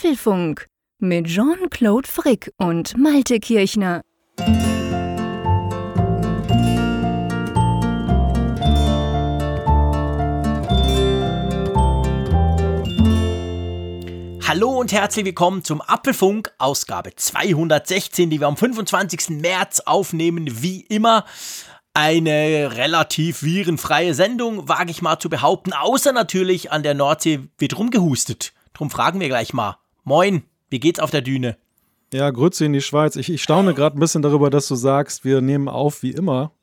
Apfelfunk mit Jean-Claude Frick und Malte Kirchner. Hallo und herzlich willkommen zum Apfelfunk, Ausgabe 216, die wir am 25. März aufnehmen, wie immer. Eine relativ virenfreie Sendung, wage ich mal zu behaupten, außer natürlich an der Nordsee wird rumgehustet. Drum fragen wir gleich mal. Moin, wie geht's auf der Düne? Ja, Grüße in die Schweiz. Ich, ich staune gerade ein bisschen darüber, dass du sagst, wir nehmen auf wie immer.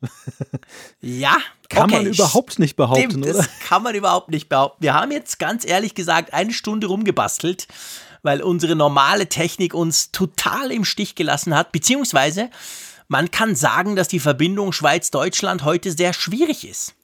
Ja, kann okay. man überhaupt nicht behaupten, Stimmt, oder? Das kann man überhaupt nicht behaupten. Wir haben jetzt ganz ehrlich gesagt eine Stunde rumgebastelt, weil unsere normale Technik uns total im Stich gelassen hat, beziehungsweise man kann sagen, dass die Verbindung Schweiz-Deutschland heute sehr schwierig ist.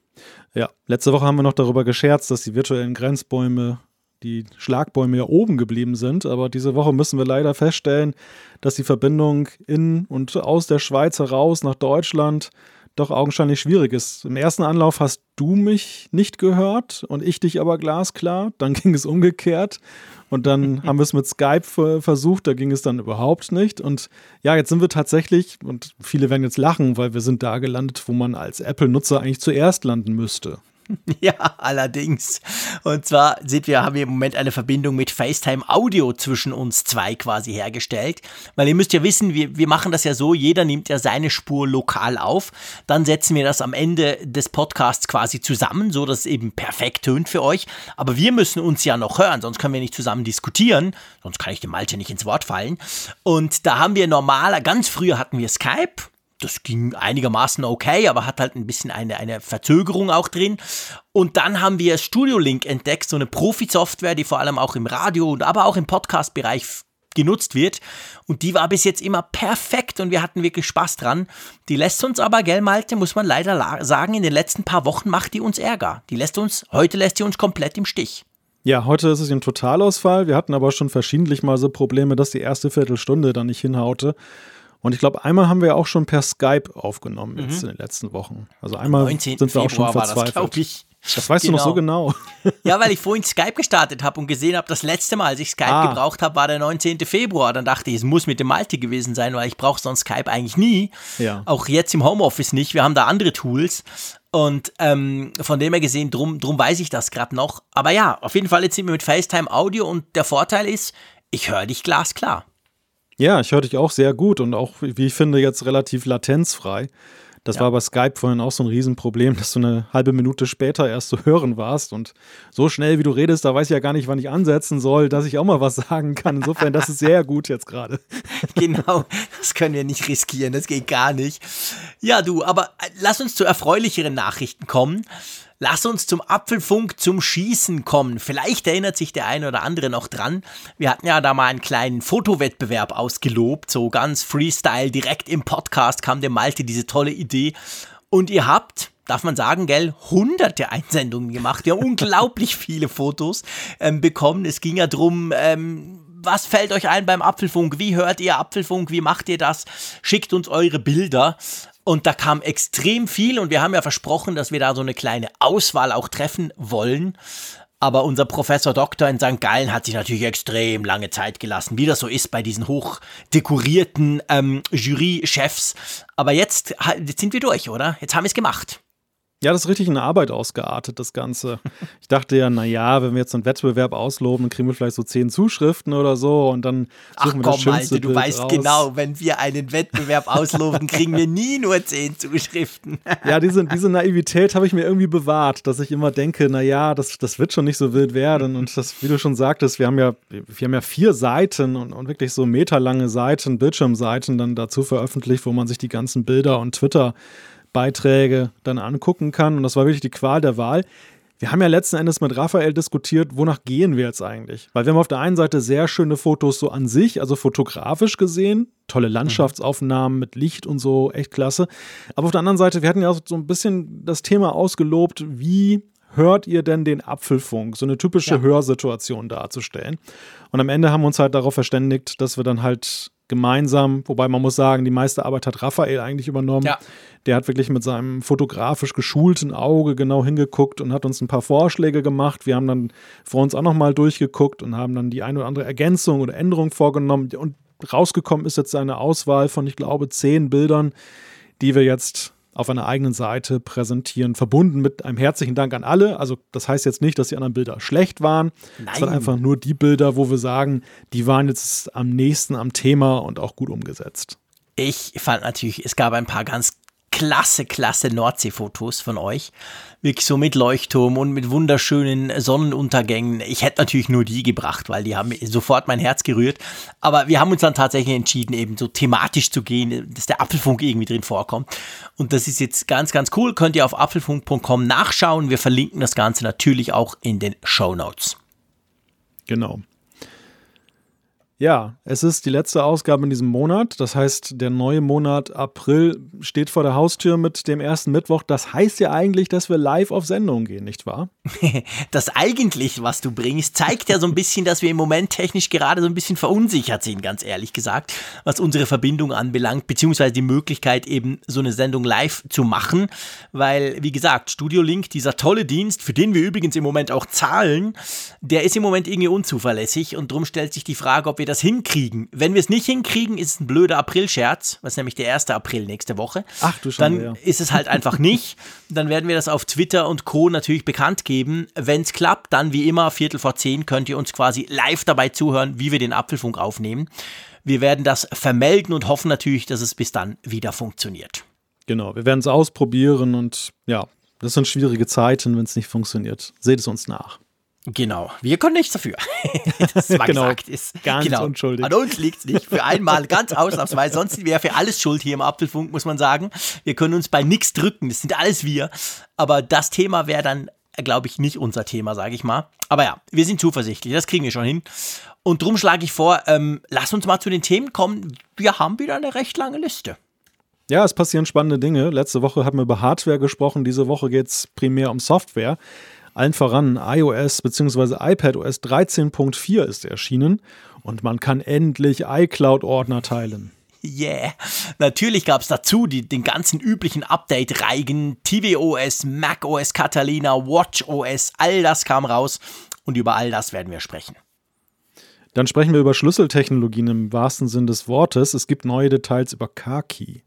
Ja, letzte Woche haben wir noch darüber gescherzt, dass die virtuellen Grenzbäume, die Schlagbäume ja oben geblieben sind. Aber diese Woche müssen wir leider feststellen, dass die Verbindung in und aus der Schweiz heraus nach Deutschland doch augenscheinlich schwierig ist. Im ersten Anlauf hast du mich nicht gehört und ich dich aber glasklar. Dann ging es umgekehrt. Und dann haben wir es mit Skype versucht, da ging es dann überhaupt nicht. Und ja, jetzt sind wir tatsächlich, und viele werden jetzt lachen, weil wir sind da gelandet, wo man als Apple-Nutzer eigentlich zuerst landen müsste. Ja, allerdings. Und zwar sind wir, haben wir im Moment eine Verbindung mit FaceTime Audio zwischen uns zwei quasi hergestellt. Weil ihr müsst ja wissen, wir, wir machen das ja so, jeder nimmt ja seine Spur lokal auf. Dann setzen wir das am Ende des Podcasts quasi zusammen, so dass es eben perfekt tönt für euch. Aber wir müssen uns ja noch hören, sonst können wir nicht zusammen diskutieren. Sonst kann ich dem Malte nicht ins Wort fallen. Und da haben wir normaler, ganz früher hatten wir Skype das ging einigermaßen okay, aber hat halt ein bisschen eine, eine Verzögerung auch drin. Und dann haben wir Studio Link entdeckt, so eine Profi-Software, die vor allem auch im Radio und aber auch im Podcast-Bereich genutzt wird. Und die war bis jetzt immer perfekt und wir hatten wirklich Spaß dran. Die lässt uns aber, gell, Malte, muss man leider sagen, in den letzten paar Wochen macht die uns Ärger. Die lässt uns, heute lässt die uns komplett im Stich. Ja, heute ist es ein Totalausfall. Wir hatten aber schon verschiedentlich mal so Probleme, dass die erste Viertelstunde dann nicht hinhaute. Und ich glaube, einmal haben wir auch schon per Skype aufgenommen jetzt mhm. in den letzten Wochen. Also einmal sind wir auch schon verzweifelt. Das, ich. das weißt genau. du noch so genau. Ja, weil ich vorhin Skype gestartet habe und gesehen habe, das letzte Mal, als ich Skype ah. gebraucht habe, war der 19. Februar. Dann dachte ich, es muss mit dem Malte gewesen sein, weil ich brauche sonst Skype eigentlich nie. Ja. Auch jetzt im Homeoffice nicht. Wir haben da andere Tools. Und ähm, von dem her gesehen, drum, drum weiß ich das gerade noch. Aber ja, auf jeden Fall, jetzt sind wir mit FaceTime Audio und der Vorteil ist, ich höre dich glasklar. Ja, ich höre dich auch sehr gut und auch, wie ich finde, jetzt relativ latenzfrei. Das ja. war bei Skype vorhin auch so ein Riesenproblem, dass du eine halbe Minute später erst zu hören warst. Und so schnell, wie du redest, da weiß ich ja gar nicht, wann ich ansetzen soll, dass ich auch mal was sagen kann. Insofern, das ist sehr gut jetzt gerade. Genau, das können wir nicht riskieren, das geht gar nicht. Ja, du, aber äh, lass uns zu erfreulicheren Nachrichten kommen. Lass uns zum Apfelfunk zum Schießen kommen. Vielleicht erinnert sich der eine oder andere noch dran. Wir hatten ja da mal einen kleinen Fotowettbewerb ausgelobt, so ganz Freestyle, direkt im Podcast kam dem Malte diese tolle Idee. Und ihr habt, darf man sagen, gell, hunderte Einsendungen gemacht. Haben unglaublich viele Fotos ähm, bekommen. Es ging ja drum, ähm, was fällt euch ein beim Apfelfunk? Wie hört ihr Apfelfunk? Wie macht ihr das? Schickt uns eure Bilder. Und da kam extrem viel und wir haben ja versprochen, dass wir da so eine kleine Auswahl auch treffen wollen. Aber unser Professor Doktor in St. Gallen hat sich natürlich extrem lange Zeit gelassen, wie das so ist bei diesen hochdekorierten ähm, Jury-Chefs. Aber jetzt, jetzt sind wir durch, oder? Jetzt haben wir es gemacht. Ja, das ist richtig eine Arbeit ausgeartet, das Ganze. Ich dachte ja, naja, wenn wir jetzt einen Wettbewerb ausloben, dann kriegen wir vielleicht so zehn Zuschriften oder so und dann suchen Ach, wir das komm, Malte, du Bild weißt raus. genau, wenn wir einen Wettbewerb ausloben, kriegen wir nie nur zehn Zuschriften. ja, diese, diese Naivität habe ich mir irgendwie bewahrt, dass ich immer denke, naja, das, das wird schon nicht so wild werden und das, wie du schon sagtest, wir haben ja, wir haben ja vier Seiten und, und wirklich so meterlange Seiten, Bildschirmseiten dann dazu veröffentlicht, wo man sich die ganzen Bilder und Twitter Beiträge dann angucken kann. Und das war wirklich die Qual der Wahl. Wir haben ja letzten Endes mit Raphael diskutiert, wonach gehen wir jetzt eigentlich? Weil wir haben auf der einen Seite sehr schöne Fotos so an sich, also fotografisch gesehen, tolle Landschaftsaufnahmen mit Licht und so, echt klasse. Aber auf der anderen Seite, wir hatten ja so ein bisschen das Thema ausgelobt, wie hört ihr denn den Apfelfunk? So eine typische ja. Hörsituation darzustellen. Und am Ende haben wir uns halt darauf verständigt, dass wir dann halt gemeinsam, wobei man muss sagen, die meiste Arbeit hat Raphael eigentlich übernommen. Ja. Der hat wirklich mit seinem fotografisch geschulten Auge genau hingeguckt und hat uns ein paar Vorschläge gemacht. Wir haben dann vor uns auch nochmal durchgeguckt und haben dann die eine oder andere Ergänzung oder Änderung vorgenommen. Und rausgekommen ist jetzt eine Auswahl von, ich glaube, zehn Bildern, die wir jetzt auf einer eigenen Seite präsentieren, verbunden mit einem herzlichen Dank an alle. Also das heißt jetzt nicht, dass die anderen Bilder schlecht waren, Nein. sondern einfach nur die Bilder, wo wir sagen, die waren jetzt am nächsten am Thema und auch gut umgesetzt. Ich fand natürlich, es gab ein paar ganz klasse, klasse Nordseefotos von euch. Wirklich so mit Leuchtturm und mit wunderschönen Sonnenuntergängen. Ich hätte natürlich nur die gebracht, weil die haben sofort mein Herz gerührt. Aber wir haben uns dann tatsächlich entschieden, eben so thematisch zu gehen, dass der Apfelfunk irgendwie drin vorkommt. Und das ist jetzt ganz, ganz cool. Könnt ihr auf apfelfunk.com nachschauen. Wir verlinken das Ganze natürlich auch in den Show Notes. Genau. Ja, es ist die letzte Ausgabe in diesem Monat. Das heißt, der neue Monat April steht vor der Haustür mit dem ersten Mittwoch. Das heißt ja eigentlich, dass wir live auf Sendung gehen, nicht wahr? Das eigentlich, was du bringst, zeigt ja so ein bisschen, dass wir im Moment technisch gerade so ein bisschen verunsichert sind, ganz ehrlich gesagt, was unsere Verbindung anbelangt, beziehungsweise die Möglichkeit eben so eine Sendung live zu machen. Weil, wie gesagt, Studio Link, dieser tolle Dienst, für den wir übrigens im Moment auch zahlen, der ist im Moment irgendwie unzuverlässig und darum stellt sich die Frage, ob wir das hinkriegen. Wenn wir es nicht hinkriegen, ist es ein blöder Aprilscherz, was nämlich der 1. April nächste Woche. Ach du Schande, Dann ja. ist es halt einfach nicht. Dann werden wir das auf Twitter und Co. natürlich bekannt geben. Wenn es klappt, dann wie immer, Viertel vor zehn, könnt ihr uns quasi live dabei zuhören, wie wir den Apfelfunk aufnehmen. Wir werden das vermelden und hoffen natürlich, dass es bis dann wieder funktioniert. Genau, wir werden es ausprobieren und ja, das sind schwierige Zeiten, wenn es nicht funktioniert. Seht es uns nach. Genau, wir können nichts dafür. das mal Genau, gesagt ist. ganz genau. unschuldig. An uns liegt es nicht. Für einmal ganz ausnahmsweise. Sonst ja für alles schuld hier im Apfelfunk, muss man sagen. Wir können uns bei nichts drücken. Das sind alles wir. Aber das Thema wäre dann, glaube ich, nicht unser Thema, sage ich mal. Aber ja, wir sind zuversichtlich. Das kriegen wir schon hin. Und drum schlage ich vor, ähm, lass uns mal zu den Themen kommen. Wir haben wieder eine recht lange Liste. Ja, es passieren spannende Dinge. Letzte Woche haben wir über Hardware gesprochen. Diese Woche geht es primär um Software. Allen voran iOS bzw. iPadOS 13.4 ist erschienen und man kann endlich iCloud-Ordner teilen. Yeah. Natürlich gab es dazu die, den ganzen üblichen Update-Reigen. tvOS, macOS Catalina, watchOS, all das kam raus. Und über all das werden wir sprechen. Dann sprechen wir über Schlüsseltechnologien im wahrsten Sinn des Wortes. Es gibt neue Details über Car-Key.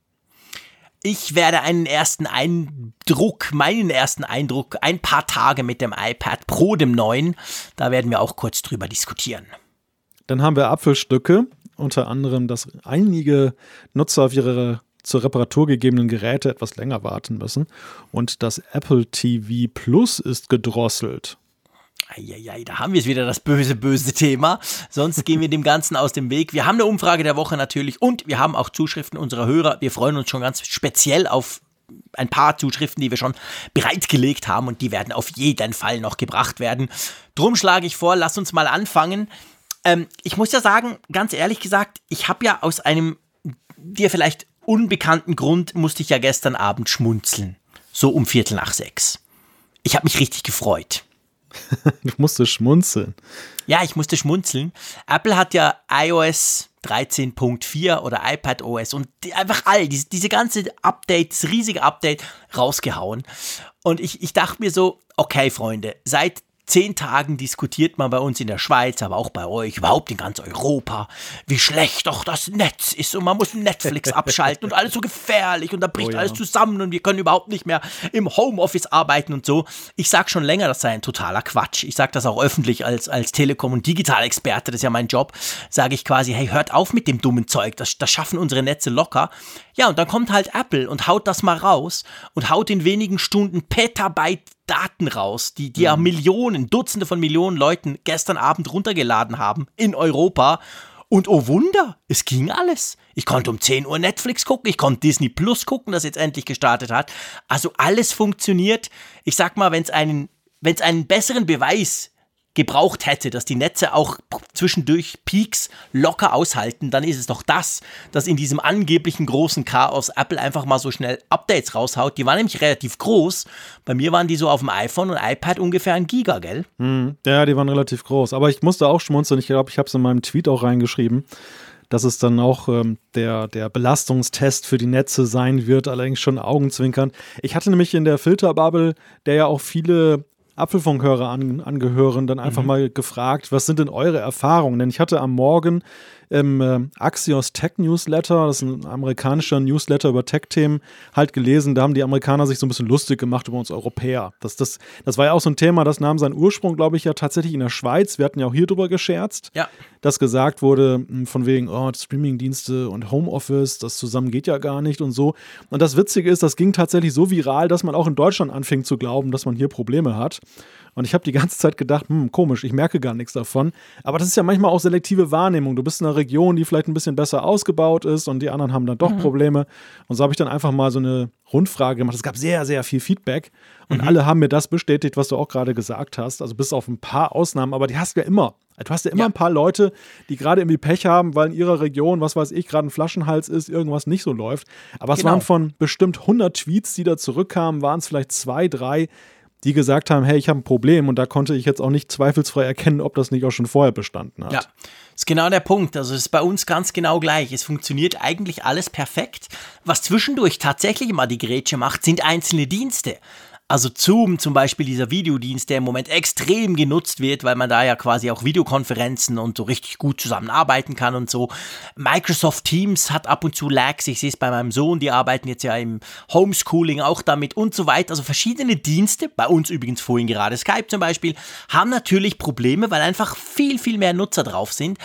Ich werde einen ersten Eindruck, meinen ersten Eindruck, ein paar Tage mit dem iPad Pro, dem neuen. Da werden wir auch kurz drüber diskutieren. Dann haben wir Apfelstücke, unter anderem, dass einige Nutzer auf ihre zur Reparatur gegebenen Geräte etwas länger warten müssen. Und das Apple TV Plus ist gedrosselt. Eieiei, da haben wir es wieder, das böse, böse Thema. Sonst gehen wir dem Ganzen aus dem Weg. Wir haben eine Umfrage der Woche natürlich und wir haben auch Zuschriften unserer Hörer. Wir freuen uns schon ganz speziell auf ein paar Zuschriften, die wir schon bereitgelegt haben und die werden auf jeden Fall noch gebracht werden. Drum schlage ich vor, lass uns mal anfangen. Ähm, ich muss ja sagen, ganz ehrlich gesagt, ich habe ja aus einem dir vielleicht unbekannten Grund musste ich ja gestern Abend schmunzeln. So um Viertel nach sechs. Ich habe mich richtig gefreut. Du musstest schmunzeln. Ja, ich musste schmunzeln. Apple hat ja iOS 13.4 oder iPadOS und die, einfach all, diese, diese ganze Update, das riesige Update rausgehauen. Und ich, ich dachte mir so, okay, Freunde, seit zehn Tagen diskutiert man bei uns in der Schweiz, aber auch bei euch, überhaupt in ganz Europa, wie schlecht doch das Netz ist und man muss Netflix abschalten und alles so gefährlich und da bricht Oh ja. alles zusammen und wir können überhaupt nicht mehr im Homeoffice arbeiten und so. Ich sag schon länger, das sei ein totaler Quatsch. Ich sag das auch öffentlich als, als Telekom- und Digitalexperte, das ist ja mein Job, sage ich quasi, hey, hört auf mit dem dummen Zeug, das, das schaffen unsere Netze locker. Ja, und dann kommt halt Apple und haut das mal raus und haut in wenigen Stunden Petabyte Daten raus, die, die ja Millionen, Dutzende von Millionen Leuten gestern Abend runtergeladen haben in Europa. Und oh Wunder, es ging alles. Ich konnte um 10 Uhr Netflix gucken, ich konnte Disney Plus gucken, das jetzt endlich gestartet hat. Also alles funktioniert. Ich sag mal, wenn es einen, einen besseren Beweis gebraucht hätte, dass die Netze auch zwischendurch Peaks locker aushalten, dann ist es doch das, dass in diesem angeblichen großen Chaos Apple einfach mal so schnell Updates raushaut. Die waren nämlich relativ groß. Bei mir waren die so auf dem iPhone und iPad ungefähr ein Giga, gell? Ja, die waren relativ groß. Aber ich musste auch schmunzeln. Ich glaube, ich habe es in meinem Tweet auch reingeschrieben, dass es dann auch ähm, der, der Belastungstest für die Netze sein wird, allerdings schon augenzwinkernd. Ich hatte nämlich in der Filterbubble, der ja auch viele Apfelfunkhörer an, angehören, dann einfach mhm. mal gefragt, was sind denn eure Erfahrungen? Denn ich hatte am Morgen im äh, Axios Tech Newsletter, das ist ein amerikanischer Newsletter über Tech-Themen, halt gelesen. Da haben die Amerikaner sich so ein bisschen lustig gemacht über uns Europäer. Das, das, das war ja auch so ein Thema, das nahm seinen Ursprung, glaube ich, ja tatsächlich in der Schweiz. Wir hatten ja auch hier drüber gescherzt, ja. dass gesagt wurde, hm, von wegen, oh, Streamingdienste und Homeoffice, das zusammen geht ja gar nicht und so. Und das Witzige ist, das ging tatsächlich so viral, dass man auch in Deutschland anfing zu glauben, dass man hier Probleme hat. Und ich habe die ganze Zeit gedacht, hm, komisch, ich merke gar nichts davon. Aber das ist ja manchmal auch selektive Wahrnehmung. Du bist in einer Region, die vielleicht ein bisschen besser ausgebaut ist und die anderen haben dann doch mhm. Probleme. Und so habe ich dann einfach mal so eine Rundfrage gemacht. Es gab sehr, sehr viel Feedback und mhm. alle haben mir das bestätigt, was du auch gerade gesagt hast. Also bis auf ein paar Ausnahmen, aber die hast du ja immer. Du hast ja immer ja. ein paar Leute, die gerade irgendwie Pech haben, weil in ihrer Region, was weiß ich, gerade ein Flaschenhals ist, irgendwas nicht so läuft. Aber es genau. waren von bestimmt 100 Tweets, die da zurückkamen, waren es vielleicht zwei, drei, die gesagt haben, hey, ich habe ein Problem und da konnte ich jetzt auch nicht zweifelsfrei erkennen, ob das nicht auch schon vorher bestanden hat. Ja, ist genau der Punkt. Also es ist bei uns ganz genau gleich. Es funktioniert eigentlich alles perfekt. Was zwischendurch tatsächlich immer die Grätsche macht, sind einzelne Dienste. Also Zoom zum Beispiel, dieser Videodienst, der im Moment extrem genutzt wird, weil man da ja quasi auch Videokonferenzen und so richtig gut zusammenarbeiten kann und so. Microsoft Teams hat ab und zu Lags, ich sehe es bei meinem Sohn, die arbeiten jetzt ja im Homeschooling auch damit und so weiter. Also verschiedene Dienste, bei uns übrigens vorhin gerade Skype zum Beispiel, haben natürlich Probleme, weil einfach viel, viel mehr Nutzer drauf sind.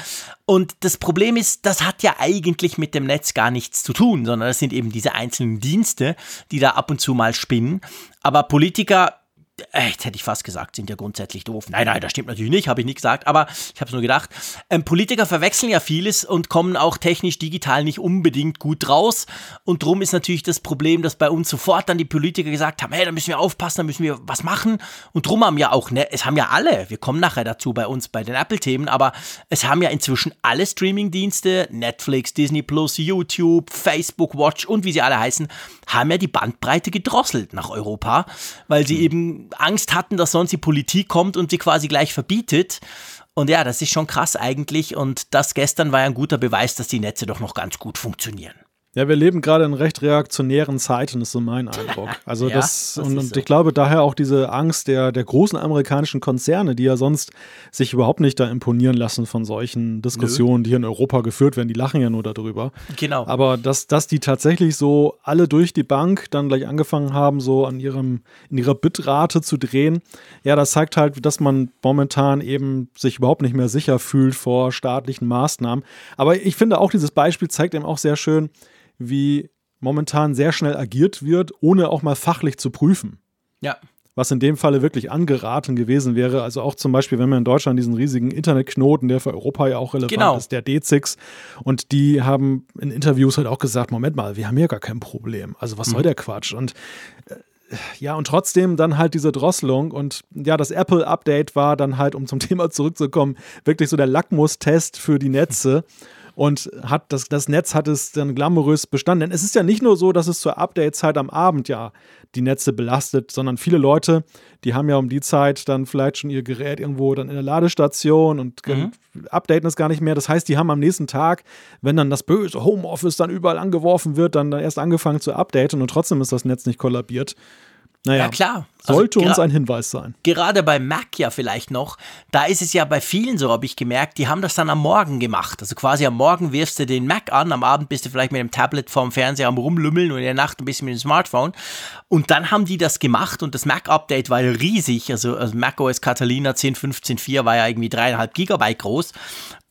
Und das Problem ist, das hat ja eigentlich mit dem Netz gar nichts zu tun, sondern das sind eben diese einzelnen Dienste, die da ab und zu mal spinnen. Aber Politiker jetzt hätte ich fast gesagt, sind ja grundsätzlich doof. Nein, nein, das stimmt natürlich nicht, habe ich nicht gesagt, aber ich habe es nur gedacht. Ähm, Politiker verwechseln ja vieles und kommen auch technisch digital nicht unbedingt gut raus. Und drum ist natürlich das Problem, dass bei uns sofort dann die Politiker gesagt haben, hey, da müssen wir aufpassen, da müssen wir was machen. Und drum haben ja auch, ne, es haben ja alle, wir kommen nachher dazu bei uns bei den Apple-Themen, aber es haben ja inzwischen alle Streaming-Dienste, Netflix, Disney Plus, YouTube, Facebook, Watch und wie sie alle heißen, haben ja die Bandbreite gedrosselt nach Europa, weil sie mhm. eben Angst hatten, dass sonst die Politik kommt und sie quasi gleich verbietet. Und ja, das ist schon krass eigentlich. Und das gestern war ja ein guter Beweis, dass die Netze doch noch ganz gut funktionieren. Ja, wir leben gerade in recht reaktionären Zeiten, ist so mein Eindruck. Also ja, das, und, und so. ich glaube daher auch diese Angst der, der großen amerikanischen Konzerne, die ja sonst sich überhaupt nicht da imponieren lassen von solchen Diskussionen, Nö. die hier in Europa geführt werden, die lachen ja nur darüber. Genau. Aber dass, dass die tatsächlich so alle durch die Bank dann gleich angefangen haben, so an ihrem, in ihrer Bitrate zu drehen, ja, das zeigt halt, dass man momentan eben sich überhaupt nicht mehr sicher fühlt vor staatlichen Maßnahmen. Aber ich finde auch, dieses Beispiel zeigt eben auch sehr schön, wie momentan sehr schnell agiert wird, ohne auch mal fachlich zu prüfen. Ja. Was in dem Falle wirklich angeraten gewesen wäre. Also auch zum Beispiel, wenn wir in Deutschland diesen riesigen Internetknoten, der für Europa ja auch relevant genau. ist, der D6. Und die haben in Interviews halt auch gesagt: Moment mal, wir haben hier gar kein Problem. Also was mhm. soll der Quatsch? Und äh, ja, und trotzdem dann halt diese Drosselung und ja, das Apple-Update war dann halt, um zum Thema zurückzukommen, wirklich so der Lackmustest für die Netze und hat das, das Netz hat es dann glamourös bestanden. Denn es ist ja nicht nur so, dass es zur Update-Zeit am Abend ja die Netze belastet, sondern viele Leute, die haben ja um die Zeit dann vielleicht schon ihr Gerät irgendwo dann in der Ladestation und mhm. updaten es gar nicht mehr. Das heißt, die haben am nächsten Tag, wenn dann das böse Homeoffice dann überall angeworfen wird, dann erst angefangen zu updaten und trotzdem ist das Netz nicht kollabiert. Naja, ja, klar. Also sollte uns ein Hinweis sein. Gerade bei Mac ja vielleicht noch. Da ist es ja bei vielen so, habe ich gemerkt, die haben das dann am Morgen gemacht. Also quasi am Morgen wirfst du den Mac an, am Abend bist du vielleicht mit dem Tablet vorm Fernseher am Rumlümmeln und in der Nacht ein bisschen mit dem Smartphone. Und dann haben die das gemacht und das Mac-Update war ja riesig. Also, also Mac OS Catalina 10.15.4 war ja irgendwie dreieinhalb Gigabyte groß.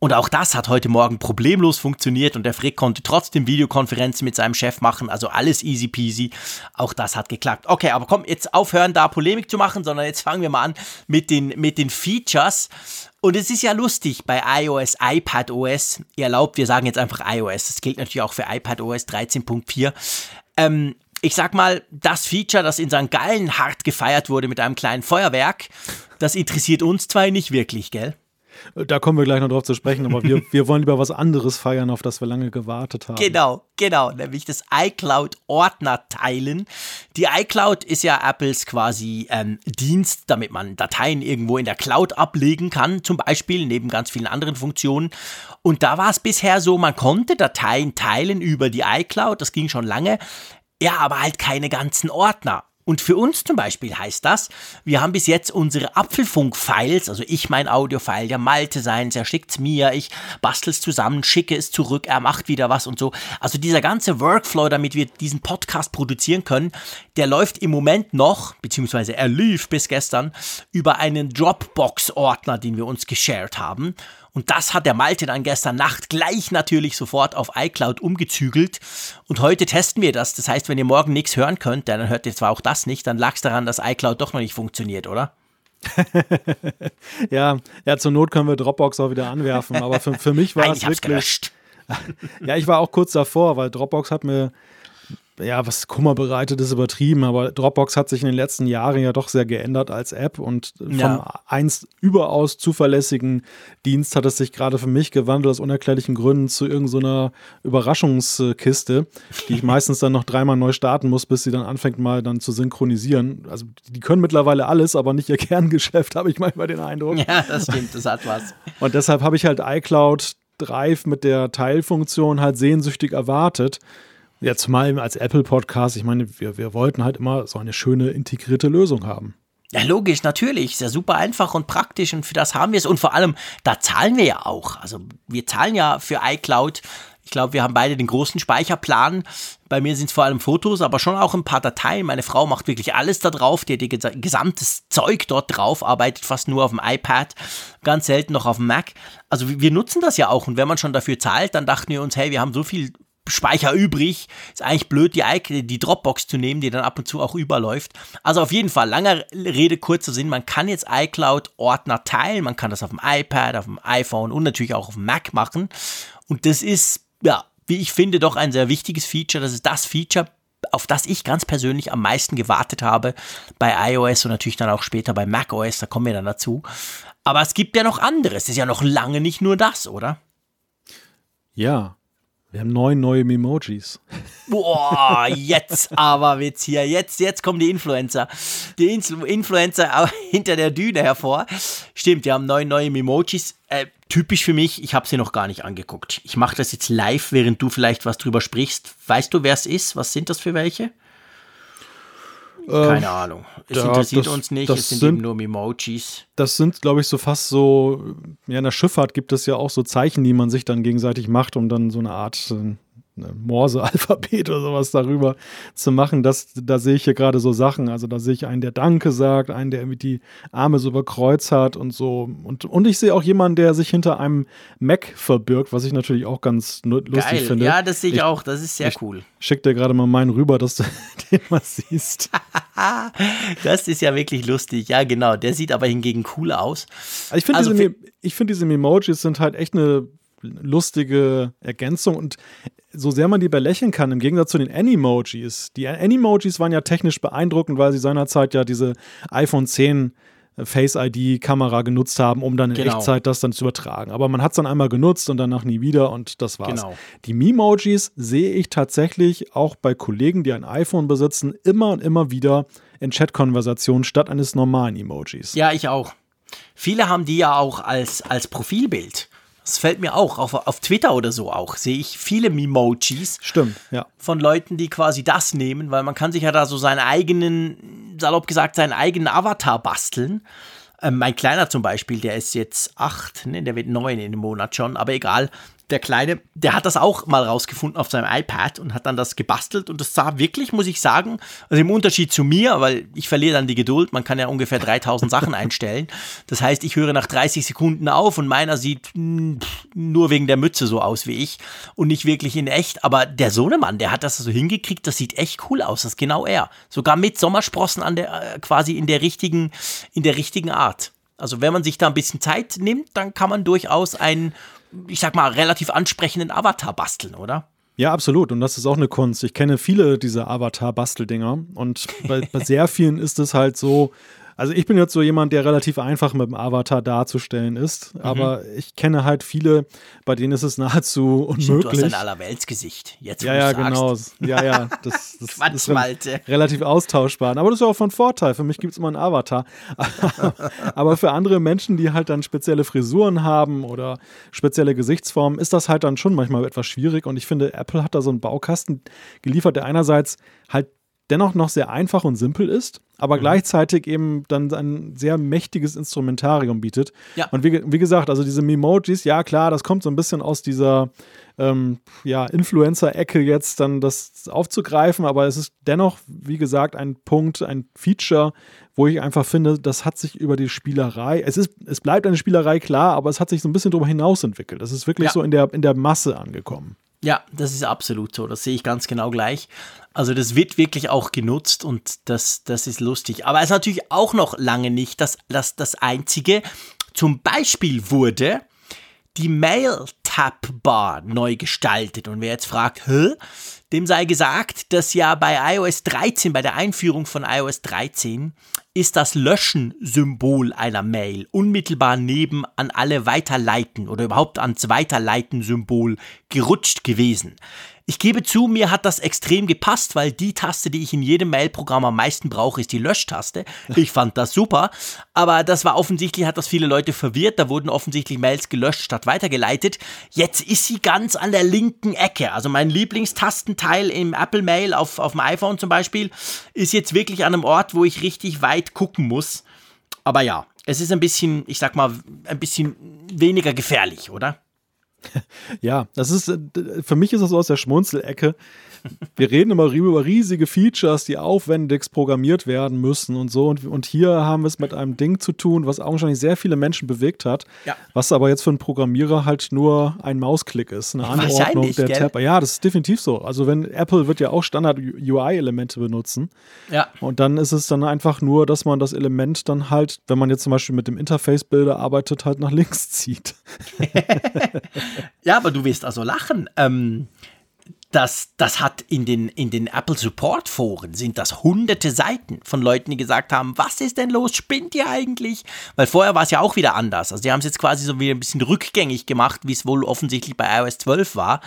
Und auch das hat heute Morgen problemlos funktioniert und der Frick konnte trotzdem Videokonferenzen mit seinem Chef machen, also alles easy peasy. Auch das hat geklappt. Okay, aber komm, jetzt aufhören, da Polemik zu machen, sondern jetzt fangen wir mal an mit den, mit den Features. Und es ist ja lustig bei iOS, iPadOS, ihr erlaubt, wir sagen jetzt einfach iOS, das gilt natürlich auch für iPadOS 13.4. Ähm, ich sag mal, das Feature, das in St. Gallen hart gefeiert wurde mit einem kleinen Feuerwerk, das interessiert uns zwei nicht wirklich, gell? Da kommen wir gleich noch drauf zu sprechen, aber wir, wir wollen lieber was anderes feiern, auf das wir lange gewartet haben. Genau, genau, nämlich das iCloud-Ordner teilen. Die iCloud ist ja Apples quasi ähm, Dienst, damit man Dateien irgendwo in der Cloud ablegen kann, zum Beispiel neben ganz vielen anderen Funktionen. Und da war es bisher so, man konnte Dateien teilen über die iCloud, das ging schon lange. Ja, aber halt keine ganzen Ordner. Und für uns zum Beispiel heißt das, wir haben bis jetzt unsere Apfelfunk-Files, also ich mein Audio-File, der Malte seins, er schickt's mir, ich bastel es zusammen, schicke es zurück, er macht wieder was und so. Also dieser ganze Workflow, damit wir diesen Podcast produzieren können, der läuft im Moment noch, beziehungsweise er lief bis gestern, über einen Dropbox-Ordner, den wir uns geshared haben. Und das hat der Malte dann gestern Nacht gleich natürlich sofort auf iCloud umgezügelt. Und heute testen wir das. Das heißt, wenn ihr morgen nichts hören könnt, dann hört ihr zwar auch das nicht, dann lag es daran, dass iCloud doch noch nicht funktioniert, oder? ja, ja, zur Not können wir Dropbox auch wieder anwerfen, aber für, für mich war es wirklich. Gelöscht. ja, ich war auch kurz davor, weil Dropbox hat mir ja, was Kummer bereitet, ist übertrieben, aber Dropbox hat sich in den letzten Jahren ja doch sehr geändert als App und vom ja. einst überaus zuverlässigen Dienst hat es sich gerade für mich gewandelt aus unerklärlichen Gründen zu irgendeiner so Überraschungskiste, die ich meistens dann noch dreimal neu starten muss, bis sie dann anfängt mal dann zu synchronisieren. Also die können mittlerweile alles, aber nicht ihr Kerngeschäft, habe ich manchmal den Eindruck. Ja, das stimmt, das hat was. Und deshalb habe ich halt iCloud Drive mit der Teilfunktion halt sehnsüchtig erwartet. Ja, zumal als Apple Podcast, ich meine, wir, wir wollten halt immer so eine schöne integrierte Lösung haben. Ja, logisch, natürlich. Ist ja super einfach und praktisch und für das haben wir es. Und vor allem, da zahlen wir ja auch. Also wir zahlen ja für iCloud. Ich glaube, wir haben beide den großen Speicherplan. Bei mir sind es vor allem Fotos, aber schon auch ein paar Dateien. Meine Frau macht wirklich alles da drauf. Die hat ihr gesamtes Zeug dort drauf, arbeitet fast nur auf dem iPad, ganz selten noch auf dem Mac. Also wir nutzen das ja auch. Und wenn man schon dafür zahlt, dann dachten wir uns, hey, wir haben so viel Speicher übrig. Ist eigentlich blöd, die, die Dropbox zu nehmen, die dann ab und zu auch überläuft. Also auf jeden Fall, langer Rede, kurzer Sinn. Man kann jetzt iCloud-Ordner teilen. Man kann das auf dem iPad, auf dem iPhone und natürlich auch auf dem Mac machen. Und das ist, ja, wie ich finde, doch ein sehr wichtiges Feature. Das ist das Feature, auf das ich ganz persönlich am meisten gewartet habe bei iOS und natürlich dann auch später bei macOS. Da kommen wir dann dazu. Aber es gibt ja noch anderes. Es ist ja noch lange nicht nur das, oder? Ja, wir haben neun neue Memojis. Boah, jetzt aber wird's hier. Jetzt, jetzt kommen die Influencer. Die Influencer hinter der Düne hervor. Stimmt, wir haben neun neue Memojis. Äh, typisch für mich, ich habe sie noch gar nicht angeguckt. Ich mache das jetzt live, während du vielleicht was drüber sprichst. Weißt du, wer es ist? Was sind das für welche? Keine ähm, Ahnung. Es da, interessiert das, uns nicht, es sind, sind, eben nur Emojis. Das sind, glaube ich, so fast so, ja, in der Schifffahrt gibt es ja auch so Zeichen, die man sich dann gegenseitig macht, um dann so eine Art äh, Morse-Alphabet oder sowas darüber zu machen. Das, da sehe ich hier gerade so Sachen. Also da sehe ich einen, der Danke sagt, einen, der irgendwie die Arme so über Kreuz hat und so. Und, und ich sehe auch jemanden, der sich hinter einem Mac verbirgt, was ich natürlich auch ganz lustig Geil. finde. Ja, das sehe ich, ich, auch. Das ist sehr ich cool. Schick dir gerade mal meinen rüber, dass du den mal siehst. das ist ja wirklich lustig. Ja, genau. Der sieht aber hingegen cool aus. Also ich finde also diese, find diese Memojis sind halt echt eine lustige Ergänzung und so sehr man die belächeln kann, im Gegensatz zu den Animojis. Die Animojis waren ja technisch beeindruckend, weil sie seinerzeit ja diese iPhone 10 Face ID Kamera genutzt haben, um dann in genau. Echtzeit das dann zu übertragen. Aber man hat es dann einmal genutzt und danach nie wieder und das war's. Genau. Die Memojis sehe ich tatsächlich auch bei Kollegen, die ein iPhone besitzen, immer und immer wieder in Chat-Konversationen statt eines normalen Emojis. Ja, ich auch. Viele haben die ja auch als, als Profilbild. Das fällt mir auch, auf, auf Twitter oder so auch, sehe ich viele Memojis. Stimmt, ja. Von Leuten, die quasi das nehmen, weil man kann sich ja da so seinen eigenen, salopp gesagt, seinen eigenen Avatar basteln. Ähm, mein Kleiner zum Beispiel, der ist jetzt acht, ne, der wird neun in dem Monat schon, aber egal der Kleine, der hat das auch mal rausgefunden auf seinem iPad und hat dann das gebastelt und das sah wirklich, muss ich sagen, also im Unterschied zu mir, weil ich verliere dann die Geduld, man kann ja ungefähr 3000 Sachen einstellen. Das heißt, ich höre nach 30 Sekunden auf und meiner sieht mh, hm, nur wegen der Mütze so aus wie ich und nicht wirklich in echt, aber der Sohnemann, der hat das so hingekriegt, das sieht echt cool aus, das ist genau er. Sogar mit Sommersprossen an der, äh, quasi in der richtigen, in der richtigen Art. Also wenn man sich da ein bisschen Zeit nimmt, dann kann man durchaus einen ich sag mal, relativ ansprechenden Avatar basteln, oder? Ja, absolut. Und das ist auch eine Kunst. Ich kenne viele dieser Avatar-Basteldinger. Und bei, bei sehr vielen ist es halt so, Also ich bin jetzt so jemand, der relativ einfach mit dem Avatar darzustellen ist, mhm. aber ich kenne halt viele, bei denen ist es nahezu unmöglich. Du hast ein Allerweltsgesicht. Jetzt, ja, ja, genau. Ja, ja, das, das Quatsch, ist Malte. relativ austauschbar. Aber das ist ja auch von Vorteil. Für mich gibt es immer einen Avatar. aber für andere Menschen, die halt dann spezielle Frisuren haben oder spezielle Gesichtsformen, ist das halt dann schon manchmal etwas schwierig. Und ich finde, Apple hat da so einen Baukasten geliefert, der einerseits halt dennoch noch sehr einfach und simpel ist, aber mhm. gleichzeitig eben dann ein sehr mächtiges Instrumentarium bietet. Ja. Und wie, wie gesagt, also diese Memojis, ja klar, das kommt so ein bisschen aus dieser ähm, ja, Influencer-Ecke jetzt dann das aufzugreifen, aber es ist dennoch, wie gesagt, ein Punkt, ein Feature, wo ich einfach finde, das hat sich über die Spielerei, es ist, es bleibt eine Spielerei, klar, aber es hat sich so ein bisschen darüber hinaus entwickelt. Das ist wirklich ja. so in der, in der Masse angekommen. Ja, das ist absolut so. Das sehe ich ganz genau gleich. Also das wird wirklich auch genutzt und das, das ist lustig. Aber es ist natürlich auch noch lange nicht das, das, das Einzige. Zum Beispiel wurde die Mail-Tab-Bar neu gestaltet. Und wer jetzt fragt, Hä? dem sei gesagt, dass ja bei iOS 13, bei der Einführung von iOS 13, ist das Löschen-Symbol einer Mail unmittelbar neben an alle Weiterleiten oder überhaupt ans Weiterleiten-Symbol gerutscht gewesen. Ich gebe zu, mir hat das extrem gepasst, weil die Taste, die ich in jedem Mail-Programm am meisten brauche, ist die Löschtaste. Ich fand das super, aber das war offensichtlich, hat das viele Leute verwirrt. Da wurden offensichtlich Mails gelöscht statt weitergeleitet. Jetzt ist sie ganz an der linken Ecke. Also mein Lieblingstastenteil im Apple Mail auf, auf dem iPhone zum Beispiel ist jetzt wirklich an einem Ort, wo ich richtig weit gucken muss. Aber ja, es ist ein bisschen, ich sag mal, ein bisschen weniger gefährlich, oder? Ja, das ist, für mich ist das aus der Schmunzelecke. Wir reden immer über riesige Features, die aufwendigst programmiert werden müssen und so. Und, und hier haben wir es mit einem Ding zu tun, was augenscheinlich sehr viele Menschen bewegt hat, ja. was aber jetzt für einen Programmierer halt nur ein Mausklick ist, eine Anordnung der Tab. Ja, das ist definitiv so. Also wenn Apple wird ja auch Standard-UI-Elemente benutzen. Ja. Und dann ist es dann einfach nur, dass man das Element dann halt, wenn man jetzt zum Beispiel mit dem Interface-Bilder arbeitet, halt nach links zieht. ja, aber du wirst also lachen. Ähm, das, das hat in den, in den Apple Support Foren sind das hunderte Seiten von Leuten, die gesagt haben, was ist denn los, spinnt ihr eigentlich? Weil vorher war es ja auch wieder anders. Also die haben es jetzt quasi so wieder ein bisschen rückgängig gemacht, wie es wohl offensichtlich bei iOS 12 war.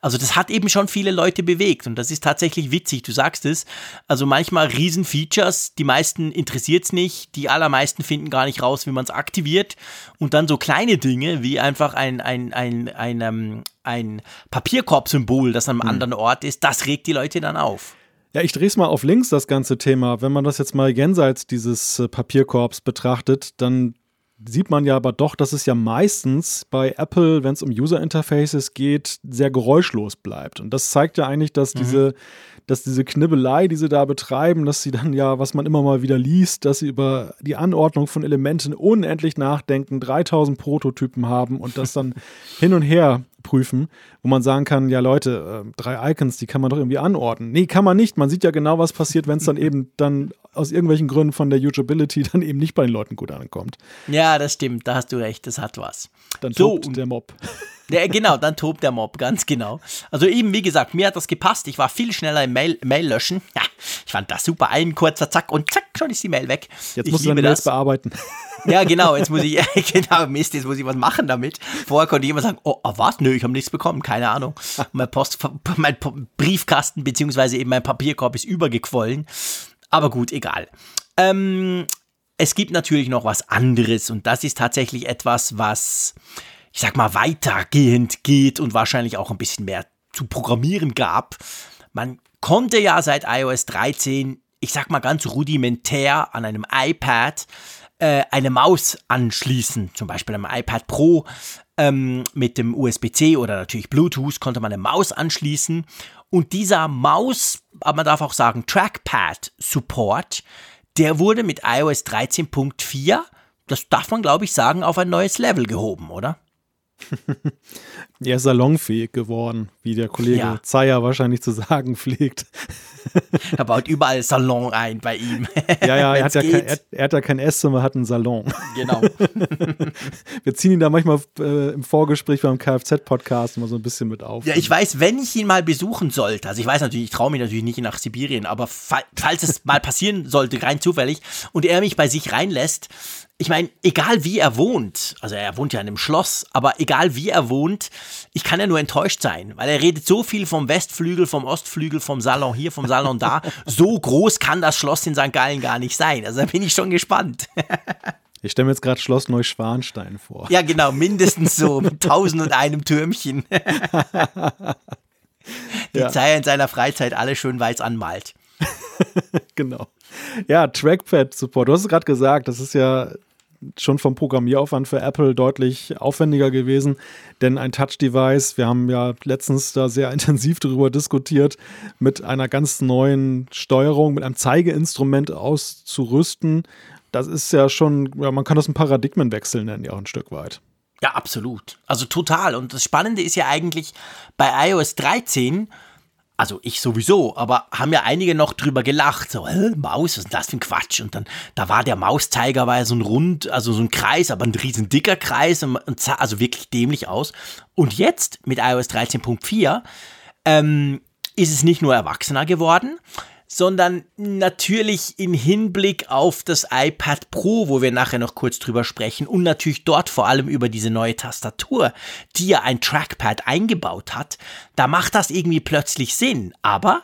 Also das hat eben schon viele Leute bewegt und das ist tatsächlich witzig, du sagst es. Also manchmal Riesen-Features, die meisten interessiert es nicht, die allermeisten finden gar nicht raus, wie man es aktiviert und dann so kleine Dinge wie einfach ein, ein, ein, ein, ein, ähm, ein Papierkorb-Symbol, das an einem hm. anderen Ort ist, das regt die Leute dann auf. Ja, ich drehe es mal auf links, das ganze Thema. Wenn man das jetzt mal jenseits dieses äh, Papierkorbs betrachtet, dann sieht man ja aber doch, dass es ja meistens bei Apple, wenn es um User Interfaces geht, sehr geräuschlos bleibt. Und das zeigt ja eigentlich, dass mhm. diese dass diese Knibbelei, die sie da betreiben, dass sie dann ja, was man immer mal wieder liest, dass sie über die Anordnung von Elementen unendlich nachdenken, 3000 Prototypen haben und das dann hin und her prüfen, wo man sagen kann, ja Leute, äh, drei Icons, die kann man doch irgendwie anordnen. Nee, kann man nicht. Man sieht ja genau, was passiert, wenn es dann eben dann aus irgendwelchen Gründen von der Usability dann eben nicht bei den Leuten gut ankommt. Ja, das stimmt, da hast du recht, das hat was. Dann so, tobt der Mob. Ja, genau, dann tobt der Mob, ganz genau. Also eben, wie gesagt, mir hat das gepasst. Ich war viel schneller im Mail, Mail löschen. Ja, ich fand das super. Ein kurzer Zack und zack, schon ist die Mail weg. Jetzt ich musst du deine Mails bearbeiten. Ja, genau, jetzt muss ich, genau, Mist, jetzt muss ich was machen damit. Vorher konnte ich immer sagen, oh, ah, was? Nö, ich habe nichts bekommen, keine Ahnung. Mein Post, mein Briefkasten, beziehungsweise eben mein Papierkorb ist übergequollen. Aber gut, egal. Ähm, es gibt natürlich noch was anderes und das ist tatsächlich etwas, was ich sag mal, weitergehend geht und wahrscheinlich auch ein bisschen mehr zu programmieren gab. Man konnte ja seit iOS 13, ich sag mal ganz rudimentär an einem iPad äh, eine Maus anschließen, zum Beispiel am iPad Pro ähm, mit dem USB-C oder natürlich Bluetooth konnte man eine Maus anschließen und dieser Maus, aber man darf auch sagen Trackpad Support, der wurde mit iOS 13.4, das darf man glaube ich sagen, auf ein neues Level gehoben, oder? er ist salonfähig geworden, wie der Kollege ja. Zeyer wahrscheinlich zu sagen pflegt. er baut überall Salon ein bei ihm. Ja, ja, er hat ja, kein, er, er, hat ja kein Esszimmer, hat einen Salon. Genau. Wir ziehen ihn da manchmal äh, im Vorgespräch beim Kfz-Podcast mal so ein bisschen mit auf. Ja, ich weiß, wenn ich ihn mal besuchen sollte, also ich weiß natürlich, ich traue mich natürlich nicht nach Sibirien, aber falls es mal passieren sollte, rein zufällig, und er mich bei sich reinlässt, ich meine, egal wie er wohnt, also er wohnt ja in einem Schloss, aber egal wie er wohnt, ich kann ja nur enttäuscht sein, weil er redet so viel vom Westflügel, vom Ostflügel, vom Salon hier, vom Salon da. So groß kann das Schloss in St. Gallen gar nicht sein. Also da bin ich schon gespannt. Ich stelle mir jetzt gerade Schloss Neuschwanstein vor. Ja, genau, mindestens so mit tausend und einem Türmchen. Die ja. Zeier in seiner Freizeit alle schön weiß anmalt. genau. Ja, Trackpad-Support. Du hast es gerade gesagt, das ist ja schon vom Programmieraufwand für Apple deutlich aufwendiger gewesen, denn ein Touch-Device, wir haben ja letztens da sehr intensiv darüber diskutiert, mit einer ganz neuen Steuerung, mit einem Zeigeinstrument auszurüsten, das ist ja schon, ja, man kann das ein Paradigmenwechsel nennen, ja ein Stück weit. Ja, absolut. Also total. Und das Spannende ist ja eigentlich bei iOS 13, also ich sowieso, aber haben ja einige noch drüber gelacht, so, äh, Maus, was ist das für ein Quatsch? Und dann, da war der Mauszeiger, war ja so ein rund, also so ein Kreis, aber ein riesen dicker Kreis und, und sah also wirklich dämlich aus. Und jetzt mit iOS 13.4 ähm, ist es nicht nur erwachsener geworden, sondern natürlich im Hinblick auf das iPad Pro, wo wir nachher noch kurz drüber sprechen und natürlich dort vor allem über diese neue Tastatur, die ja ein Trackpad eingebaut hat, da macht das irgendwie plötzlich Sinn. Aber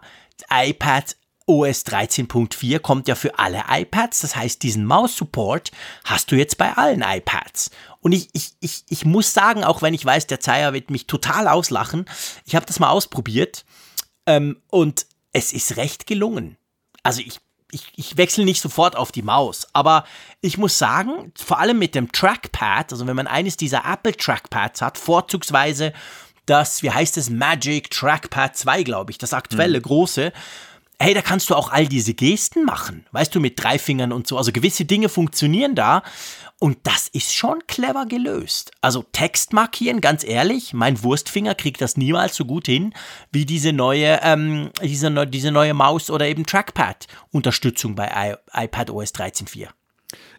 iPad OS 13.4 kommt ja für alle iPads, das heißt, diesen Maus-Support hast du jetzt bei allen iPads. Und ich, ich, ich, ich muss sagen, auch wenn ich weiß, der Zeier wird mich total auslachen, ich habe das mal ausprobiert ähm, und es ist recht gelungen. Also ich, ich, ich wechsle nicht sofort auf die Maus, aber ich muss sagen, vor allem mit dem Trackpad, also wenn man eines dieser Apple Trackpads hat, vorzugsweise das, wie heißt es, Magic Trackpad 2, glaube ich, das aktuelle mhm. große, hey, da kannst du auch all diese Gesten machen, weißt du, mit drei Fingern und so. Also gewisse Dinge funktionieren da und das ist schon clever gelöst. Also Text markieren, ganz ehrlich, mein Wurstfinger kriegt das niemals so gut hin wie diese neue, ähm, diese, diese neue Maus oder eben Trackpad-Unterstützung bei I iPad OS 13.4.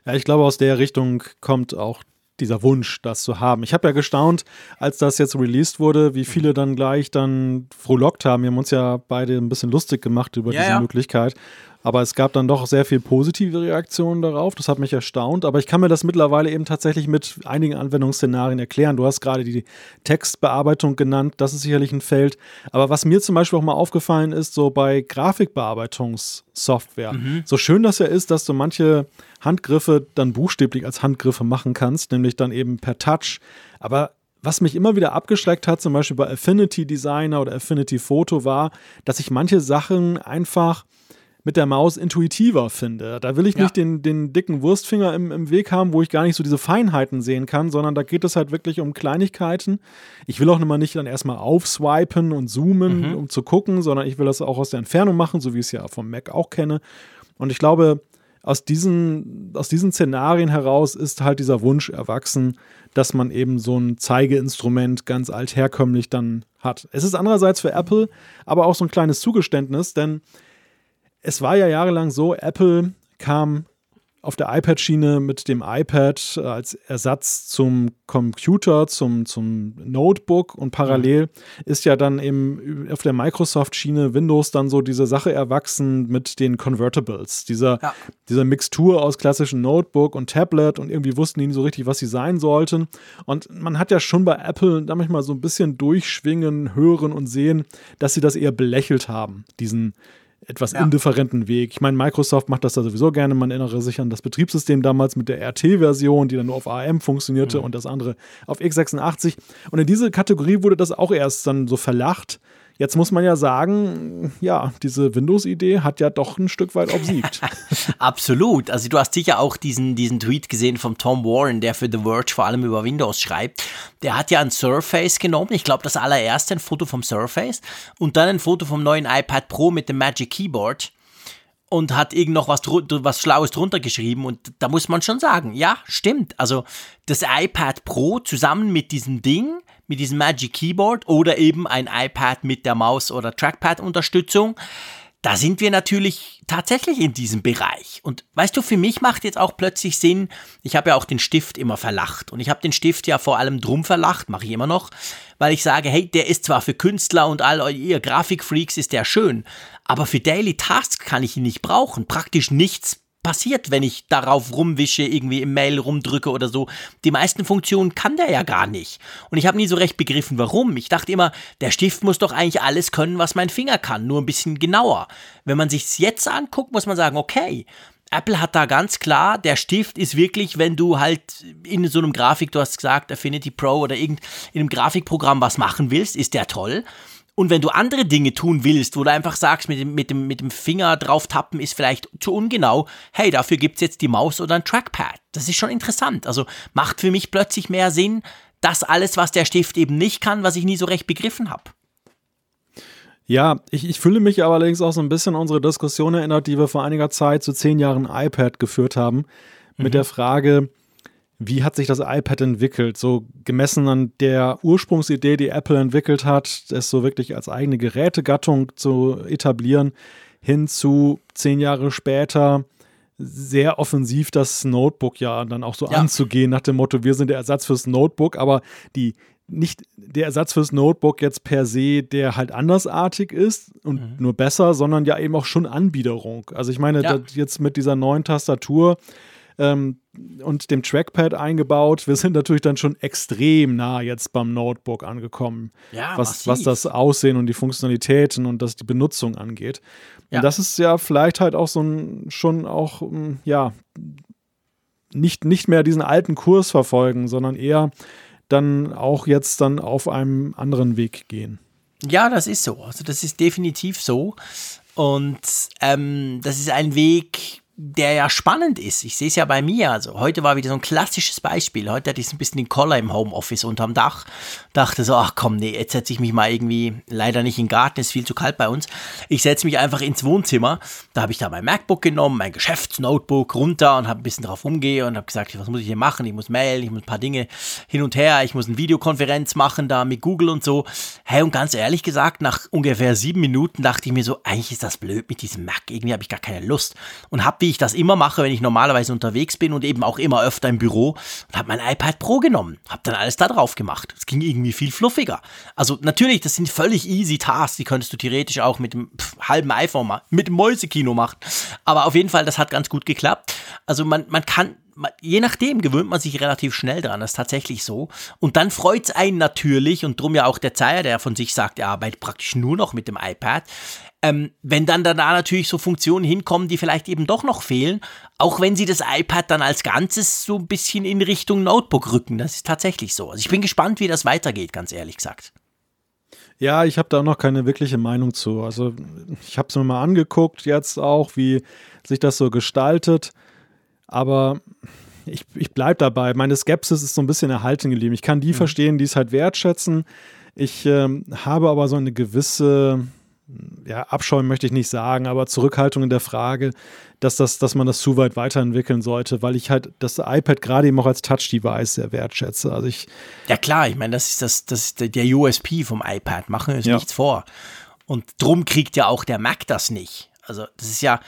Ja, ich glaube, aus der Richtung kommt auch dieser Wunsch, das zu haben. Ich habe ja gestaunt, als das jetzt released wurde, wie viele dann gleich dann frohlockt haben. Wir haben uns ja beide ein bisschen lustig gemacht über ja, diese ja. Möglichkeit. Aber es gab dann doch sehr viel positive Reaktionen darauf. Das hat mich erstaunt. Aber ich kann mir das mittlerweile eben tatsächlich mit einigen Anwendungsszenarien erklären. Du hast gerade die Textbearbeitung genannt. Das ist sicherlich ein Feld. Aber was mir zum Beispiel auch mal aufgefallen ist, so bei Grafikbearbeitungssoftware, mhm. so schön das ja ist, dass du manche Handgriffe dann buchstäblich als Handgriffe machen kannst, nämlich dann eben per Touch. Aber was mich immer wieder abgeschreckt hat, zum Beispiel bei Affinity Designer oder Affinity Photo, war, dass ich manche Sachen einfach mit der Maus intuitiver finde. Da will ich ja. nicht den, den dicken Wurstfinger im, im Weg haben, wo ich gar nicht so diese Feinheiten sehen kann, sondern da geht es halt wirklich um Kleinigkeiten. Ich will auch immer nicht dann erstmal aufswipen und zoomen, mhm. um zu gucken, sondern ich will das auch aus der Entfernung machen, so wie ich es ja vom Mac auch kenne. Und ich glaube, aus diesen, aus diesen Szenarien heraus ist halt dieser Wunsch erwachsen, dass man eben so ein Zeigeinstrument ganz altherkömmlich dann hat. Es ist andererseits für Apple aber auch so ein kleines Zugeständnis, denn es war ja jahrelang so, Apple kam auf der iPad-Schiene mit dem iPad äh, als Ersatz zum Computer, zum, zum Notebook und parallel ist ja dann eben auf der Microsoft-Schiene Windows dann so diese Sache erwachsen mit den Convertibles, dieser, ja. dieser Mixtur aus klassischen Notebook und Tablet und irgendwie wussten die nicht so richtig, was sie sein sollten. Und man hat ja schon bei Apple da manchmal so ein bisschen durchschwingen, hören und sehen, dass sie das eher belächelt haben, diesen etwas ja. indifferenten Weg. Ich meine, Microsoft macht das da sowieso gerne. Man erinnere sich an das Betriebssystem damals mit der RT-Version, die dann nur auf ARM funktionierte mhm. und das andere auf x86. Und in diese Kategorie wurde das auch erst dann so verlacht. Jetzt muss man ja sagen, ja, diese Windows-Idee hat ja doch ein Stück weit obsiegt. Absolut. Also du hast sicher auch diesen, diesen Tweet gesehen von Tom Warren, der für The Verge vor allem über Windows schreibt. Der hat ja ein Surface genommen, ich glaube das allererste ein Foto vom Surface und dann ein Foto vom neuen iPad Pro mit dem Magic Keyboard und hat irgend noch was, was Schlaues drunter geschrieben. Und da muss man schon sagen, ja, stimmt. Also das iPad Pro zusammen mit diesem Ding mit diesem Magic Keyboard oder eben ein iPad mit der Maus- oder Trackpad-Unterstützung. da sind wir natürlich tatsächlich in diesem Bereich. Und weißt du, für mich macht jetzt auch plötzlich Sinn, ich habe ja auch den Stift immer verlacht. Und ich habe den Stift ja vor allem drum verlacht, mache ich immer noch, weil ich sage, hey, der ist zwar für Künstler und all ihr Grafikfreaks ist der schön, aber für Daily Tasks kann ich ihn nicht brauchen. Praktisch nichts passiert, wenn ich darauf rumwische, irgendwie im Mail rumdrücke oder so. Die meisten Funktionen kann der ja gar nicht. Und ich habe nie so recht begriffen, warum. Ich dachte immer, der Stift muss doch eigentlich alles können, was mein Finger kann, nur ein bisschen genauer. Wenn man sich's jetzt anguckt, muss man sagen, okay, Apple hat da ganz klar, der Stift ist wirklich, wenn du halt in so einem Grafik, du hast gesagt, Affinity Pro oder irgend in einem Grafikprogramm was machen willst, ist der toll. Und wenn du andere Dinge tun willst, wo du einfach sagst, mit dem, mit dem, mit dem Finger drauf tappen ist vielleicht zu ungenau, hey, dafür gibt es jetzt die Maus oder ein Trackpad. Das ist schon interessant. Also macht für mich plötzlich mehr Sinn, das alles, was der Stift eben nicht kann, was ich nie so recht begriffen habe. Ja, ich, ich fühle mich allerdings auch so ein bisschen an unsere Diskussion erinnert, die wir vor einiger Zeit zu zehn Jahren iPad geführt haben, mit mhm. der Frage, wie hat sich das iPad entwickelt? So gemessen an der Ursprungsidee, die Apple entwickelt hat, es so wirklich als eigene Gerätegattung zu etablieren, hin zu zehn Jahre später sehr offensiv das Notebook ja dann auch so ja. anzugehen, nach dem Motto, wir sind der Ersatz fürs Notebook, aber die nicht der Ersatz fürs Notebook jetzt per se, der halt andersartig ist und mhm. nur besser, sondern ja eben auch schon Anbiederung. Also ich meine, ja. jetzt mit dieser neuen Tastatur ähm, und dem Trackpad eingebaut. Wir sind natürlich dann schon extrem nah jetzt beim Notebook angekommen, ja, was, was das Aussehen und die Funktionalitäten und das die Benutzung angeht. Ja. Und das ist ja vielleicht halt auch so ein schon auch, hm, ja, nicht, nicht mehr diesen alten Kurs verfolgen, sondern eher dann auch jetzt dann auf einem anderen Weg gehen. Ja, das ist so. Also das ist definitiv so. Und ähm, das ist ein Weg, der ja spannend ist. Ich sehe es ja bei mir. Also heute war wieder so ein klassisches Beispiel. Heute hatte ich so ein bisschen den Collar im Homeoffice unterm Dach. Dachte so, ach komm, nee, jetzt setze ich mich mal irgendwie, leider nicht in den Garten, ist viel zu kalt bei uns. Ich setze mich einfach ins Wohnzimmer. Da habe ich da mein MacBook genommen, mein Geschäftsnotebook runter und habe ein bisschen drauf umgehe und habe gesagt, was muss ich hier machen? Ich muss mailen, ich muss ein paar Dinge hin und her, ich muss eine Videokonferenz machen da mit Google und so. Hey, und ganz ehrlich gesagt, nach ungefähr sieben Minuten dachte ich mir so, eigentlich ist das blöd mit diesem Mac. Irgendwie habe ich gar keine Lust. Und habe wie ich das immer mache, wenn ich normalerweise unterwegs bin und eben auch immer öfter im Büro und habe mein iPad Pro genommen, habe dann alles da drauf gemacht. Es ging irgendwie viel fluffiger. Also natürlich, das sind völlig easy Tasks, die könntest du theoretisch auch mit dem halben iPhone mal, mit dem Mäusekino machen. Aber auf jeden Fall, das hat ganz gut geklappt. Also man, man kann je nachdem gewöhnt man sich relativ schnell dran, das ist tatsächlich so. Und dann freut es einen natürlich, und drum ja auch der Zeier, der von sich sagt, er arbeitet praktisch nur noch mit dem iPad. Ähm, wenn dann da natürlich so Funktionen hinkommen, die vielleicht eben doch noch fehlen, auch wenn sie das iPad dann als Ganzes so ein bisschen in Richtung Notebook rücken. Das ist tatsächlich so. Also ich bin gespannt, wie das weitergeht, ganz ehrlich gesagt. Ja, ich habe da noch keine wirkliche Meinung zu. Also ich habe es mir mal angeguckt jetzt auch, wie sich das so gestaltet. Aber ich, ich bleibe dabei. Meine Skepsis ist so ein bisschen erhalten geblieben. Ich kann die mhm. verstehen, die es halt wertschätzen. Ich ähm, habe aber so eine gewisse ja, Abscheu möchte ich nicht sagen, aber Zurückhaltung in der Frage, dass, das, dass man das zu weit weiterentwickeln sollte, weil ich halt das iPad gerade eben auch als Touch-Device sehr wertschätze. Also ich ja klar, ich meine, das ist, das, das ist der USP vom iPad, machen wir uns ja. nichts vor. Und drum kriegt ja auch der Mac das nicht. Also das ist ja,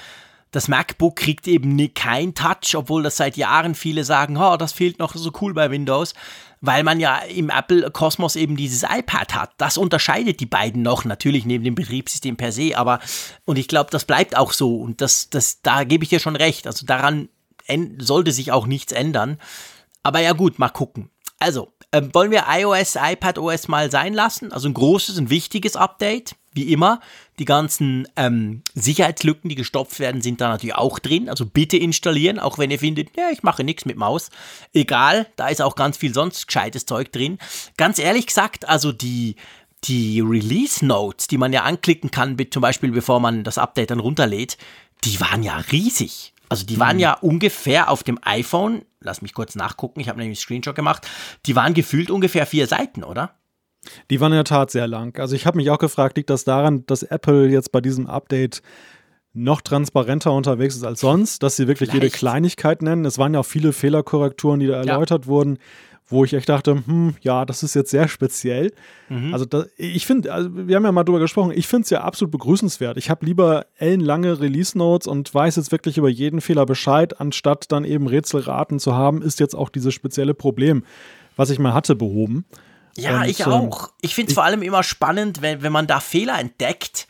das MacBook kriegt eben nie, kein Touch, obwohl das seit Jahren viele sagen, oh, das fehlt noch so cool bei Windows weil man ja im Apple-Kosmos eben dieses iPad hat. Das unterscheidet die beiden noch, natürlich neben dem Betriebssystem per se, aber und ich glaube, das bleibt auch so und das, das, da gebe ich dir schon recht. Also daran sollte sich auch nichts ändern. Aber ja gut, mal gucken. Also, ähm, wollen wir iOS, iPadOS mal sein lassen? Also ein großes, ein wichtiges Update wie immer. Die ganzen ähm, Sicherheitslücken, die gestopft werden, sind da natürlich auch drin. Also bitte installieren, auch wenn ihr findet, ja, ich mache nichts mit Maus. Egal, da ist auch ganz viel sonst gescheites Zeug drin. Ganz ehrlich gesagt, also die, die Release Notes, die man ja anklicken kann, zum Beispiel bevor man das Update dann runterlädt, die waren ja riesig. Also die waren mhm. ja ungefähr auf dem iPhone, lass mich kurz nachgucken, ich habe nämlich einen Screenshot gemacht, die waren gefühlt ungefähr vier Seiten, oder? Die waren in der Tat sehr lang. Also ich habe mich auch gefragt, liegt das daran, dass Apple jetzt bei diesem Update noch transparenter unterwegs ist als sonst, dass sie wirklich Vielleicht. jede Kleinigkeit nennen. Es waren ja auch viele Fehlerkorrekturen, die da erläutert ja. wurden, wo ich echt dachte, hm, ja, das ist jetzt sehr speziell. Mhm. Also da, ich finde, also wir haben ja mal drüber gesprochen, ich finde es ja absolut begrüßenswert. Ich habe lieber ellenlange Release-Notes und weiß jetzt wirklich über jeden Fehler Bescheid, anstatt dann eben Rätselraten zu haben, ist jetzt auch dieses spezielle Problem, was ich mal hatte, behoben. Ja, und, ich ähm, auch. Ich finde es vor allem immer spannend, wenn, wenn man da Fehler entdeckt,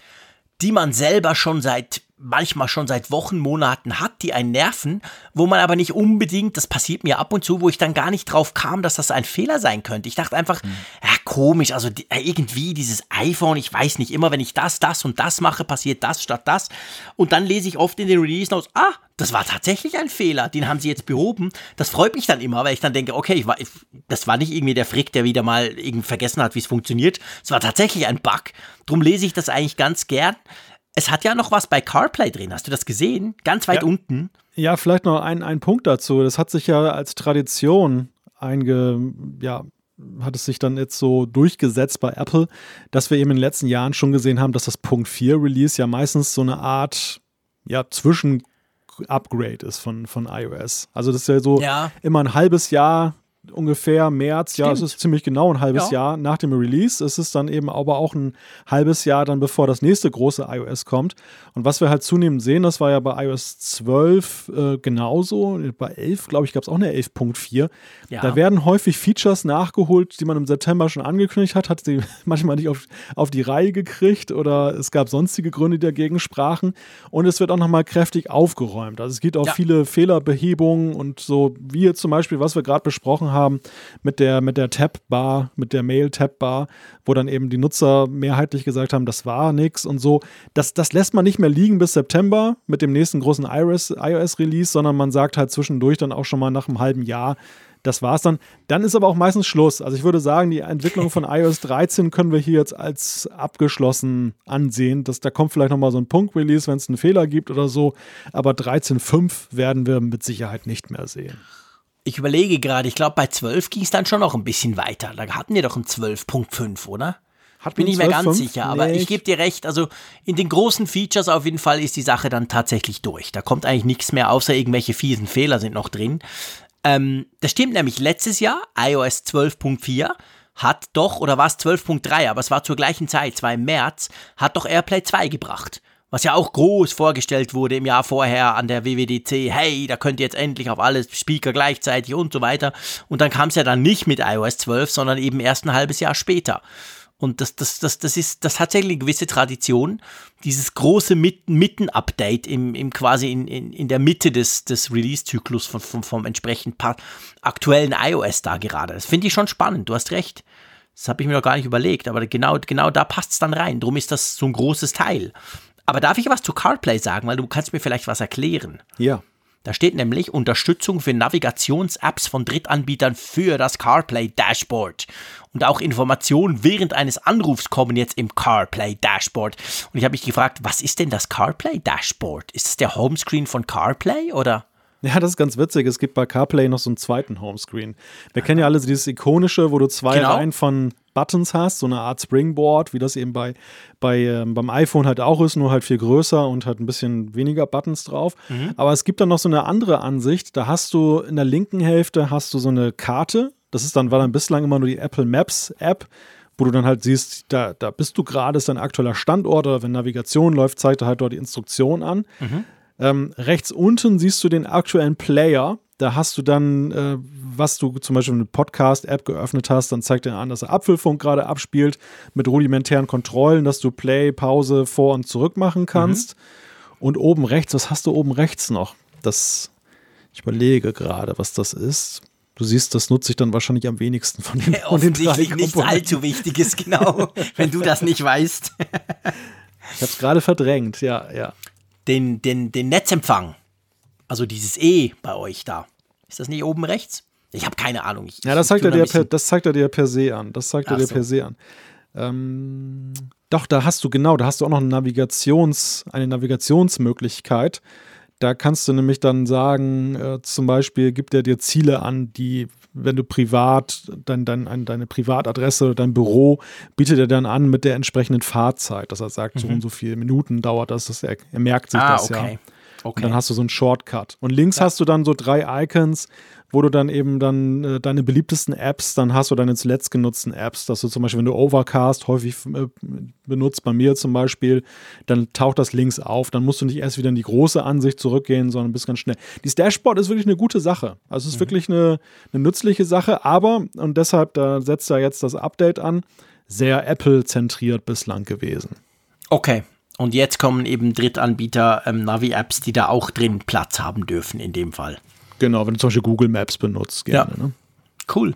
die man selber schon seit manchmal schon seit Wochen, Monaten hat, die einen nerven, wo man aber nicht unbedingt, das passiert mir ab und zu, wo ich dann gar nicht drauf kam, dass das ein Fehler sein könnte. Ich dachte einfach, mhm. ja, komisch, also die, irgendwie dieses iPhone, ich weiß nicht, immer wenn ich das, das und das mache, passiert das statt das. Und dann lese ich oft in den Release Notes, ah, das war tatsächlich ein Fehler, den haben sie jetzt behoben. Das freut mich dann immer, weil ich dann denke, okay, ich war, das war nicht irgendwie der Frick, der wieder mal irgendwie vergessen hat, wie es funktioniert. Es war tatsächlich ein Bug. Drum lese ich das eigentlich ganz gern. Es hat ja noch was bei CarPlay drin. Hast du das gesehen? Ganz weit ja. unten. Ja, vielleicht noch ein, ein Punkt dazu. Das hat sich ja als Tradition einge, ja, hat es sich dann jetzt so durchgesetzt bei Apple, dass wir eben in den letzten Jahren schon gesehen haben, dass das Punkt 4 Release ja meistens so eine Art ja, Zwischen- Upgrade ist von, von iOS. Also das ist ja so ja. immer ein halbes Jahr ungefähr März, Stimmt. ja, es ist ziemlich genau ein halbes ja. Jahr nach dem Release. Es ist dann eben aber auch ein halbes Jahr dann, bevor das nächste große iOS kommt. Und was wir halt zunehmend sehen, das war ja bei iOS 12 äh, genauso. Bei 11, glaube ich, gab es auch eine 11.4. Ja. Da werden häufig Features nachgeholt, die man im September schon angekündigt hat, hat sie manchmal nicht auf, auf die Reihe gekriegt oder es gab sonstige Gründe, die dagegen sprachen. Und es wird auch nochmal kräftig aufgeräumt. Also es gibt auch ja. viele Fehlerbehebungen und so, wie jetzt zum Beispiel, was wir gerade besprochen haben, mit der, mit der Tab-Bar, mit der Mail-Tab-Bar, wo dann eben die Nutzer mehrheitlich gesagt haben, das war nichts und so. Das, das lässt man nicht mehr liegen bis September mit dem nächsten großen iOS-Release, sondern man sagt halt zwischendurch dann auch schon mal nach einem halben Jahr, das war's dann. Dann ist aber auch meistens Schluss. Also ich würde sagen, die Entwicklung von iOS 13 können wir hier jetzt als abgeschlossen ansehen. Das, da kommt vielleicht nochmal so ein Punkt-Release, wenn es einen Fehler gibt oder so. Aber 13.5 werden wir mit Sicherheit nicht mehr sehen. Ich überlege gerade, ich glaube, bei 12 ging es dann schon noch ein bisschen weiter. Da hatten wir doch ein 12.5, oder? Hat Bin ich mir ganz 5? sicher, aber nee, ich gebe dir recht, also in den großen Features auf jeden Fall ist die Sache dann tatsächlich durch. Da kommt eigentlich nichts mehr, außer irgendwelche fiesen Fehler sind noch drin. Ähm, das stimmt nämlich, letztes Jahr, iOS 12.4, hat doch, oder war es 12.3, aber es war zur gleichen Zeit, zwar im März, hat doch AirPlay 2 gebracht was ja auch groß vorgestellt wurde im Jahr vorher an der WWDC, hey, da könnt ihr jetzt endlich auf alle Speaker gleichzeitig und so weiter. Und dann kam es ja dann nicht mit iOS 12, sondern eben erst ein halbes Jahr später. Und das, das, das, das ist, das hat tatsächlich eine gewisse Tradition. Dieses große Mitten-Update im, im quasi in, in, in der Mitte des, des Release-Zyklus vom, vom, vom entsprechend aktuellen iOS da gerade. Das finde ich schon spannend. Du hast recht. Das habe ich mir noch gar nicht überlegt, aber genau, genau da passt es dann rein. Drum ist das so ein großes Teil. Aber darf ich was zu CarPlay sagen, weil du kannst mir vielleicht was erklären? Ja. Da steht nämlich Unterstützung für Navigations-Apps von Drittanbietern für das CarPlay Dashboard. Und auch Informationen während eines Anrufs kommen jetzt im CarPlay Dashboard. Und ich habe mich gefragt, was ist denn das CarPlay Dashboard? Ist es der Homescreen von CarPlay oder? Ja, das ist ganz witzig. Es gibt bei CarPlay noch so einen zweiten Homescreen. Wir kennen ja alle dieses ikonische, wo du zwei genau. Reihen von Buttons hast, so eine Art Springboard, wie das eben bei, bei ähm, beim iPhone halt auch ist, nur halt viel größer und halt ein bisschen weniger Buttons drauf. Mhm. Aber es gibt dann noch so eine andere Ansicht. Da hast du in der linken Hälfte hast du so eine Karte. Das ist dann war dann bislang immer nur die Apple Maps App wo du dann halt siehst, da, da bist du gerade, ist dein aktueller Standort oder wenn Navigation läuft, zeigt er halt dort die Instruktion an. Mhm. Ähm, rechts unten siehst du den aktuellen Player. Da hast du dann, äh, was du zum Beispiel eine Podcast-App geöffnet hast, dann zeigt er an, dass er Apfelfunk gerade abspielt mit rudimentären Kontrollen, dass du Play, Pause, vor und zurück machen kannst. Mhm. Und oben rechts, was hast du oben rechts noch? Das, ich überlege gerade, was das ist. Du siehst, das nutze ich dann wahrscheinlich am wenigsten von den, den drei nichts allzu Wichtiges, genau, wenn du das nicht weißt. ich habe es gerade verdrängt, ja, ja den, den, den Netzempfang, also dieses E bei euch da. Ist das nicht oben rechts? Ich habe keine Ahnung. Ich, ja, das zeigt, er dir per, das zeigt er dir per se an. Das zeigt Ach er dir so. per se an. Ähm, doch, da hast du genau, da hast du auch noch eine, Navigations, eine Navigationsmöglichkeit. Da kannst du nämlich dann sagen, äh, zum Beispiel gibt er dir Ziele an, die, wenn du privat, dein, dein, deine Privatadresse oder dein Büro bietet er dann an mit der entsprechenden Fahrzeit, dass er sagt, mhm. so und so viele Minuten dauert das, das er, er merkt sich ah, das okay. ja. Okay. Und dann hast du so einen Shortcut. Und links ja. hast du dann so drei Icons, wo du dann eben dann äh, deine beliebtesten Apps, dann hast du deine zuletzt genutzten Apps, dass du zum Beispiel, wenn du Overcast häufig äh, benutzt, bei mir zum Beispiel, dann taucht das links auf. Dann musst du nicht erst wieder in die große Ansicht zurückgehen, sondern bist ganz schnell. Dieses Dashboard ist wirklich eine gute Sache. Also es ist mhm. wirklich eine, eine nützliche Sache, aber, und deshalb, da setzt da jetzt das Update an, sehr Apple-zentriert bislang gewesen. Okay. Und jetzt kommen eben Drittanbieter ähm, Navi-Apps, die da auch drin Platz haben dürfen in dem Fall. Genau, wenn du zum Beispiel Google Maps benutzt. Gerne, ja. Ne? Cool.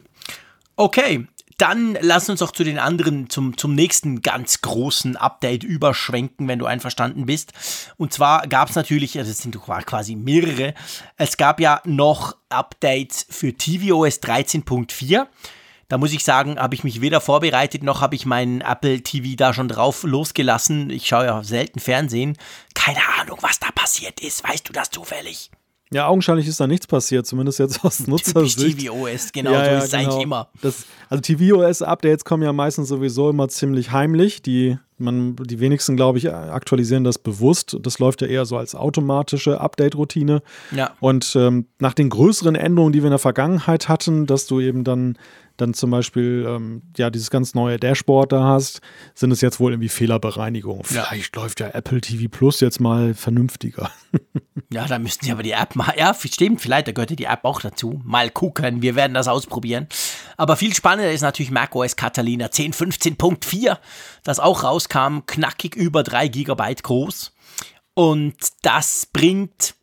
Okay, dann lass uns auch zu den anderen, zum, zum nächsten ganz großen Update überschwenken, wenn du einverstanden bist. Und zwar gab es natürlich, also es sind quasi mehrere, es gab ja noch Updates für tvOS 13.4. Da muss ich sagen, habe ich mich weder vorbereitet, noch habe ich meinen Apple TV da schon drauf losgelassen. Ich schaue ja selten Fernsehen. Keine Ahnung, was da passiert ist. Weißt du das zufällig? Ja, augenscheinlich ist da nichts passiert, zumindest jetzt aus Nutzersicht. tvOS, genau, ja, ja, so ist es genau. eigentlich immer. Das, also tvOS-Updates kommen ja meistens sowieso immer ziemlich heimlich. Die, man, die wenigsten, glaube ich, aktualisieren das bewusst. Das läuft ja eher so als automatische Update-Routine. Ja. Und ähm, nach den größeren Änderungen, die wir in der Vergangenheit hatten, dass du eben dann dann zum Beispiel ähm, ja dieses ganz neue Dashboard da hast, sind es jetzt wohl irgendwie Fehlerbereinigung. Vielleicht ja. läuft ja Apple TV Plus jetzt mal vernünftiger. ja, da müssten sie aber die App mal, ja, stimmt, vielleicht, da gehört die App auch dazu. Mal gucken, wir werden das ausprobieren. Aber viel spannender ist natürlich macOS Catalina 10.15.4, das auch rauskam, knackig über 3 GB groß. Und das bringt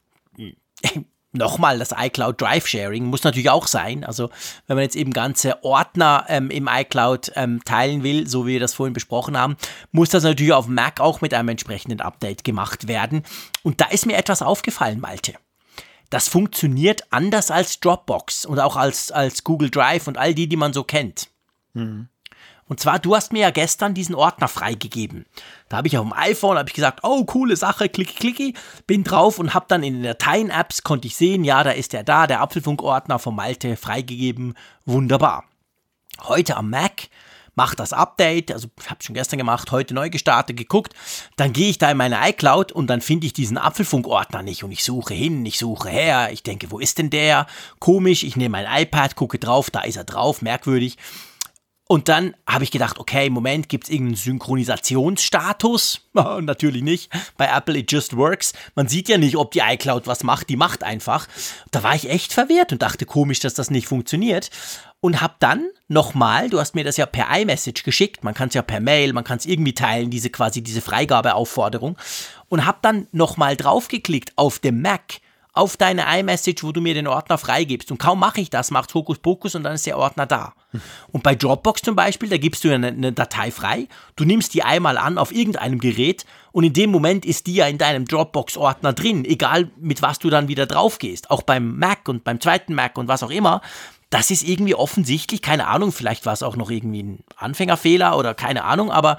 Nochmal, das iCloud Drive Sharing muss natürlich auch sein. Also, wenn man jetzt eben ganze Ordner ähm, im iCloud ähm, teilen will, so wie wir das vorhin besprochen haben, muss das natürlich auf Mac auch mit einem entsprechenden Update gemacht werden. Und da ist mir etwas aufgefallen, Malte. Das funktioniert anders als Dropbox und auch als, als Google Drive und all die, die man so kennt. Mhm. Und zwar, du hast mir ja gestern diesen Ordner freigegeben. Da habe ich auf dem iPhone hab ich gesagt, oh, coole Sache, klicki, klicki, bin drauf und habe dann in den Dateien-Apps, konnte ich sehen, ja, da ist der da, der Apfelfunk-Ordner von Malte freigegeben. Wunderbar. Heute am Mac macht das Update, also ich habe schon gestern gemacht, heute neu gestartet, geguckt, dann gehe ich da in meine iCloud und dann finde ich diesen Apfelfunk-Ordner nicht und ich suche hin, ich suche her, ich denke, wo ist denn der? Komisch, ich nehme mein iPad, gucke drauf, da ist er drauf, merkwürdig. Und dann habe ich gedacht, okay, im Moment gibt es irgendeinen Synchronisationsstatus. Natürlich nicht. Bei Apple it just works. Man sieht ja nicht, ob die iCloud was macht. Die macht einfach. Da war ich echt verwirrt und dachte, komisch, dass das nicht funktioniert. Und habe dann nochmal, du hast mir das ja per iMessage geschickt, man kann es ja per Mail, man kann es irgendwie teilen, diese quasi diese Freigabeaufforderung. Und habe dann nochmal draufgeklickt auf dem Mac auf deine iMessage, wo du mir den Ordner freigibst. Und kaum mache ich das, macht Hokus Pokus und dann ist der Ordner da. Und bei Dropbox zum Beispiel, da gibst du eine, eine Datei frei, du nimmst die einmal an auf irgendeinem Gerät und in dem Moment ist die ja in deinem Dropbox-Ordner drin, egal mit was du dann wieder drauf gehst. Auch beim Mac und beim zweiten Mac und was auch immer. Das ist irgendwie offensichtlich, keine Ahnung, vielleicht war es auch noch irgendwie ein Anfängerfehler oder keine Ahnung, aber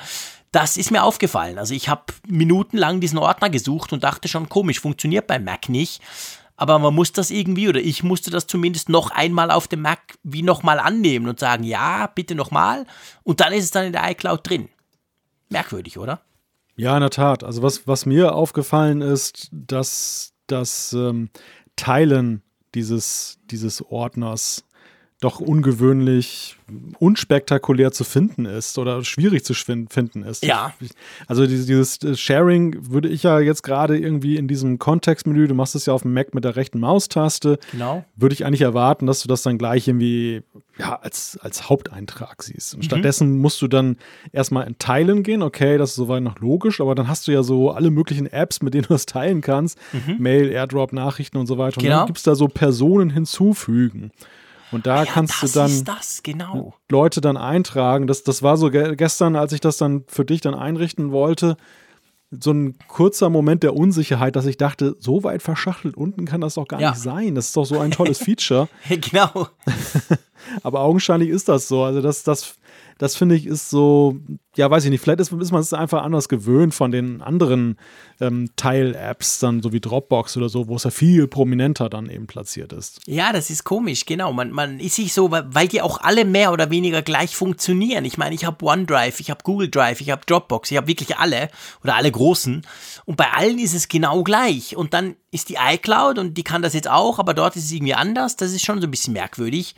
das ist mir aufgefallen. Also ich habe minutenlang diesen Ordner gesucht und dachte schon, komisch, funktioniert beim Mac nicht. Aber man muss das irgendwie, oder ich musste das zumindest noch einmal auf dem Mac wie nochmal annehmen und sagen, ja, bitte nochmal. Und dann ist es dann in der iCloud drin. Merkwürdig, oder? Ja, in der Tat. Also was, was mir aufgefallen ist, dass das ähm, Teilen dieses, dieses Ordners doch ungewöhnlich unspektakulär zu finden ist oder schwierig zu finden ist. Ja. Also dieses äh, Sharing würde ich ja jetzt gerade irgendwie in diesem Kontextmenü, du machst es ja auf dem Mac mit der rechten Maustaste, genau. würde ich eigentlich erwarten, dass du das dann gleich irgendwie ja, als, als Haupteintrag siehst. Und mhm. stattdessen musst du dann erstmal in Teilen gehen, okay, das ist soweit noch logisch, aber dann hast du ja so alle möglichen Apps, mit denen du das teilen kannst, mhm. Mail, Airdrop, Nachrichten und so weiter. Und genau. dann gibt es da so Personen hinzufügen. Und da ja, kannst du dann das, genau. Leute dann eintragen. Das, das war so ge gestern, als ich das dann für dich dann einrichten wollte, so ein kurzer Moment der Unsicherheit, dass ich dachte, so weit verschachtelt unten kann das doch gar ja. nicht sein. Das ist doch so ein tolles Feature. genau. Aber augenscheinlich ist das so. Also das, das das finde ich ist so, ja, weiß ich nicht, vielleicht ist, ist man es einfach anders gewöhnt von den anderen ähm, Teil-Apps, dann so wie Dropbox oder so, wo es ja viel prominenter dann eben platziert ist. Ja, das ist komisch, genau. Man, man ist sich so, weil die auch alle mehr oder weniger gleich funktionieren. Ich meine, ich habe OneDrive, ich habe Google Drive, ich habe Dropbox, ich habe wirklich alle oder alle großen. Und bei allen ist es genau gleich. Und dann ist die iCloud und die kann das jetzt auch, aber dort ist es irgendwie anders. Das ist schon so ein bisschen merkwürdig.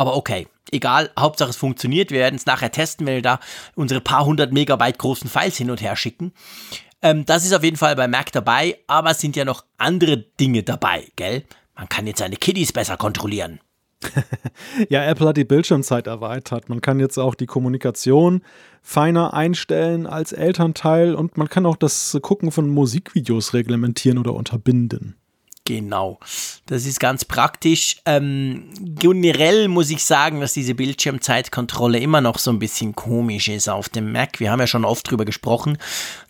Aber okay, egal, Hauptsache es funktioniert. Wir werden es nachher testen, wenn wir da unsere paar hundert Megabyte großen Files hin und her schicken. Ähm, das ist auf jeden Fall bei Mac dabei, aber es sind ja noch andere Dinge dabei, gell? Man kann jetzt seine Kiddies besser kontrollieren. ja, Apple hat die Bildschirmzeit erweitert. Man kann jetzt auch die Kommunikation feiner einstellen als Elternteil und man kann auch das Gucken von Musikvideos reglementieren oder unterbinden. Genau, das ist ganz praktisch. Ähm, generell muss ich sagen, dass diese Bildschirmzeitkontrolle immer noch so ein bisschen komisch ist auf dem Mac. Wir haben ja schon oft drüber gesprochen.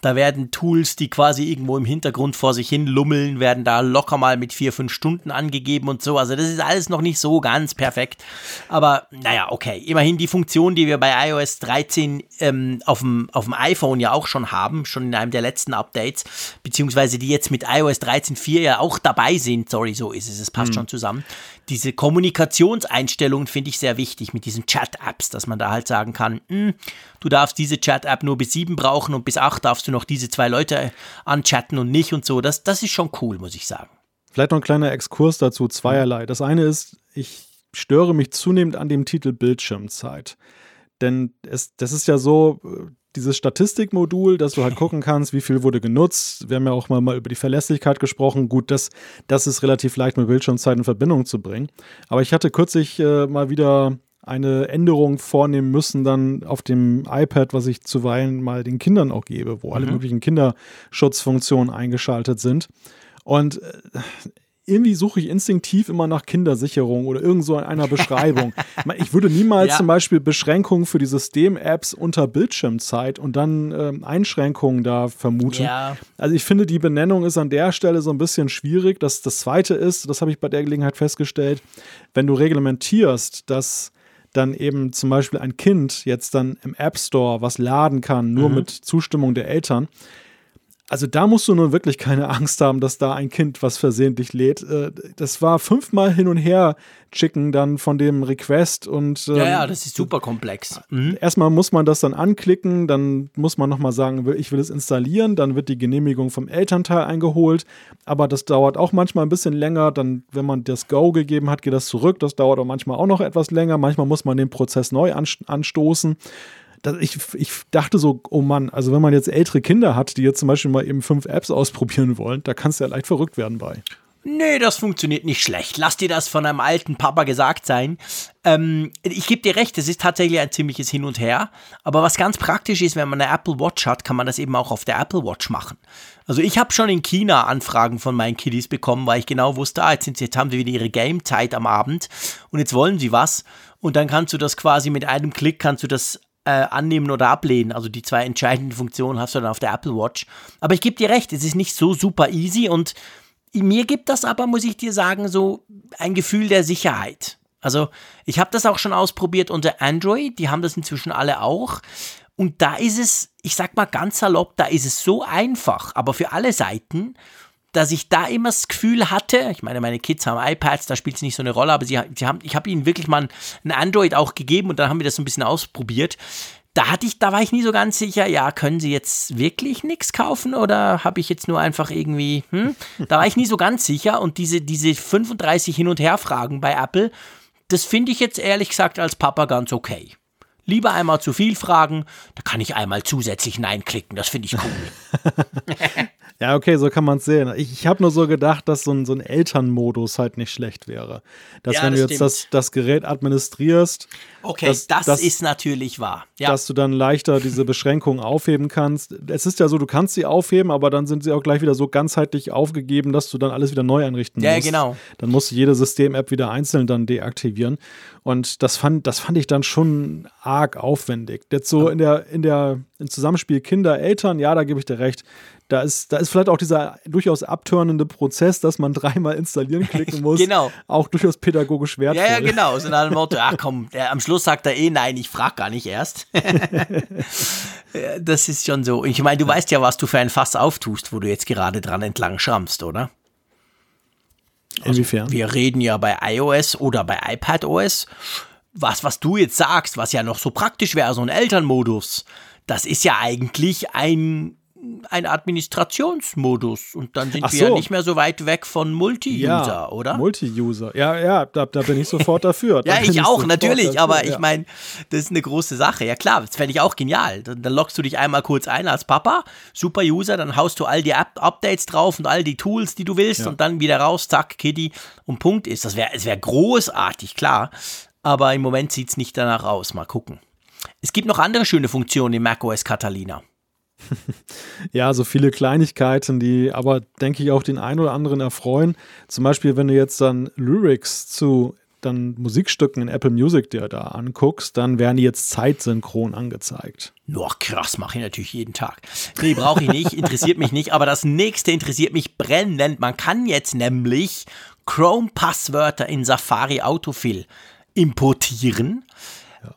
Da werden Tools, die quasi irgendwo im Hintergrund vor sich hin lummeln, werden da locker mal mit vier, fünf Stunden angegeben und so. Also das ist alles noch nicht so ganz perfekt. Aber naja, okay. Immerhin die Funktion, die wir bei iOS 13 ähm, auf, dem, auf dem iPhone ja auch schon haben, schon in einem der letzten Updates, beziehungsweise die jetzt mit iOS 13.4 ja auch dabei sind, sorry, so ist es, es passt mhm. schon zusammen. Diese Kommunikationseinstellungen finde ich sehr wichtig mit diesen Chat-Apps, dass man da halt sagen kann, hm, du darfst diese Chat-App nur bis sieben brauchen und bis acht darfst du noch diese zwei Leute anchatten und nicht und so. Das, das ist schon cool, muss ich sagen. Vielleicht noch ein kleiner Exkurs dazu, zweierlei. Das eine ist, ich störe mich zunehmend an dem Titel Bildschirmzeit. Denn es, das ist ja so, dieses Statistikmodul, dass du halt gucken kannst, wie viel wurde genutzt. Wir haben ja auch mal, mal über die Verlässlichkeit gesprochen. Gut, das, das ist relativ leicht mit Bildschirmzeit in Verbindung zu bringen. Aber ich hatte kürzlich äh, mal wieder eine Änderung vornehmen müssen, dann auf dem iPad, was ich zuweilen mal den Kindern auch gebe, wo alle mhm. möglichen Kinderschutzfunktionen eingeschaltet sind. Und äh, irgendwie suche ich instinktiv immer nach Kindersicherung oder irgend so einer Beschreibung. ich würde niemals ja. zum Beispiel Beschränkungen für die System-Apps unter Bildschirmzeit und dann ähm, Einschränkungen da vermuten. Ja. Also ich finde, die Benennung ist an der Stelle so ein bisschen schwierig. Das, das zweite ist, das habe ich bei der Gelegenheit festgestellt, wenn du reglementierst, dass dann eben zum Beispiel ein Kind jetzt dann im App Store was laden kann, nur mhm. mit Zustimmung der Eltern, also da musst du nun wirklich keine Angst haben, dass da ein Kind was versehentlich lädt. Äh, das war fünfmal hin und her chicken dann von dem Request und ja, ja, ähm, das ist super komplex. Mhm. Erstmal muss man das dann anklicken, dann muss man nochmal sagen, ich will es installieren, dann wird die Genehmigung vom Elternteil eingeholt, aber das dauert auch manchmal ein bisschen länger. Dann, wenn man das Go gegeben hat, geht das zurück. Das dauert auch manchmal auch noch etwas länger. Manchmal muss man den Prozess neu anstoßen ich, ich dachte so, oh Mann, also wenn man jetzt ältere Kinder hat, die jetzt zum Beispiel mal eben fünf Apps ausprobieren wollen, da kannst du ja leicht verrückt werden bei. Nee, das funktioniert nicht schlecht. Lass dir das von einem alten Papa gesagt sein. Ähm, ich gebe dir recht, es ist tatsächlich ein ziemliches Hin und Her. Aber was ganz praktisch ist, wenn man eine Apple Watch hat, kann man das eben auch auf der Apple Watch machen. Also ich habe schon in China Anfragen von meinen Kiddies bekommen, weil ich genau wusste, ah, jetzt, sind jetzt haben sie wieder ihre Game-Zeit am Abend und jetzt wollen sie was. Und dann kannst du das quasi mit einem Klick, kannst du das äh, annehmen oder ablehnen. Also die zwei entscheidenden Funktionen hast du dann auf der Apple Watch. Aber ich gebe dir recht, es ist nicht so super easy und mir gibt das aber, muss ich dir sagen, so ein Gefühl der Sicherheit. Also ich habe das auch schon ausprobiert unter Android, die haben das inzwischen alle auch. Und da ist es, ich sag mal ganz salopp, da ist es so einfach, aber für alle Seiten dass ich da immer das Gefühl hatte, ich meine, meine Kids haben iPads, da spielt es nicht so eine Rolle, aber sie, sie haben, ich habe ihnen wirklich mal ein Android auch gegeben und dann haben wir das so ein bisschen ausprobiert. Da hatte ich, da war ich nie so ganz sicher, ja, können sie jetzt wirklich nichts kaufen oder habe ich jetzt nur einfach irgendwie, hm? Da war ich nie so ganz sicher und diese, diese 35 Hin- und Her-Fragen bei Apple, das finde ich jetzt ehrlich gesagt als Papa ganz okay. Lieber einmal zu viel fragen, da kann ich einmal zusätzlich Nein klicken, das finde ich cool. Ja, okay, so kann man es sehen. Ich, ich habe nur so gedacht, dass so ein, so ein Elternmodus halt nicht schlecht wäre. Dass ja, wenn das du jetzt das, das Gerät administrierst. Okay, dass, das dass, ist natürlich wahr. Ja. Dass du dann leichter diese Beschränkungen aufheben kannst. Es ist ja so, du kannst sie aufheben, aber dann sind sie auch gleich wieder so ganzheitlich aufgegeben, dass du dann alles wieder neu einrichten ja, musst. Ja, genau. Dann musst du jede System-App wieder einzeln dann deaktivieren. Und das fand, das fand ich dann schon arg aufwendig. Jetzt so in der, in der, im Zusammenspiel Kinder, Eltern, ja, da gebe ich dir recht da ist, da ist vielleicht auch dieser durchaus abtörnende Prozess, dass man dreimal installieren klicken muss. genau. Auch durchaus pädagogisch wertvoll. Ja, ja, genau. So nach dem Motto, ach komm, der, am Schluss sagt er eh, nein, ich frag gar nicht erst. das ist schon so. Ich meine, du weißt ja, was du für ein Fass auftust, wo du jetzt gerade dran entlang schrammst, oder? Inwiefern? Also, wir reden ja bei iOS oder bei iPadOS. Was, was du jetzt sagst, was ja noch so praktisch wäre, so ein Elternmodus, das ist ja eigentlich ein ein Administrationsmodus und dann sind Ach wir so. nicht mehr so weit weg von Multi-User, ja, oder? Multi-User. Ja, ja, da, da bin ich sofort dafür. Da Ja, bin ich auch, natürlich, dafür, aber ich ja. meine, das ist eine große Sache. Ja klar, das fände ich auch genial. Dann, dann loggst du dich einmal kurz ein als Papa, super User, dann haust du all die Up Updates drauf und all die Tools, die du willst Ja. und dann wieder raus, zack, Kitty und Punkt ist. Das wäre wär großartig, klar, aber im Moment sieht es nicht danach aus. Mal gucken. Es gibt noch andere schöne Funktionen im macOS Catalina. Ja, so viele Kleinigkeiten, die aber, denke ich, auch den einen oder anderen erfreuen. Zum Beispiel, wenn du jetzt dann Lyrics zu dann Musikstücken in Apple Music dir da anguckst, dann werden die jetzt zeitsynchron angezeigt. Nur krass, mache ich natürlich jeden Tag. Nee, brauche ich nicht, interessiert mich nicht, aber das nächste interessiert mich brennend. Man kann jetzt nämlich Chrome-Passwörter in Safari Autofill importieren.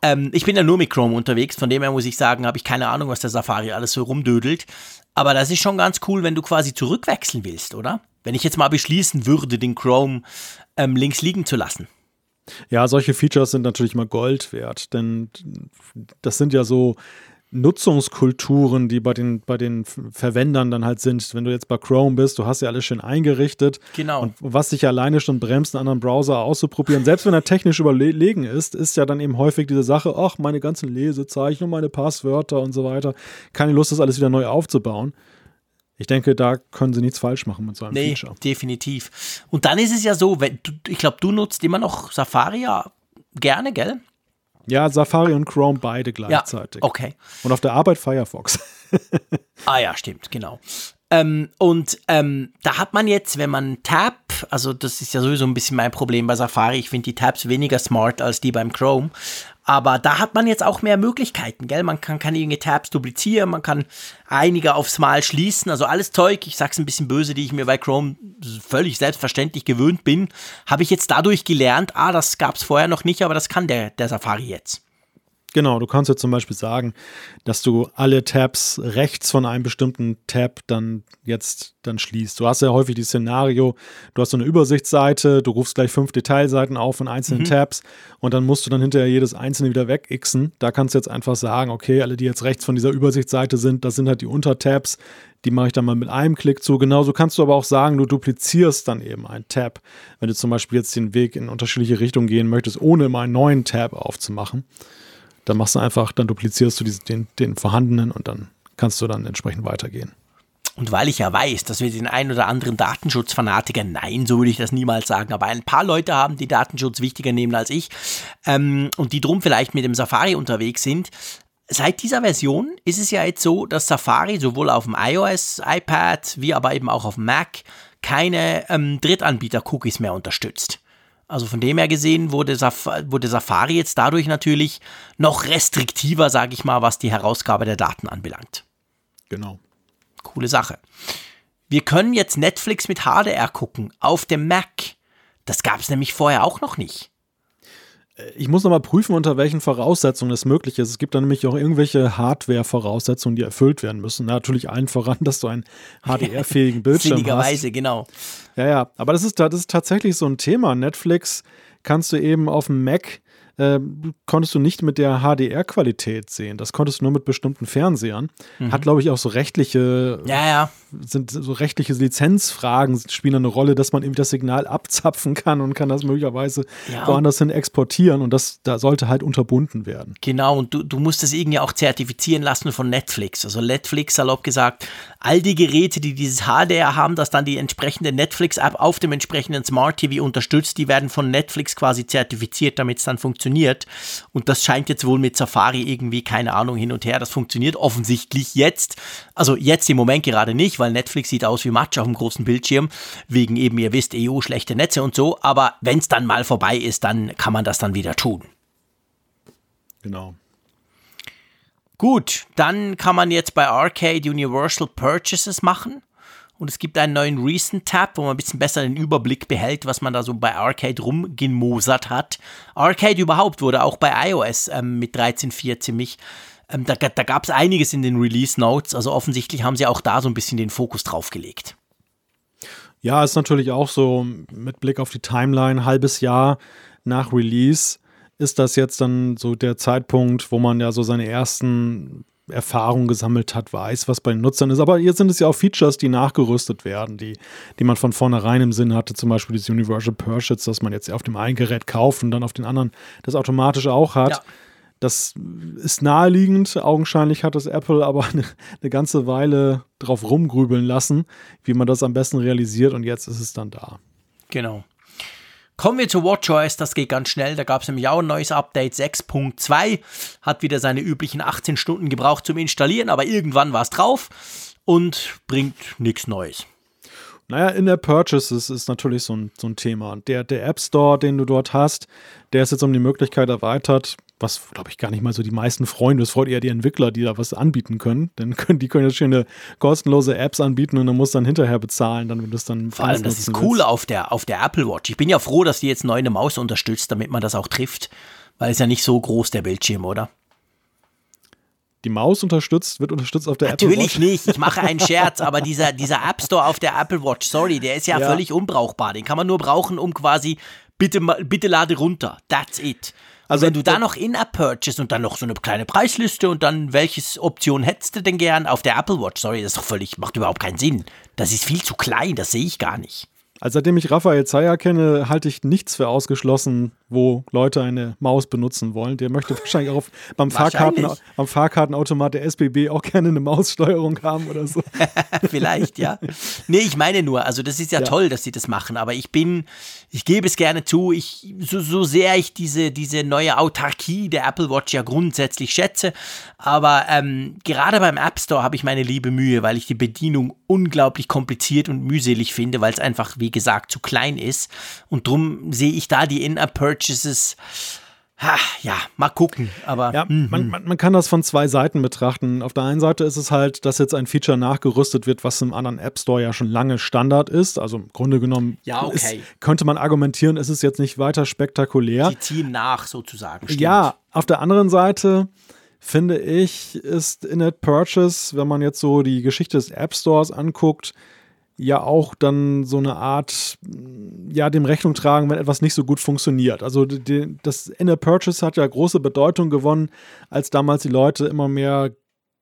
Ähm, ich bin ja nur mit Chrome unterwegs, von dem her muss ich sagen, habe ich keine Ahnung, was der Safari alles so rumdödelt. Aber das ist schon ganz cool, wenn du quasi zurückwechseln willst, oder? Wenn ich jetzt mal beschließen würde, den Chrome ähm, links liegen zu lassen. Ja, solche Features sind natürlich mal Gold wert, denn das sind ja so Nutzungskulturen, die bei den, bei den Verwendern dann halt sind. Wenn du jetzt bei Chrome bist, du hast ja alles schön eingerichtet. Genau. Und was dich alleine schon bremst, einen anderen Browser auszuprobieren, selbst wenn er technisch überlegen ist, ist ja dann eben häufig diese Sache, ach, meine ganzen Lesezeichen und meine Passwörter und so weiter. Keine Lust, das alles wieder neu aufzubauen. Ich denke, da können sie nichts falsch machen mit so einem Nee, Feature. definitiv. Und dann ist es ja so, wenn du, ich glaube, du nutzt immer noch Safari ja gerne, gell? Ja, Safari und Chrome beide gleichzeitig. Ja, okay. Und auf der Arbeit Firefox. Ah ja, stimmt, genau. Ähm, und ähm, da hat man jetzt, wenn man Tab, also das ist ja sowieso ein bisschen mein Problem bei Safari, ich finde die Tabs weniger smart als die beim Chrome, aber da hat man jetzt auch mehr Möglichkeiten, gell? Man kann, kann irgendwelche Tabs duplizieren, man kann einige aufs Mal schließen, also alles Zeug, ich sag's ein bisschen böse, die ich mir bei Chrome völlig selbstverständlich gewöhnt bin, habe ich jetzt dadurch gelernt, ah, das gab's vorher noch nicht, aber das kann der, der Safari jetzt. Genau, du kannst jetzt zum Beispiel sagen, dass du alle Tabs rechts von einem bestimmten Tab dann jetzt dann schließt. Du hast ja häufig die Szenario, du hast so eine Übersichtsseite, du rufst gleich fünf Detailseiten auf in einzelnen Tabs und dann musst du dann hinterher jedes einzelne wieder wegixen. Da kannst du jetzt einfach sagen, okay, alle, die jetzt rechts von dieser Übersichtsseite sind, das sind halt die Untertabs, die mache ich dann mal mit einem Klick zu. Genauso kannst du aber auch sagen, du duplizierst dann eben einen Tab. Wenn du zum Beispiel jetzt den Weg in unterschiedliche Richtungen gehen möchtest, ohne immer einen neuen Tab aufzumachen dann machst du einfach, dann duplizierst du diesen, den, den vorhandenen und dann kannst du dann entsprechend weitergehen. Und weil ich ja weiß, dass wir den einen oder anderen Datenschutzfanatiker, nein, so würde ich das niemals sagen, aber ein paar Leute haben, die Datenschutz wichtiger nehmen als ich ähm, und die drum vielleicht mit dem Safari unterwegs sind. Seit dieser Version ist es ja jetzt so, dass Safari sowohl auf dem iOS, iPad wie aber eben auch auf dem Mac keine ähm, Drittanbieter-Cookies mehr unterstützt. Also von dem her gesehen wurde, Saf wurde Safari jetzt dadurch natürlich noch restriktiver, sage ich mal, was die Herausgabe der Daten anbelangt. Genau. Coole Sache. Wir können jetzt Netflix mit HDR gucken auf dem Mac. Das gab es nämlich vorher auch noch nicht. Ich muss nochmal prüfen, unter welchen Voraussetzungen das möglich ist. Es gibt da nämlich auch irgendwelche Hardware-Voraussetzungen, die erfüllt werden müssen. Natürlich allen voran, dass du einen HDR-fähigen Bildschirm hast. Sinnigerweise, genau. Ja, ja. Aber das ist, das ist tatsächlich so ein Thema. Netflix kannst du eben auf dem Mac äh, konntest du nicht mit der HDR-Qualität sehen. Das konntest du nur mit bestimmten Fernsehern. Hat, glaube ich, auch so rechtliche, Ja, ja. Sind so rechtliche Lizenzfragen spielen eine Rolle, dass man eben das Signal abzapfen kann und kann das möglicherweise Ja, woanders hin exportieren und das da sollte halt unterbunden werden. Genau, und du, du musst das irgendwie auch zertifizieren lassen von Netflix. Also Netflix, salopp gesagt, all die Geräte, die dieses HDR haben, das dann die entsprechende Netflix-App auf dem entsprechenden Smart TV unterstützt, die werden von Netflix quasi zertifiziert, damit es dann funktioniert. Und das scheint jetzt wohl mit Safari irgendwie, keine Ahnung, hin und her. Das funktioniert offensichtlich jetzt. Also jetzt im Moment gerade nicht, weil Netflix sieht aus wie Matsch auf dem großen Bildschirm, wegen eben, ihr wisst, EU, schlechte Netze und so. Aber wenn es dann mal vorbei ist, dann kann man das dann wieder tun. Genau. Gut, dann kann man jetzt bei Arcade Universal Purchases machen. Und es gibt einen neuen Recent-Tab, wo man ein bisschen besser den Überblick behält, was man da so bei Arcade rumgemosert hat. Arcade überhaupt wurde auch bei iOS ähm, mit 13.4 ziemlich. Ähm, da da gab es einiges in den Release-Notes. Also offensichtlich haben sie auch da so ein bisschen den Fokus drauf gelegt. Ja, ist natürlich auch so mit Blick auf die Timeline, halbes Jahr nach Release ist das jetzt dann so der Zeitpunkt, wo man ja so seine ersten Erfahrung gesammelt hat, weiß, was bei den Nutzern ist. Aber jetzt sind es ja auch Features, die nachgerüstet werden, die, die man von vornherein im Sinn hatte. Zum Beispiel das Universal Purchase, das man jetzt auf dem einen Gerät kauft und dann auf den anderen das automatisch auch hat. Ja. Das ist naheliegend. Augenscheinlich hat das Apple aber eine, eine ganze Weile drauf rumgrübeln lassen, wie man das am besten realisiert. Und jetzt ist es dann da. Genau. Kommen wir zu WatchOS, das geht ganz schnell. Da gab es im Jahr ein neues Update 6.2. Hat wieder seine üblichen 18 Stunden gebraucht zum Installieren, aber irgendwann war es drauf und bringt nichts Neues. Naja, in der Purchases ist natürlich so ein, so ein Thema. Der, der App Store, den du dort hast, der ist jetzt um die Möglichkeit erweitert, was glaube ich gar nicht mal so die meisten freuen. Das freut eher die Entwickler, die da was anbieten können. Dann können die können jetzt schöne kostenlose Apps anbieten und dann muss dann hinterher bezahlen, dann wenn das dann Vor allem das ist cool auf der auf der Apple Watch. Ich bin ja froh, dass die jetzt neu eine Maus unterstützt, damit man das auch trifft, weil es ja nicht so groß der Bildschirm, oder? die Maus unterstützt, wird unterstützt auf der Natürlich Apple Watch. Natürlich nicht, ich mache einen Scherz, aber dieser, dieser App Store auf der Apple Watch, sorry, der ist ja, ja, völlig unbrauchbar. Den kann man nur brauchen, um quasi, bitte, bitte lade runter, that's it. Also wenn du da noch In-App-Purchase und dann noch so eine kleine Preisliste und dann welches Option hättest du denn gern auf der Apple Watch? Sorry, das ist doch völlig, macht überhaupt keinen Sinn. Das ist viel zu klein, das sehe ich gar nicht. Also seitdem ich Raphael Zeyer kenne, halte ich nichts für ausgeschlossen, wo Leute eine Maus benutzen wollen. Der möchte wahrscheinlich auch beim, Fahrkarten, beim Fahrkartenautomat der SBB auch gerne eine Maussteuerung haben oder so. Vielleicht, ja. Nee, ich meine nur, also das ist ja, ja, toll, dass sie das machen, aber ich bin, ich gebe es gerne zu, ich, so, so sehr ich diese, diese neue Autarkie der Apple Watch ja grundsätzlich schätze, aber ähm, gerade beim App Store habe ich meine liebe Mühe, weil ich die Bedienung unglaublich kompliziert und mühselig finde, weil es einfach, wie gesagt, zu klein ist und darum sehe ich da die In-App-Purchase Purchases. Ha, ja, mal gucken. Aber ja, mhm. man, man, man, kann das von zwei Seiten betrachten. Auf der einen Seite ist es halt, dass jetzt ein Feature nachgerüstet wird, was im anderen App Store ja schon lange Standard ist. Also im Grunde genommen ja, okay. ist, könnte man argumentieren, ist es jetzt nicht weiter spektakulär. Sie ziehen nach sozusagen. Stimmt. Ja, auf der anderen Seite finde ich, ist In-App Purchase, wenn man jetzt so die Geschichte des App Stores anguckt, ja auch dann so eine Art, ja, dem Rechnung tragen, wenn etwas nicht so gut funktioniert. Also die, das Inner Purchase hat ja große Bedeutung gewonnen, als damals die Leute immer mehr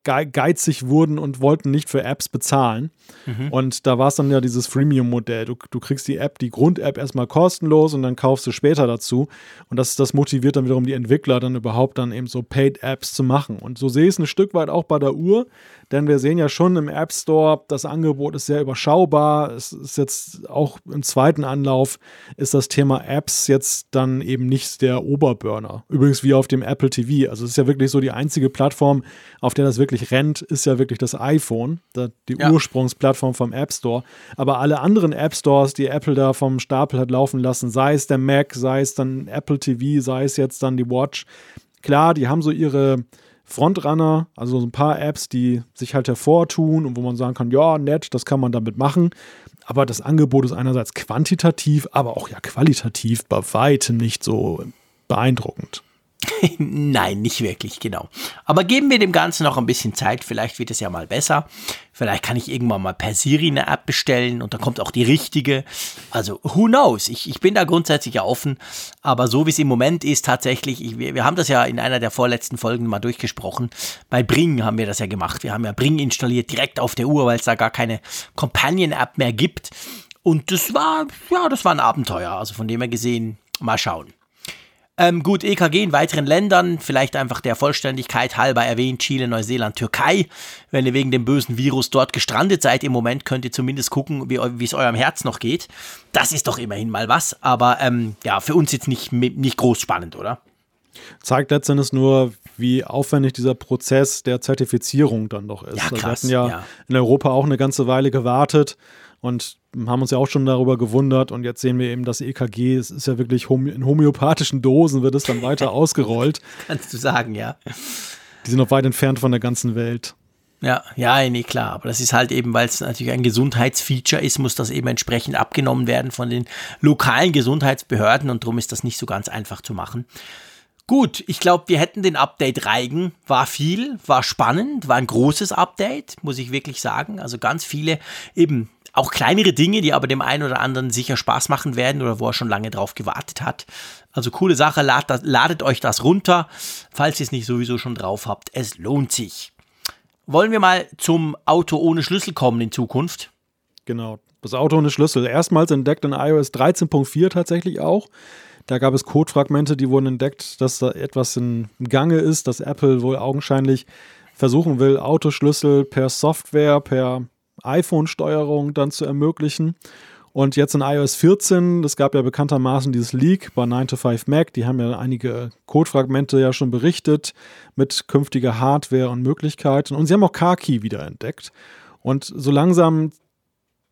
geizig wurden und wollten nicht für Apps bezahlen. Mhm. Und da war es dann ja dieses Freemium-Modell. Du, du kriegst die App, die Grund-App erstmal kostenlos und dann kaufst du später dazu. Und das, das motiviert dann wiederum die Entwickler dann überhaupt dann eben so Paid-Apps zu machen. Und so sehe ich es ein Stück weit auch bei der Uhr, denn wir sehen ja schon im App Store, das Angebot ist sehr überschaubar. Es ist jetzt auch im zweiten Anlauf ist das Thema Apps jetzt dann eben nicht der Oberburner. Übrigens wie auf dem Apple TV. Also es ist ja wirklich so die einzige Plattform, auf der das wirklich rennt, ist ja wirklich das iPhone, die ja. Ursprungsplattform vom App Store. Aber alle anderen App Stores, die Apple da vom Stapel hat laufen lassen, sei es der Mac, sei es dann Apple TV, sei es jetzt dann die Watch, klar, die haben so ihre Frontrunner, also so ein paar Apps, die sich halt hervortun und wo man sagen kann, ja, nett, das kann man damit machen. Aber das Angebot ist einerseits quantitativ, aber auch ja qualitativ bei weitem nicht so beeindruckend. Nein, nicht wirklich, genau. Aber geben wir dem Ganzen noch ein bisschen Zeit, vielleicht wird es ja mal besser. Vielleicht kann ich irgendwann mal per Siri eine App bestellen und dann kommt auch die richtige. Also, who knows? Ich, ich bin da grundsätzlich ja offen, aber so wie es im Moment ist, tatsächlich, ich, wir, wir haben das ja in einer der vorletzten Folgen mal durchgesprochen. Bei Bring haben wir das ja gemacht. Wir haben ja Bring installiert direkt auf der Uhr, weil es da gar keine Companion-App mehr gibt. Und das war, ja, das war ein Abenteuer. Also von dem her gesehen, mal schauen. Ähm, gut, EKG in weiteren Ländern, vielleicht einfach der Vollständigkeit halber erwähnt, Chile, Neuseeland, Türkei. Wenn ihr wegen dem bösen Virus dort gestrandet seid im Moment, könnt ihr zumindest gucken, wie es eurem Herz noch geht. Das ist doch immerhin mal was, aber ähm, ja, für uns jetzt nicht, nicht groß spannend, oder? Zeigt letztendlich nur, wie aufwendig dieser Prozess der Zertifizierung dann doch ist. Ja, krass, also wir hatten ja, ja in Europa auch eine ganze Weile gewartet und haben uns ja auch schon darüber gewundert und jetzt sehen wir eben das EKG, es ist ja wirklich in homöopathischen Dosen wird es dann weiter ausgerollt. Kannst du sagen, ja. Die sind noch weit entfernt von der ganzen Welt. Ja, ja, nee, klar. Aber das ist halt eben, weil es natürlich ein Gesundheitsfeature ist, muss das eben entsprechend abgenommen werden von den lokalen Gesundheitsbehörden und darum ist das nicht so ganz einfach zu machen. Gut, ich glaube, wir hätten den Update Reigen. War viel, war spannend, war ein großes Update, muss ich wirklich sagen. Also ganz viele eben auch kleinere Dinge, die aber dem einen oder anderen sicher Spaß machen werden oder wo er schon lange drauf gewartet hat. Also coole Sache, ladet, ladet euch das runter, falls ihr es nicht sowieso schon drauf habt. Es lohnt sich. Wollen wir mal zum Auto ohne Schlüssel kommen in Zukunft? Genau, das Auto ohne Schlüssel. Erstmals entdeckt in iOS 13.4 tatsächlich auch. Da gab es Codefragmente, die wurden entdeckt, dass da etwas im Gange ist, dass Apple wohl augenscheinlich versuchen will, Autoschlüssel per Software, per iPhone-Steuerung dann zu ermöglichen. Und jetzt in iOS 14, es gab ja bekanntermaßen dieses Leak bei 9 to 5 Mac, die haben ja einige Codefragmente ja schon berichtet mit künftiger Hardware und Möglichkeiten. Und sie haben auch Car-Key wieder entdeckt. Und so langsam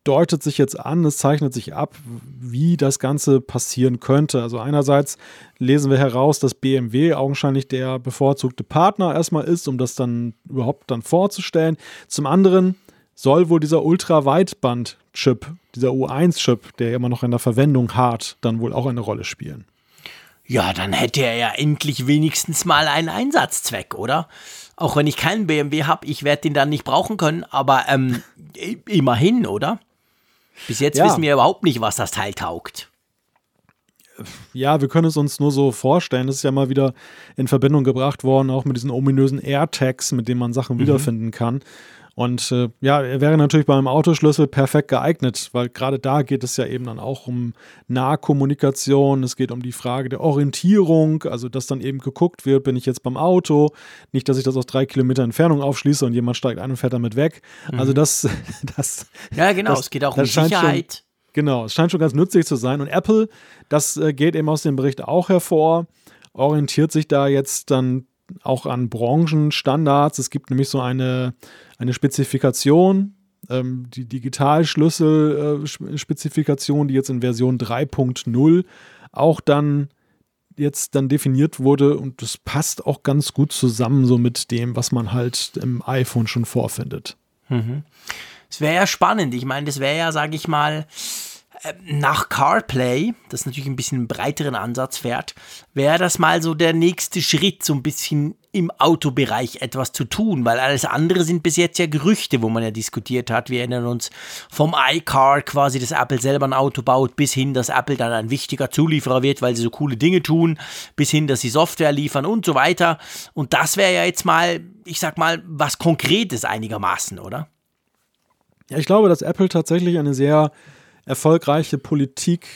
deutet sich jetzt an, es zeichnet sich ab, wie das Ganze passieren könnte. Also einerseits lesen wir heraus, dass BMW augenscheinlich der bevorzugte Partner erstmal ist, um das dann überhaupt dann vorzustellen. Zum anderen soll wohl dieser Ultraweitband-Chip, dieser U1-Chip, der immer noch in der Verwendung hart, dann wohl auch eine Rolle spielen. Ja, dann hätte er ja endlich wenigstens mal einen Einsatzzweck, oder? Auch wenn ich keinen BMW habe, ich werde den dann nicht brauchen können, aber ähm, immerhin, oder? Bis jetzt ja. wissen wir überhaupt nicht, was das Teil taugt. Ja, wir können es uns nur so vorstellen. Das ist ja mal wieder in Verbindung gebracht worden, auch mit diesen ominösen AirTags, mit denen man Sachen mhm. wiederfinden kann. Und äh, ja, er wäre natürlich beim Autoschlüssel perfekt geeignet, weil gerade da geht es ja eben dann auch um Nahkommunikation, es geht um die Frage der Orientierung, also dass dann eben geguckt wird, bin ich jetzt beim Auto, nicht, dass ich das aus drei Kilometer Entfernung aufschließe und jemand steigt ein und fährt damit weg. Mhm. Also das, das. Ja, genau, das, es geht auch um Sicherheit. Schon, genau, es scheint schon ganz nützlich zu sein. Und Apple, das äh, geht eben aus dem Bericht auch hervor, orientiert sich da jetzt dann auch an Branchenstandards. Es gibt nämlich so eine, eine Spezifikation, ähm, die Digitalschlüssel-Spezifikation, äh, die jetzt in Version 3.0 auch dann jetzt dann definiert wurde und das passt auch ganz gut zusammen so mit dem, was man halt im iPhone schon vorfindet. Mhm. Es wäre ja spannend. Ich meine, das wäre ja, sage ich mal, nach CarPlay, das natürlich ein bisschen breiteren Ansatz fährt, wäre das mal so der nächste Schritt, so ein bisschen im Autobereich etwas zu tun, weil alles andere sind bis jetzt ja Gerüchte, wo man ja diskutiert hat. Wir erinnern uns vom iCar quasi, dass Apple selber ein Auto baut, bis hin, dass Apple dann ein wichtiger Zulieferer wird, weil sie so coole Dinge tun, bis hin, dass sie Software liefern und so weiter. Und das wäre ja jetzt mal, ich sag mal, was Konkretes einigermaßen, oder? Ja, ich glaube, dass Apple tatsächlich eine sehr erfolgreiche Politik,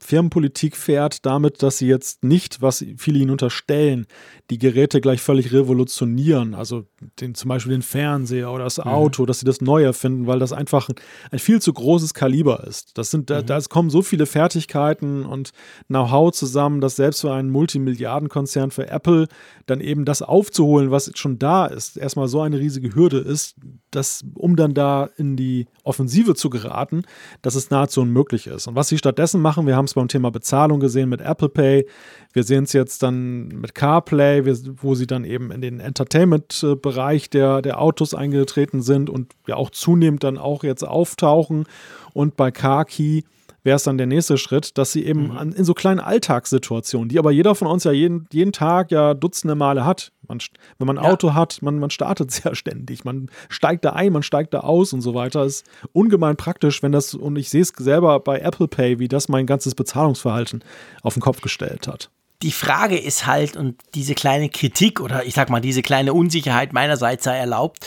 Firmenpolitik fährt damit, dass sie jetzt nicht, was viele ihnen unterstellen, die Geräte gleich völlig revolutionieren, also den, zum Beispiel den Fernseher oder das mhm. Auto, mhm. dass sie das neu erfinden, weil das einfach ein, ein viel zu großes Kaliber ist. Das sind, mhm. da, da kommen so viele Fertigkeiten und Know-how zusammen, dass selbst für einen Multimilliardenkonzern für Apple dann eben das aufzuholen, was schon da ist, erstmal so eine riesige Hürde ist, dass, um dann da in die Offensive zu geraten, dass es nahezu unmöglich ist. Und was sie stattdessen machen, wir haben es beim Thema Bezahlung gesehen mit Apple Pay, wir sehen es jetzt dann mit CarPlay, wo sie dann eben in den Entertainment-Bereich der, der Autos eingetreten sind und ja auch zunehmend dann auch jetzt auftauchen. Und bei CarKey wäre es dann der nächste Schritt, dass sie eben mhm. an, in so kleinen Alltagssituationen, die aber jeder von uns ja jeden, jeden Tag ja dutzende Male hat. Man, wenn man ein ja. Auto hat, man, man startet sehr ständig. Man steigt da ein, man steigt da aus und so weiter. Ist ungemein praktisch, wenn das, und ich sehe es selber bei Apple Pay, wie das mein ganzes Bezahlungsverhalten auf den Kopf gestellt hat die Frage ist halt, und diese kleine Kritik oder ich sag mal, diese kleine Unsicherheit meinerseits sei erlaubt,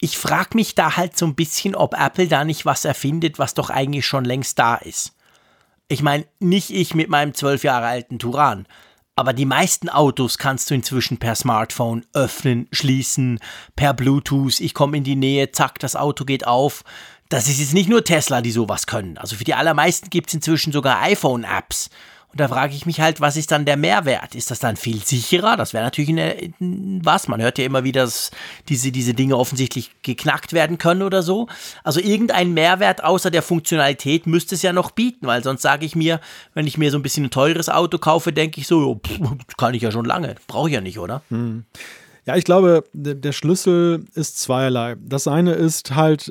ich frage mich da halt so ein bisschen, ob Apple da nicht was erfindet, was doch eigentlich schon längst da ist. Ich meine, nicht ich mit meinem zwölf Jahre alten Turan, aber die meisten Autos kannst du inzwischen per Smartphone öffnen, schließen, per Bluetooth, ich komme in die Nähe, zack, das Auto geht auf. Das ist jetzt nicht nur Tesla, die sowas können. Also für die allermeisten gibt es inzwischen sogar iPhone-Apps und da frage ich mich halt, was ist dann der Mehrwert? Ist das dann viel sicherer? Das wäre natürlich eine, was. Man hört ja immer wieder, dass diese, diese Dinge offensichtlich geknackt werden können oder so. Also irgendein Mehrwert außer der Funktionalität müsste es ja noch bieten, weil sonst sage ich mir, wenn ich mir so ein bisschen ein teures Auto kaufe, denke ich so, pff, kann ich ja schon lange. Brauche ich ja nicht, oder? Hm. Ja, ich glaube, der Schlüssel ist zweierlei. Das eine ist halt,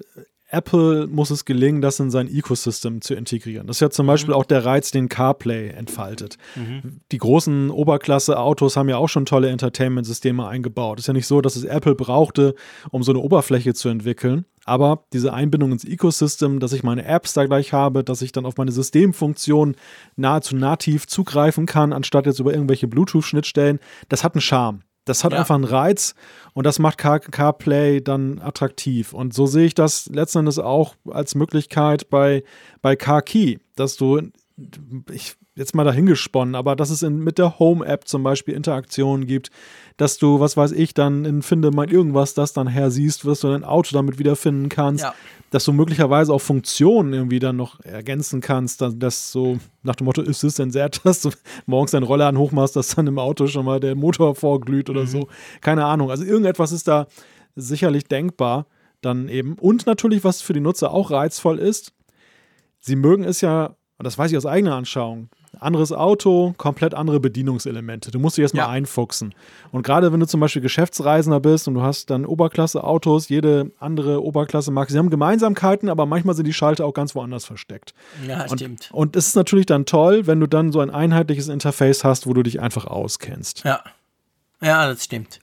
Apple muss es gelingen, das in sein Ecosystem zu integrieren. Das ist ja zum Beispiel mhm. auch der Reiz, den CarPlay entfaltet. Mhm. Die großen Oberklasse-Autos haben ja auch schon tolle Entertainment-Systeme eingebaut. Es ist ja nicht so, dass es Apple brauchte, um so eine Oberfläche zu entwickeln. Aber diese Einbindung ins Ecosystem, dass ich meine Apps da gleich habe, dass ich dann auf meine Systemfunktion nahezu nativ zugreifen kann, anstatt jetzt über irgendwelche Bluetooth-Schnittstellen, das hat einen Charme. Das hat ja. einfach einen Reiz und das macht Car CarPlay dann attraktiv. Und so sehe ich das letzten Endes auch als Möglichkeit bei, bei CarKey, dass du, ich jetzt mal dahingesponnen, aber dass es in, mit der Home-App zum Beispiel Interaktionen gibt, dass du, was weiß ich, dann in Finde mal irgendwas das dann her siehst, wirst du dein Auto damit wiederfinden kannst. Ja dass du möglicherweise auch Funktionen irgendwie dann noch ergänzen kannst, dass, dass so nach dem Motto ist es denn sehr, dass du morgens deinen Roller an hochmachst, dass dann im Auto schon mal der Motor vorglüht oder mhm. so. Keine Ahnung. Also irgendetwas ist da sicherlich denkbar dann eben. Und natürlich, was für die Nutzer auch reizvoll ist, sie mögen es ja, und das weiß ich aus eigener Anschauung, anderes Auto, komplett andere Bedienungselemente. Du musst dich erstmal ja. einfuchsen. Und gerade wenn du zum Beispiel Geschäftsreisender bist und du hast dann Oberklasse-Autos, jede andere Oberklasse mag, sie haben Gemeinsamkeiten, aber manchmal sind die Schalter auch ganz woanders versteckt. Ja, und, stimmt. Und es ist natürlich dann toll, wenn du dann so ein einheitliches Interface hast, wo du dich einfach auskennst. Ja. Ja, das stimmt.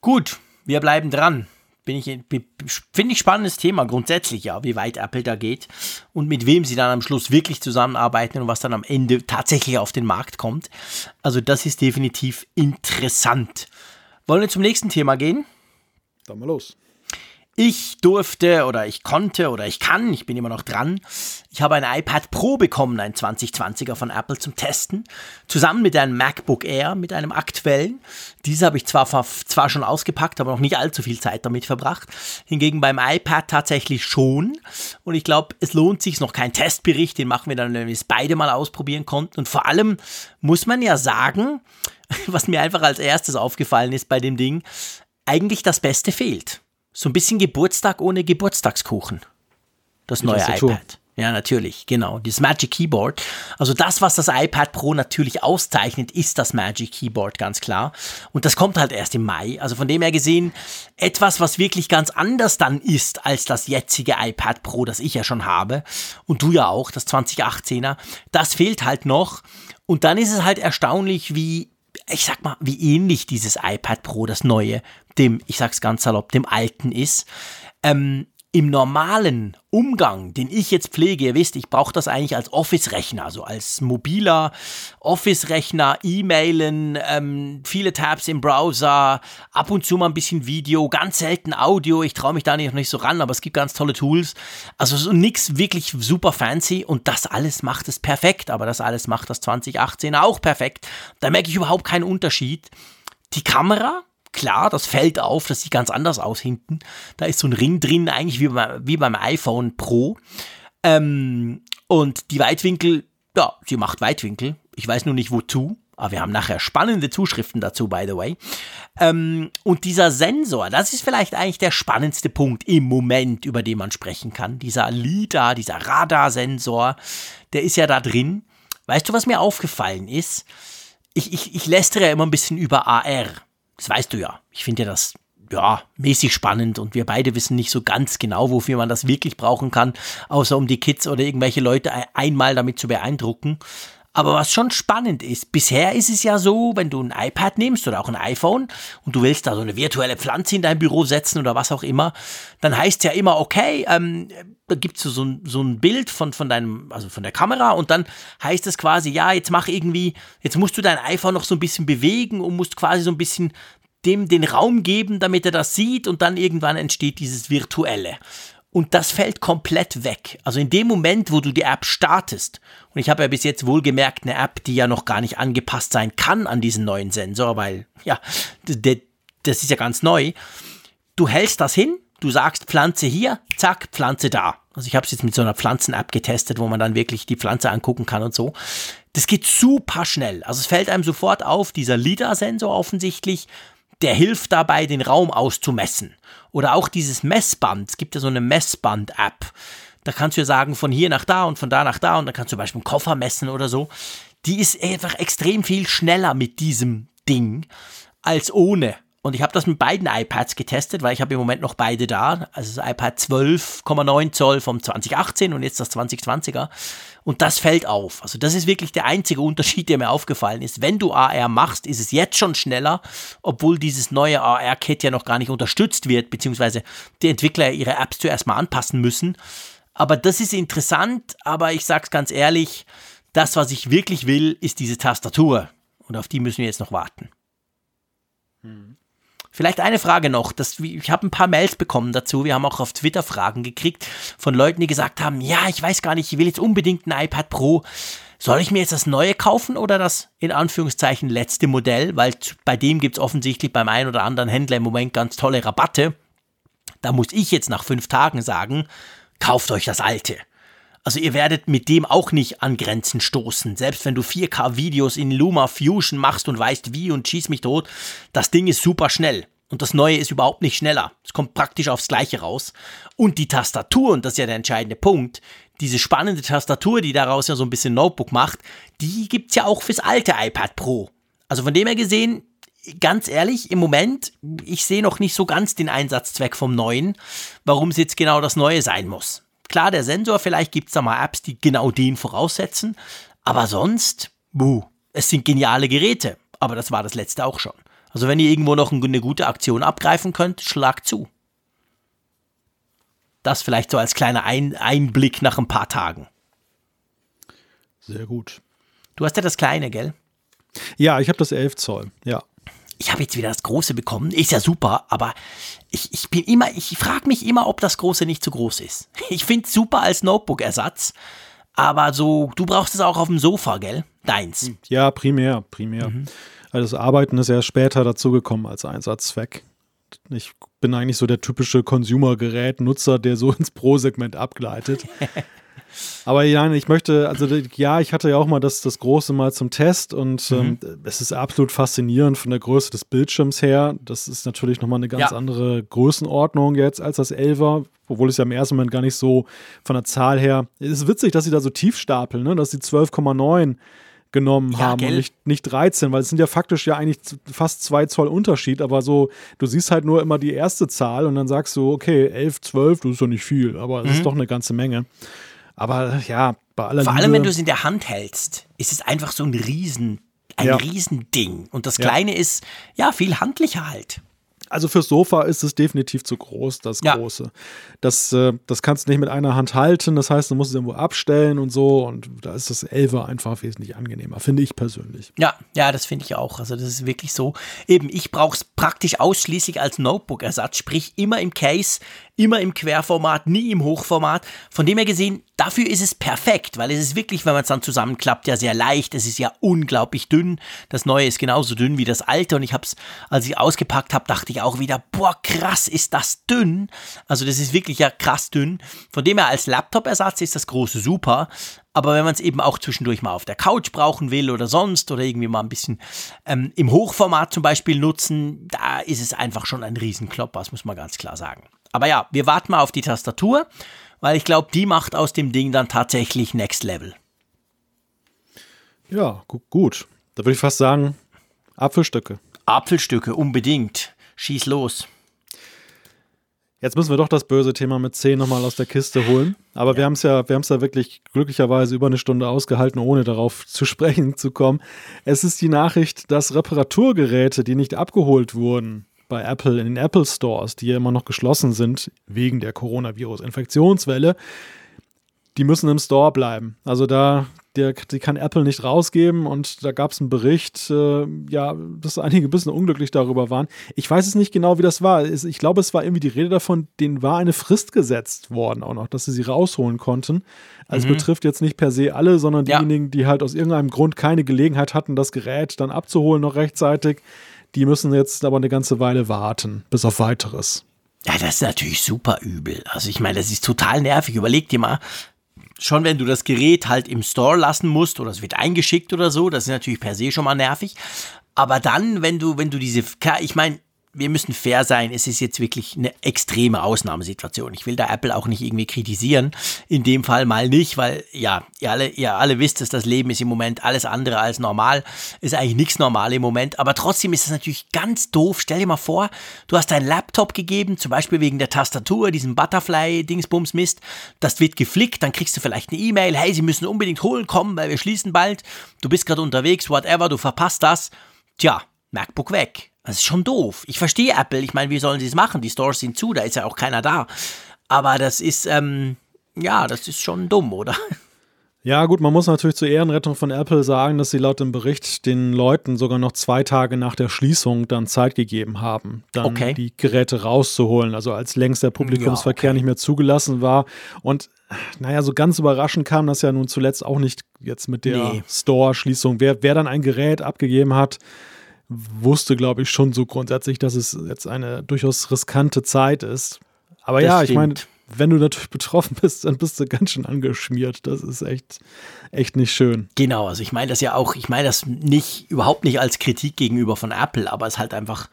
Gut, wir bleiben dran bin ich, finde ich spannendes Thema grundsätzlich, ja, wie weit Apple da geht und mit wem sie dann am Schluss wirklich zusammenarbeiten und was dann am Ende tatsächlich auf den Markt kommt. Also das ist definitiv interessant. Wollen wir zum nächsten Thema gehen? Dann mal los. Ich durfte oder ich konnte oder ich kann, ich bin immer noch dran. Ich habe ein iPad Pro bekommen, ein 2020er von Apple zum Testen, zusammen mit einem MacBook Air, mit einem aktuellen. Diese habe ich zwar, zwar schon ausgepackt, aber noch nicht allzu viel Zeit damit verbracht. Hingegen beim iPad tatsächlich schon. Und ich glaube, es lohnt sich noch kein Testbericht, den machen wir dann, wenn wir es beide mal ausprobieren konnten. Und vor allem muss man ja sagen, was mir einfach als erstes aufgefallen ist bei dem Ding, eigentlich das Beste fehlt. So ein bisschen Geburtstag ohne Geburtstagskuchen. Das neue iPad. Ja, natürlich, genau. Das Magic Keyboard. Also das, was das iPad Pro natürlich auszeichnet, ist das Magic Keyboard, ganz klar. Und das kommt halt erst im Mai. Also von dem her gesehen, etwas, was wirklich ganz anders dann ist als das jetzige iPad Pro, das ich ja schon habe. Und du ja auch, das 2018er. Das fehlt halt noch. Und dann ist es halt erstaunlich, wie ich sag mal, wie ähnlich dieses iPad Pro, das neue, dem, ich sag's ganz salopp, dem alten ist. Ähm, im normalen Umgang, den ich jetzt pflege, ihr wisst, ich brauche das eigentlich als Office-Rechner, also als mobiler Office-Rechner, E-Mailen, ähm, viele Tabs im Browser, ab und zu mal ein bisschen Video, ganz selten Audio. Ich traue mich da nicht, noch nicht so ran, aber es gibt ganz tolle Tools. Also so nichts wirklich super fancy und das alles macht es perfekt, aber das alles macht das 2018 auch perfekt. Da merke ich überhaupt keinen Unterschied. Die Kamera, klar, das fällt auf, das sieht ganz anders aus hinten. Da ist so ein Ring drin, eigentlich wie, wie beim iPhone Pro. Ähm, und die Weitwinkel, ja, sie macht Weitwinkel. Ich weiß nur nicht wozu. Aber wir haben nachher spannende Zuschriften dazu, by the way. Ähm, und dieser Sensor, das ist vielleicht eigentlich der spannendste Punkt im Moment, über den man sprechen kann. Dieser LIDAR, dieser Radarsensor, der ist ja da drin. Weißt du, was mir aufgefallen ist? Ich, ich, ich lästere ja immer ein bisschen über AR. Das weißt du ja. Ich finde ja das ja, mäßig spannend und wir beide wissen nicht so ganz genau, wofür man das wirklich brauchen kann, außer um die Kids oder irgendwelche Leute einmal damit zu beeindrucken. Aber was schon spannend ist, bisher ist es ja so, wenn du ein iPad nimmst oder auch ein iPhone und du willst da so eine virtuelle Pflanze in dein Büro setzen oder was auch immer, dann heißt ja immer, okay, ähm, da gibt's so, so, so ein Bild von, von deinem, also von der Kamera und dann heißt es quasi, ja, jetzt mach irgendwie, jetzt musst du dein iPhone noch so ein bisschen bewegen und musst quasi so ein bisschen dem den Raum geben, damit er das sieht und dann irgendwann entsteht dieses Virtuelle. Und das fällt komplett weg. Also in dem Moment, wo du die App startest, und ich habe ja bis jetzt wohlgemerkt eine App, die ja noch gar nicht angepasst sein kann an diesen neuen Sensor, weil ja, das ist ja ganz neu. Du hältst das hin, du sagst Pflanze hier, zack, Pflanze da. Also ich habe es jetzt mit so einer Pflanzen-App getestet, wo man dann wirklich die Pflanze angucken kann und so. Das geht super schnell. Also es fällt einem sofort auf, dieser LIDAR-Sensor offensichtlich, der hilft dabei, den Raum auszumessen. Oder auch dieses Messband. Es gibt ja so eine Messband-App. Da kannst du ja sagen, von hier nach da und von da nach da und dann kannst du zum Beispiel einen Koffer messen oder so. Die ist einfach extrem viel schneller mit diesem Ding als ohne. Und ich habe das mit beiden iPads getestet, weil ich habe im Moment noch beide da. Also das iPad 12,9 Zoll vom 2018 und jetzt das 2020er. Und das fällt auf. Also das ist wirklich der einzige Unterschied, der mir aufgefallen ist. Wenn du AR machst, ist es jetzt schon schneller, obwohl dieses neue AR-Kit ja noch gar nicht unterstützt wird, beziehungsweise die Entwickler ihre Apps zuerst mal anpassen müssen. Aber das ist interessant, aber ich sag's ganz ehrlich, das, was ich wirklich will, ist diese Tastatur. Und auf die müssen wir jetzt noch warten. Hm. Vielleicht eine Frage noch. Das, ich habe ein paar Mails bekommen dazu. Wir haben auch auf Twitter Fragen gekriegt von Leuten, die gesagt haben, ja, ich weiß gar nicht, ich will jetzt unbedingt ein iPad Pro. Soll ich mir jetzt das neue kaufen oder das in Anführungszeichen letzte Modell? Weil bei dem gibt es offensichtlich beim einen oder anderen Händler im Moment ganz tolle Rabatte. Da muss ich jetzt nach fünf Tagen sagen, kauft euch das alte. Also ihr werdet mit dem auch nicht an Grenzen stoßen. Selbst wenn du 4K-Videos in Luma Fusion machst und weißt wie und schieß mich tot, das Ding ist super schnell. Und das Neue ist überhaupt nicht schneller. Es kommt praktisch aufs Gleiche raus. Und die Tastatur, und das ist ja der entscheidende Punkt, diese spannende Tastatur, die daraus ja so ein bisschen Notebook macht, die gibt's ja auch fürs alte iPad Pro. Also von dem her gesehen, ganz ehrlich, im Moment, ich sehe noch nicht so ganz den Einsatzzweck vom Neuen, warum es jetzt genau das Neue sein muss. Klar, der Sensor, vielleicht gibt es da mal Apps, die genau den voraussetzen, aber sonst, buh, es sind geniale Geräte. Aber das war das letzte auch schon. Also wenn ihr irgendwo noch eine gute Aktion abgreifen könnt, schlag zu. Das vielleicht so als kleiner ein Einblick nach ein paar Tagen. Sehr gut. Du hast ja das kleine, gell? Ja, ich habe das 11 Zoll, ja ich habe jetzt wieder das Große bekommen, ist ja super, aber ich, ich bin immer, ich frage mich immer, ob das Große nicht zu groß ist. Ich finde es super als Notebook-Ersatz, aber so, du brauchst es auch auf dem Sofa, gell? Deins. Ja, primär, primär. Mhm. Also das Arbeiten ist ja später dazugekommen als Einsatzzweck. Ich bin eigentlich so der typische Consumer-Gerät-Nutzer, der so ins Pro-Segment abgleitet. Aber ja, ich möchte, also ja, ich hatte ja auch mal das, das große mal zum Test und mhm. ähm, es ist absolut faszinierend von der Größe des Bildschirms her. Das ist natürlich nochmal eine ganz ja. andere Größenordnung jetzt als das 11er, obwohl es ja im ersten Moment gar nicht so von der Zahl her. Es ist witzig, dass sie da so tief stapeln, ne? dass sie 12,9 genommen ja, haben gell? und nicht, nicht 13, weil es sind ja faktisch ja eigentlich fast zwei Zoll Unterschied, aber so, du siehst halt nur immer die erste Zahl und dann sagst du, okay, 11, 12, das ist doch nicht viel, aber es mhm. ist doch eine ganze Menge. Aber ja, bei aller Vor allem, wenn du es in der Hand hältst, ist es einfach so ein Riesen, ein ja. Riesending. Und das Kleine ja. ist ja viel handlicher halt also fürs Sofa ist es definitiv zu groß, das ja. große. Das, äh, das kannst du nicht mit einer Hand halten, das heißt, du musst es irgendwo abstellen und so. Und da ist das Elfer einfach wesentlich angenehmer, finde ich persönlich. Ja, ja, das finde ich auch. Also, das ist wirklich so. Eben, ich brauche es praktisch ausschließlich als Notebook-Ersatz, sprich immer im Case, immer im Querformat, nie im Hochformat. Von dem her gesehen, dafür ist es perfekt, weil es ist wirklich, wenn man es dann zusammenklappt, ja sehr leicht. Es ist ja unglaublich dünn. Das neue ist genauso dünn wie das alte. Und ich habe es, als ich ausgepackt habe, dachte ich auch wieder, boah, krass, ist das dünn. Also das ist wirklich ja krass dünn. Von dem her als Laptop-Ersatz ist das große super. Aber wenn man es eben auch zwischendurch mal auf der Couch brauchen will oder sonst oder irgendwie mal ein bisschen ähm, im Hochformat zum Beispiel nutzen, da ist es einfach schon ein Riesenklopper, das muss man ganz klar sagen. Aber ja, wir warten mal auf die Tastatur, weil ich glaube, die macht aus dem Ding dann tatsächlich Next Level. Ja, gu gut. Da würde ich fast sagen, Apfelstücke. Apfelstücke, unbedingt. Schieß los. Jetzt müssen wir doch das böse Thema mit 10 nochmal aus der Kiste holen. Aber ja. wir haben es ja, wir haben es ja wirklich glücklicherweise über eine Stunde ausgehalten, ohne darauf zu sprechen zu kommen. Es ist die Nachricht, dass Reparaturgeräte, die nicht abgeholt wurden, bei Apple in den Apple Stores, die ja immer noch geschlossen sind wegen der Coronavirus-Infektionswelle, die müssen im Store bleiben. Also da, der, die kann Apple nicht rausgeben und da gab es einen Bericht, äh, ja, dass einige ein bisschen unglücklich darüber waren. Ich weiß es nicht genau, wie das war. Ich glaube, es war irgendwie die Rede davon, denen war eine Frist gesetzt worden auch noch, dass sie sie rausholen konnten. Also mhm. es betrifft jetzt nicht per se alle, sondern diejenigen, ja. die halt aus irgendeinem Grund keine Gelegenheit hatten, das Gerät dann abzuholen noch rechtzeitig. Die müssen jetzt aber eine ganze Weile warten, bis auf weiteres. Ja, das ist natürlich super übel. Also ich meine, das ist total nervig. Überleg dir mal, schon wenn du das Gerät halt im Store lassen musst oder es wird eingeschickt oder so, das ist natürlich per se schon mal nervig. Aber dann, wenn du, wenn du diese, ich meine, wir müssen fair sein, es ist jetzt wirklich eine extreme Ausnahmesituation. Ich will da Apple auch nicht irgendwie kritisieren, in dem Fall mal nicht, weil ja, ihr alle, ihr alle wisst es, das Leben ist im Moment alles andere als normal, ist eigentlich nichts normal im Moment, aber trotzdem ist es natürlich ganz doof. Stell dir mal vor, du hast deinen Laptop gegeben, zum Beispiel wegen der Tastatur, diesem Butterfly-Dingsbums-Mist, das wird geflickt, dann kriegst du vielleicht eine E-Mail, hey, sie müssen unbedingt holen kommen, weil wir schließen bald, du bist gerade unterwegs, whatever, du verpasst das. Tja, MacBook weg. Das ist schon doof. Ich verstehe Apple. Ich meine, wie sollen sie es machen? Die Stores sind zu, da ist ja auch keiner da. Aber das ist, ähm, ja, das ist schon dumm, oder? Ja, gut, man muss natürlich zur Ehrenrettung von Apple sagen, dass sie laut dem Bericht den Leuten sogar noch zwei Tage nach der Schließung dann Zeit gegeben haben, dann Okay. die Geräte rauszuholen, also als längst der Publikumsverkehr Ja, okay. nicht mehr zugelassen war. Und naja, so ganz überraschend kam das ja nun zuletzt auch nicht jetzt mit der Nee. Store-Schließung. Wer, wer dann ein Gerät abgegeben hat, wusste, glaube ich, schon so grundsätzlich, dass es jetzt eine durchaus riskante Zeit ist. Aber Das ja, ich meine, wenn du natürlich betroffen bist, dann bist du ganz schön angeschmiert. Das ist echt, echt nicht schön. Genau, also ich meine das ja auch, ich meine das nicht, überhaupt nicht als Kritik gegenüber von Apple, aber es ist halt einfach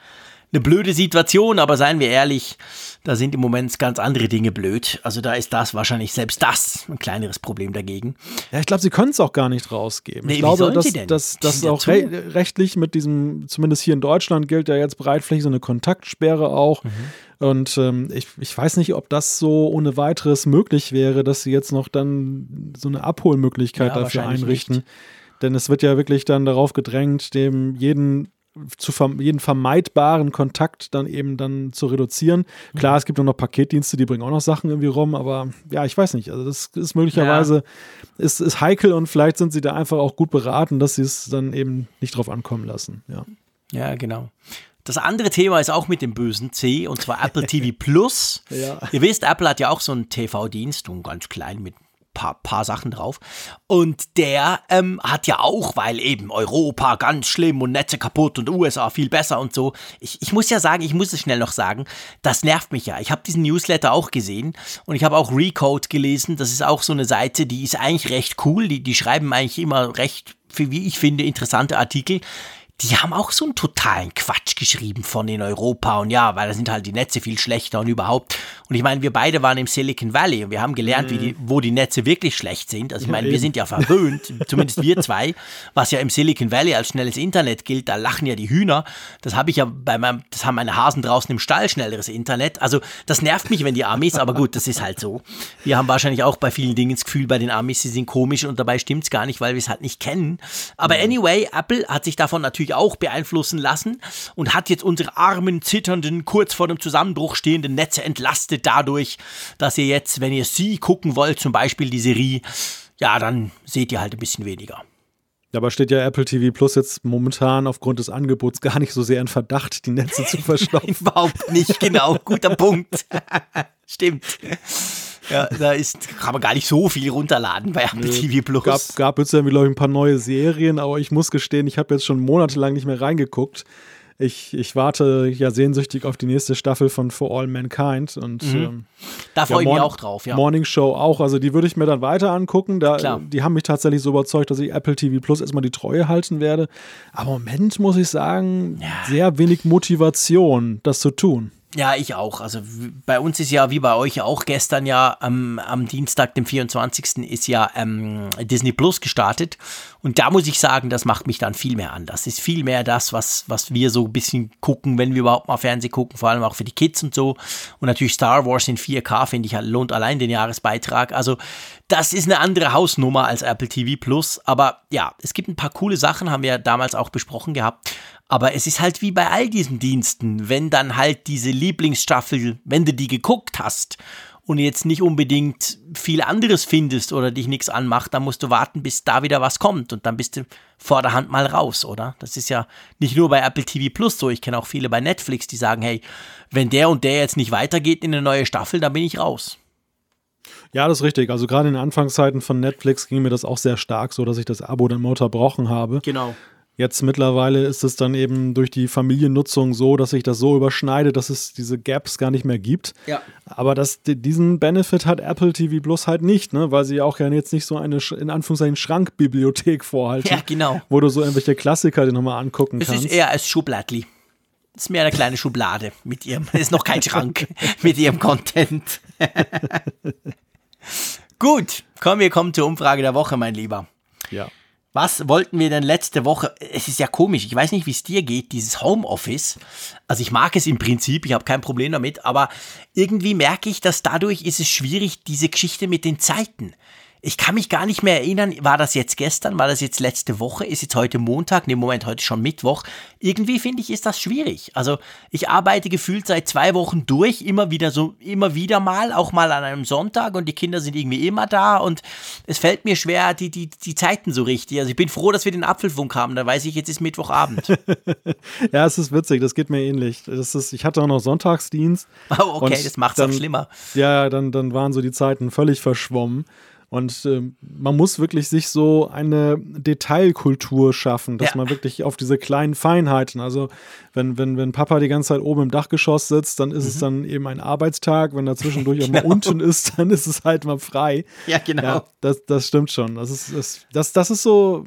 eine blöde Situation, aber seien wir ehrlich, da sind im Moment ganz andere Dinge blöd. Also da ist das wahrscheinlich selbst das ein kleineres Problem dagegen. Ja, ich glaube, sie können es auch gar nicht rausgeben. Nee, ich glaube, dass, dass, dass auch re rechtlich mit diesem, zumindest hier in Deutschland gilt ja jetzt breitflächig so eine Kontaktsperre auch. Mhm. Und ähm, ich, ich weiß nicht, ob das so ohne weiteres möglich wäre, dass sie jetzt noch dann so eine Abholmöglichkeit Ja, dafür einrichten. nicht. Denn es wird ja wirklich dann darauf gedrängt, dem jeden zu jeden vermeidbaren Kontakt dann eben dann zu reduzieren. Klar, es gibt auch noch Paketdienste, die bringen auch noch Sachen irgendwie rum, aber ja, ich weiß nicht. Also das ist möglicherweise ist, ist heikel und vielleicht sind sie da einfach auch gut beraten, dass sie es dann eben nicht drauf ankommen lassen. Ja. Ja, genau. Das andere Thema ist auch mit dem bösen C, und zwar Apple TV Plus. Ja. Ihr wisst, Apple hat ja auch so einen TV-Dienst, und ganz klein mit paar, paar Sachen drauf. Und der ähm, hat ja auch, weil eben Europa ganz schlimm und Netze kaputt und USA viel besser und so. Ich, ich muss ja sagen, ich muss es schnell noch sagen, das nervt mich ja. Ich habe diesen Newsletter auch gesehen und ich habe auch Recode gelesen. Das ist auch so eine Seite, die ist eigentlich recht cool. Die, die schreiben eigentlich immer recht, wie ich finde, interessante Artikel die haben auch so einen totalen Quatsch geschrieben von in Europa und ja, weil da sind halt die Netze viel schlechter und überhaupt. Und ich meine, wir beide waren im Silicon Valley und wir haben gelernt, die, wo die Netze wirklich schlecht sind. Also ich meine, wir sind ja verwöhnt, zumindest wir zwei, was ja im Silicon Valley als schnelles Internet gilt, da lachen ja die Hühner. Das habe ich ja bei meinem, das haben meine Hasen draußen im Stall schnelleres Internet. Also das nervt mich, wenn die Amis, aber gut, das ist halt so. Wir haben wahrscheinlich auch bei vielen Dingen das Gefühl, bei den Amis, sie sind komisch und dabei stimmt's gar nicht, weil wir es halt nicht kennen. Aber anyway, Apple hat sich davon natürlich auch beeinflussen lassen und hat jetzt unsere armen, zitternden, kurz vor dem Zusammenbruch stehenden Netze entlastet dadurch, dass ihr jetzt, wenn ihr sie gucken wollt, zum Beispiel die Serie, ja, dann seht ihr halt ein bisschen weniger. Dabei steht ja Apple TV Plus jetzt momentan aufgrund des Angebots gar nicht so sehr in Verdacht, die Netze zu verstopfen. Überhaupt nicht, genau. Guter Punkt. Stimmt. Ja, da ist, kann man gar nicht so viel runterladen bei Apple TV Plus. gab, gab jetzt ja, glaube ich, ein paar neue Serien, aber ich muss gestehen, ich habe jetzt schon monatelang nicht mehr reingeguckt. Ich, ich warte ja sehnsüchtig auf die nächste Staffel von For All Mankind und ähm, da freue ich Morn- mich auch drauf, ja. Morning Show auch. Also die würde ich mir dann weiter angucken. Da, Klar. Die haben mich tatsächlich so überzeugt, dass ich Apple TV Plus erstmal die Treue halten werde. Aber im Moment muss ich sagen, sehr wenig Motivation, das zu tun. Ja, ich auch. Also bei uns ist ja, wie bei euch auch gestern ja am, am Dienstag, dem 24. ist ja ähm, Disney Plus gestartet. Und da muss ich sagen, das macht mich dann viel mehr an. Das ist viel mehr das, was, was wir so ein bisschen gucken, wenn wir überhaupt mal Fernsehen gucken, vor allem auch für die Kids und so. Und natürlich Star Wars in 4K, finde ich, lohnt allein den Jahresbeitrag. Also das ist eine andere Hausnummer als Apple TV Plus. Aber ja, es gibt ein paar coole Sachen, haben wir damals auch besprochen gehabt. Aber es ist halt wie bei all diesen Diensten, wenn dann halt diese Lieblingsstaffel, wenn du die geguckt hast und jetzt nicht unbedingt viel anderes findest oder dich nichts anmacht, dann musst du warten, bis da wieder was kommt und dann bist du vorderhand mal raus, oder? Das ist ja nicht nur bei Apple TV Plus so, ich kenne auch viele bei Netflix, die sagen, hey, wenn der und der jetzt nicht weitergeht in eine neue Staffel, dann bin ich raus. Ja, das ist richtig. Also gerade in den Anfangszeiten von Netflix ging mir das auch sehr stark so, dass ich das Abo dann mal unterbrochen habe. Genau. Jetzt mittlerweile ist es dann eben durch die Familiennutzung so, dass sich das so überschneidet, dass es diese Gaps gar nicht mehr gibt. Ja. Aber das, diesen Benefit hat Apple TV Plus halt nicht, ne? weil sie auch ja jetzt nicht so eine, in Anführungszeichen, Schrankbibliothek vorhalten. Ja, genau. Wo du so irgendwelche Klassiker dir nochmal angucken Es kannst. ist eher als Schubladli. ist mehr eine kleine Schublade mit ihrem, ist noch kein Schrank mit ihrem Content. Gut, kommen wir kommen zur Umfrage der Woche, mein Lieber. Ja. Was wollten wir denn letzte Woche? Es ist ja komisch, ich weiß nicht, wie es dir geht, dieses Homeoffice. Also ich mag es im Prinzip, ich habe kein Problem damit, aber irgendwie merke ich, dass dadurch ist es schwierig, diese Geschichte mit den Zeiten ich kann mich gar nicht mehr erinnern, war das jetzt gestern, war das jetzt letzte Woche, ist jetzt heute Montag, ne Moment, heute schon Mittwoch. Irgendwie finde ich, ist das schwierig. Also ich arbeite gefühlt seit zwei Wochen durch, immer wieder so, immer wieder mal, auch mal an einem Sonntag und die Kinder sind irgendwie immer da und es fällt mir schwer, die, die, die Zeiten so richtig. Also ich bin froh, dass wir den Apfelfunk haben, da weiß ich, jetzt ist Mittwochabend. ja, es ist witzig, das geht mir ähnlich. Das ist, ich hatte auch noch Sonntagsdienst. Oh, okay, das macht es auch schlimmer. Ja, dann, dann waren so die Zeiten völlig verschwommen. Und äh, man muss wirklich sich so eine Detailkultur schaffen, dass ja. man wirklich auf diese kleinen Feinheiten, also wenn, wenn, wenn Papa die ganze Zeit oben im Dachgeschoss sitzt, dann ist mhm. es dann eben ein Arbeitstag. Wenn er zwischendurch genau. auch mal unten ist, dann ist es halt mal frei. Ja, genau. Ja, das, das stimmt schon. Das ist, das, das, das ist so,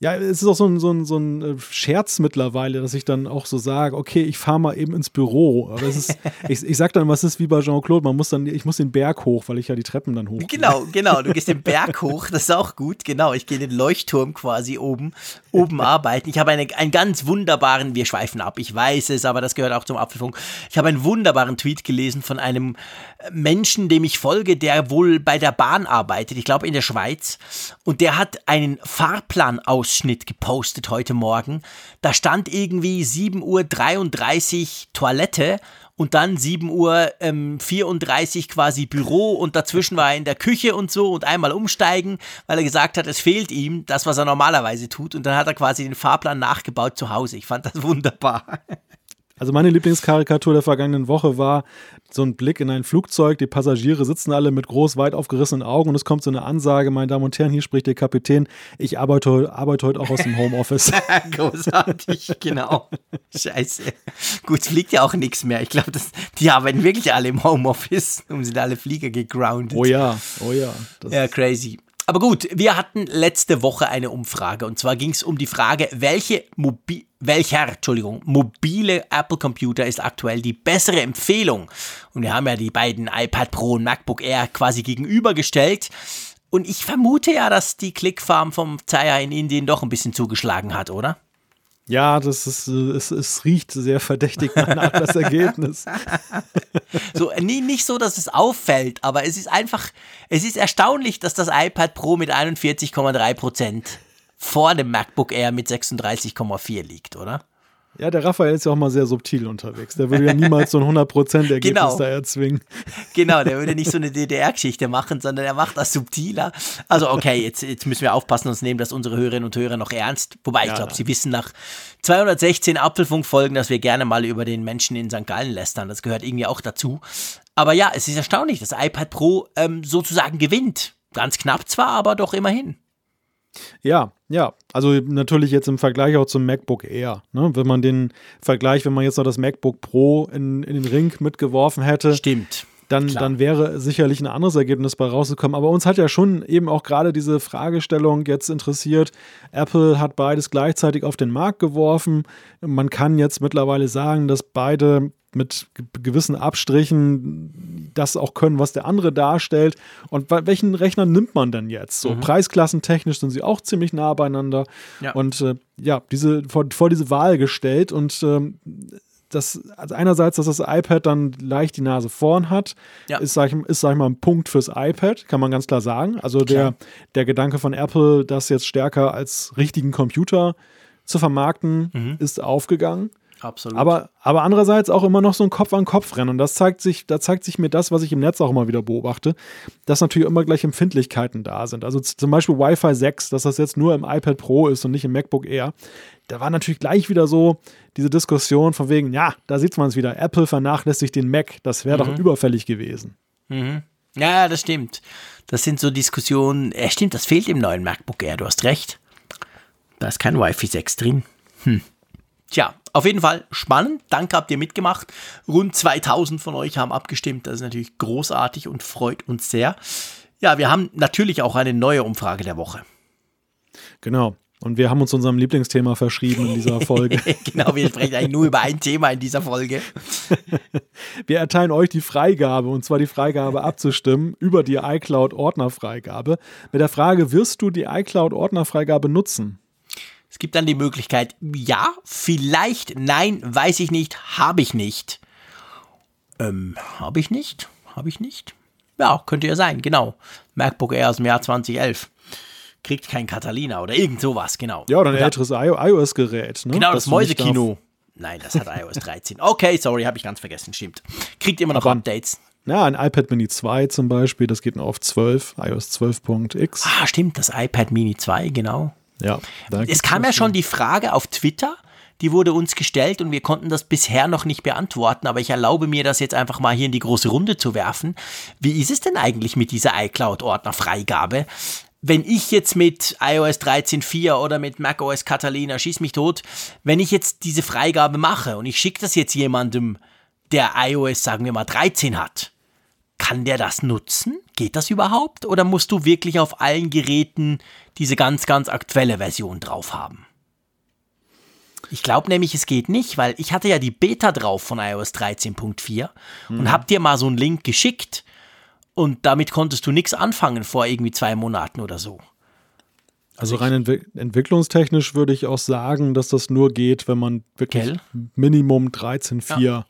ja, es ist auch so ein, so, ein, so ein äh, Scherz mittlerweile, dass ich dann auch so sage, okay, ich fahre mal eben ins Büro. Aber es ist, ich, ich sag dann, was ist wie bei Jean-Claude, man muss dann, ich muss den Berg hoch, weil ich ja die Treppen dann hoch. Genau, genau, du gehst den Berg hoch, das ist auch gut, genau. Ich gehe den Leuchtturm quasi oben, oben arbeiten. Ich habe eine, einen ganz wunderbaren, wir schweifen ab, ich weiß es, aber das gehört auch zum Apfelfunk. Ich habe einen wunderbaren Tweet gelesen von einem Menschen, dem ich folge, der wohl bei der Bahn arbeitet, ich glaube in der Schweiz. Und der hat einen Fahrplan aus Ausschnitt gepostet heute Morgen. Da stand irgendwie 7.33 Uhr Toilette und dann 7.34 Uhr ähm, 34 quasi Büro und dazwischen war er in der Küche und so und einmal umsteigen, weil er gesagt hat, es fehlt ihm das, was er normalerweise tut und dann hat er quasi den Fahrplan nachgebaut zu Hause. Ich fand das wunderbar. Also meine Lieblingskarikatur der vergangenen Woche war so ein Blick in ein Flugzeug, die Passagiere sitzen alle mit groß weit aufgerissenen Augen und es kommt so eine Ansage, meine Damen und Herren, hier spricht der Kapitän, ich arbeite, arbeite heute auch aus dem Homeoffice. Großartig, genau. Scheiße. Gut, es fliegt ja auch nichts mehr. Ich glaube, die arbeiten wirklich alle im Homeoffice und sind alle Flieger gegroundet. Oh ja, oh ja. ja, crazy. Aber gut, wir hatten letzte Woche eine Umfrage und zwar ging es um die Frage, welche Mobi welcher, Entschuldigung, mobile Apple Computer ist aktuell die bessere Empfehlung? Und wir haben ja die beiden iPad Pro und MacBook Air quasi gegenübergestellt. Und ich vermute ja, dass die Clickfarm vom Zaya in Indien doch ein bisschen zugeschlagen hat, oder? Ja, das ist, es, es riecht sehr verdächtig nach das Ergebnis. so, nie, nicht so, dass es auffällt, aber es ist einfach, es ist erstaunlich, dass das iPad Pro mit 41,3 Prozent vor dem MacBook Air mit 36,4 liegt, oder? Ja, der Raphael ist ja auch mal sehr subtil unterwegs. Der würde ja niemals so ein 100%-Ergebnis genau. da erzwingen. Genau, der würde nicht so eine DDR-Geschichte machen, sondern er macht das subtiler. Also, okay, jetzt, jetzt müssen wir aufpassen und nehmen das unsere Hörerinnen und Hörer noch ernst. Wobei, ich ja, glaube, sie wissen nach 216 Apfelfunk-Folgen, dass wir gerne mal über den Menschen in St. Gallen lästern. Das gehört irgendwie auch dazu. Aber ja, es ist erstaunlich, dass iPad Pro ähm, sozusagen gewinnt. Ganz knapp zwar, aber doch immerhin. Ja, ja. Also natürlich jetzt im Vergleich auch zum MacBook Air. Ne? Wenn man den Vergleich, wenn man jetzt noch das MacBook Pro in, in den Ring mitgeworfen hätte. Stimmt. Dann, dann wäre sicherlich ein anderes Ergebnis bei rausgekommen. Aber uns hat ja schon eben auch gerade diese Fragestellung jetzt interessiert. Apple hat beides gleichzeitig auf den Markt geworfen. Man kann jetzt mittlerweile sagen, dass beide mit gewissen Abstrichen das auch können, was der andere darstellt. Und welchen Rechner nimmt man denn jetzt? So mhm. preisklassentechnisch sind sie auch ziemlich nah beieinander. Ja. Und äh, ja, diese, vor, vor, diese Wahl gestellt und ähm, das, also einerseits, dass das iPad dann leicht die Nase vorn hat, ja. ist, sag ich, ist, sag ich mal, ein Punkt fürs iPad, kann man ganz klar sagen. Also der, der Gedanke von Apple, das jetzt stärker als richtigen Computer zu vermarkten, mhm. ist aufgegangen. Absolut. Aber, aber andererseits auch immer noch so ein Kopf-an-Kopf-Rennen. Und das zeigt sich, da zeigt sich mir das, was ich im Netz auch immer wieder beobachte, dass natürlich immer gleich Empfindlichkeiten da sind. Also zum Beispiel Wi-Fi 6, dass das jetzt nur im iPad Pro ist und nicht im MacBook Air. Da war natürlich gleich wieder so diese Diskussion von wegen, ja, da sieht man es wieder, Apple vernachlässigt den Mac, das wäre mhm. doch überfällig gewesen. Mhm. Ja, das stimmt. Das sind so Diskussionen, ja, stimmt, das fehlt im neuen MacBook Air, du hast recht. Da ist kein Wi-Fi 6 drin. Hm. Tja, auf jeden Fall spannend. Danke, habt ihr mitgemacht. Rund 2000 von euch haben abgestimmt. Das ist natürlich großartig und freut uns sehr. Ja, wir haben natürlich auch eine neue Umfrage der Woche. Genau. Und wir haben uns unserem Lieblingsthema verschrieben in dieser Folge. genau, wir sprechen eigentlich nur über ein Thema in dieser Folge. wir erteilen euch die Freigabe, und zwar die Freigabe abzustimmen über die iCloud-Ordnerfreigabe. Mit der Frage, wirst du die iCloud-Ordnerfreigabe nutzen? Es gibt dann die Möglichkeit, ja, vielleicht, nein, weiß ich nicht, habe ich nicht. Ähm, habe ich nicht? Habe ich nicht? Ja, könnte ja sein, genau. MacBook Air aus dem Jahr 2011 kriegt kein Catalina oder irgend sowas, genau. Ja, oder ein älteres iOS-Gerät. Ne? Genau, das, das Mäusekino. Nein, das hat iOS 13. Okay, sorry, habe ich ganz vergessen, stimmt. Kriegt immer noch Aber, Updates. Ja, ein iPad Mini 2 zum Beispiel, das geht noch auf 12, iOS 12.x. Ah, stimmt, das iPad Mini 2, genau. Ja. Es kam ja schon die Frage auf Twitter, die wurde uns gestellt und wir konnten das bisher noch nicht beantworten, aber ich erlaube mir das jetzt einfach mal hier in die große Runde zu werfen. Wie ist es denn eigentlich mit dieser iCloud-Ordnerfreigabe? wenn ich jetzt mit iOS 13.4 oder mit macOS Catalina, schieß mich tot, wenn ich jetzt diese Freigabe mache und ich schicke das jetzt jemandem, der iOS, sagen wir mal, 13 hat, kann der das nutzen? Geht das überhaupt? Oder musst du wirklich auf allen Geräten diese ganz, ganz aktuelle Version drauf haben? Ich glaube nämlich, es geht nicht, weil ich hatte ja die Beta drauf von iOS 13.4 mhm. und hab dir mal so einen Link geschickt und damit konntest du nichts anfangen vor irgendwie zwei Monaten oder so. Also, rein entwick entwicklungstechnisch würde ich auch sagen, dass das nur geht, wenn man wirklich Kell? Minimum 13.4 ja.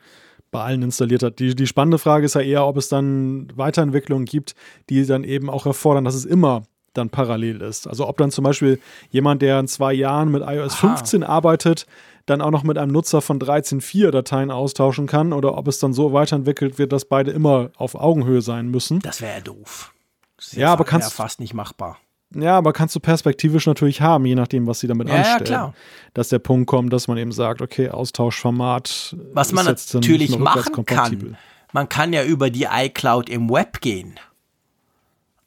Bei allen installiert hat. Die, die spannende Frage ist ja eher, ob es dann Weiterentwicklungen gibt, die dann eben auch erfordern, dass es immer dann parallel ist. Also ob dann zum Beispiel jemand, der in zwei Jahren mit iOS Aha. 15 arbeitet, dann auch noch mit einem Nutzer von 13.4 Dateien austauschen kann oder ob es dann so weiterentwickelt wird, dass beide immer auf Augenhöhe sein müssen. Das wäre ja doof. Das ja, aber kannst fast nicht machbar. Ja, aber kannst du perspektivisch natürlich haben, je nachdem, was sie damit ja, anstellen. Ja, klar. Dass der Punkt kommt, dass man eben sagt, okay, Austauschformat. Was man natürlich machen kann, man kann ja über die iCloud im Web gehen.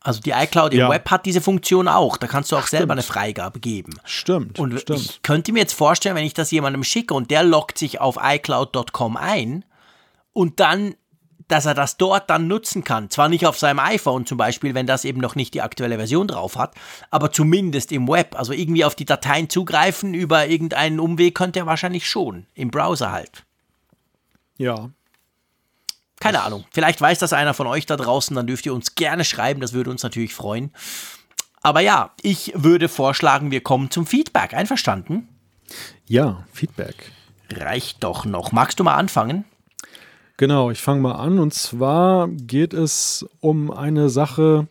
Also die iCloud im ja. Web hat diese Funktion auch. Da kannst du auch Ach, selber eine Freigabe geben. Stimmt. Und stimmt. ich könnte mir jetzt vorstellen, wenn ich das jemandem schicke und der loggt sich auf iCloud.com ein und dann, dass er das dort dann nutzen kann. Zwar nicht auf seinem iPhone zum Beispiel, wenn das eben noch nicht die aktuelle Version drauf hat, aber zumindest im Web. Also irgendwie auf die Dateien zugreifen über irgendeinen Umweg könnte er wahrscheinlich schon. Im Browser halt. Ja, keine Ahnung. Vielleicht weiß das einer von euch da draußen, dann dürft ihr uns gerne schreiben, das würde uns natürlich freuen. Aber ja, ich würde vorschlagen, wir kommen zum Feedback. Einverstanden? Ja, Feedback. Reicht doch noch. Magst du mal anfangen? Genau, ich fange mal an. Und zwar geht es um eine Sache.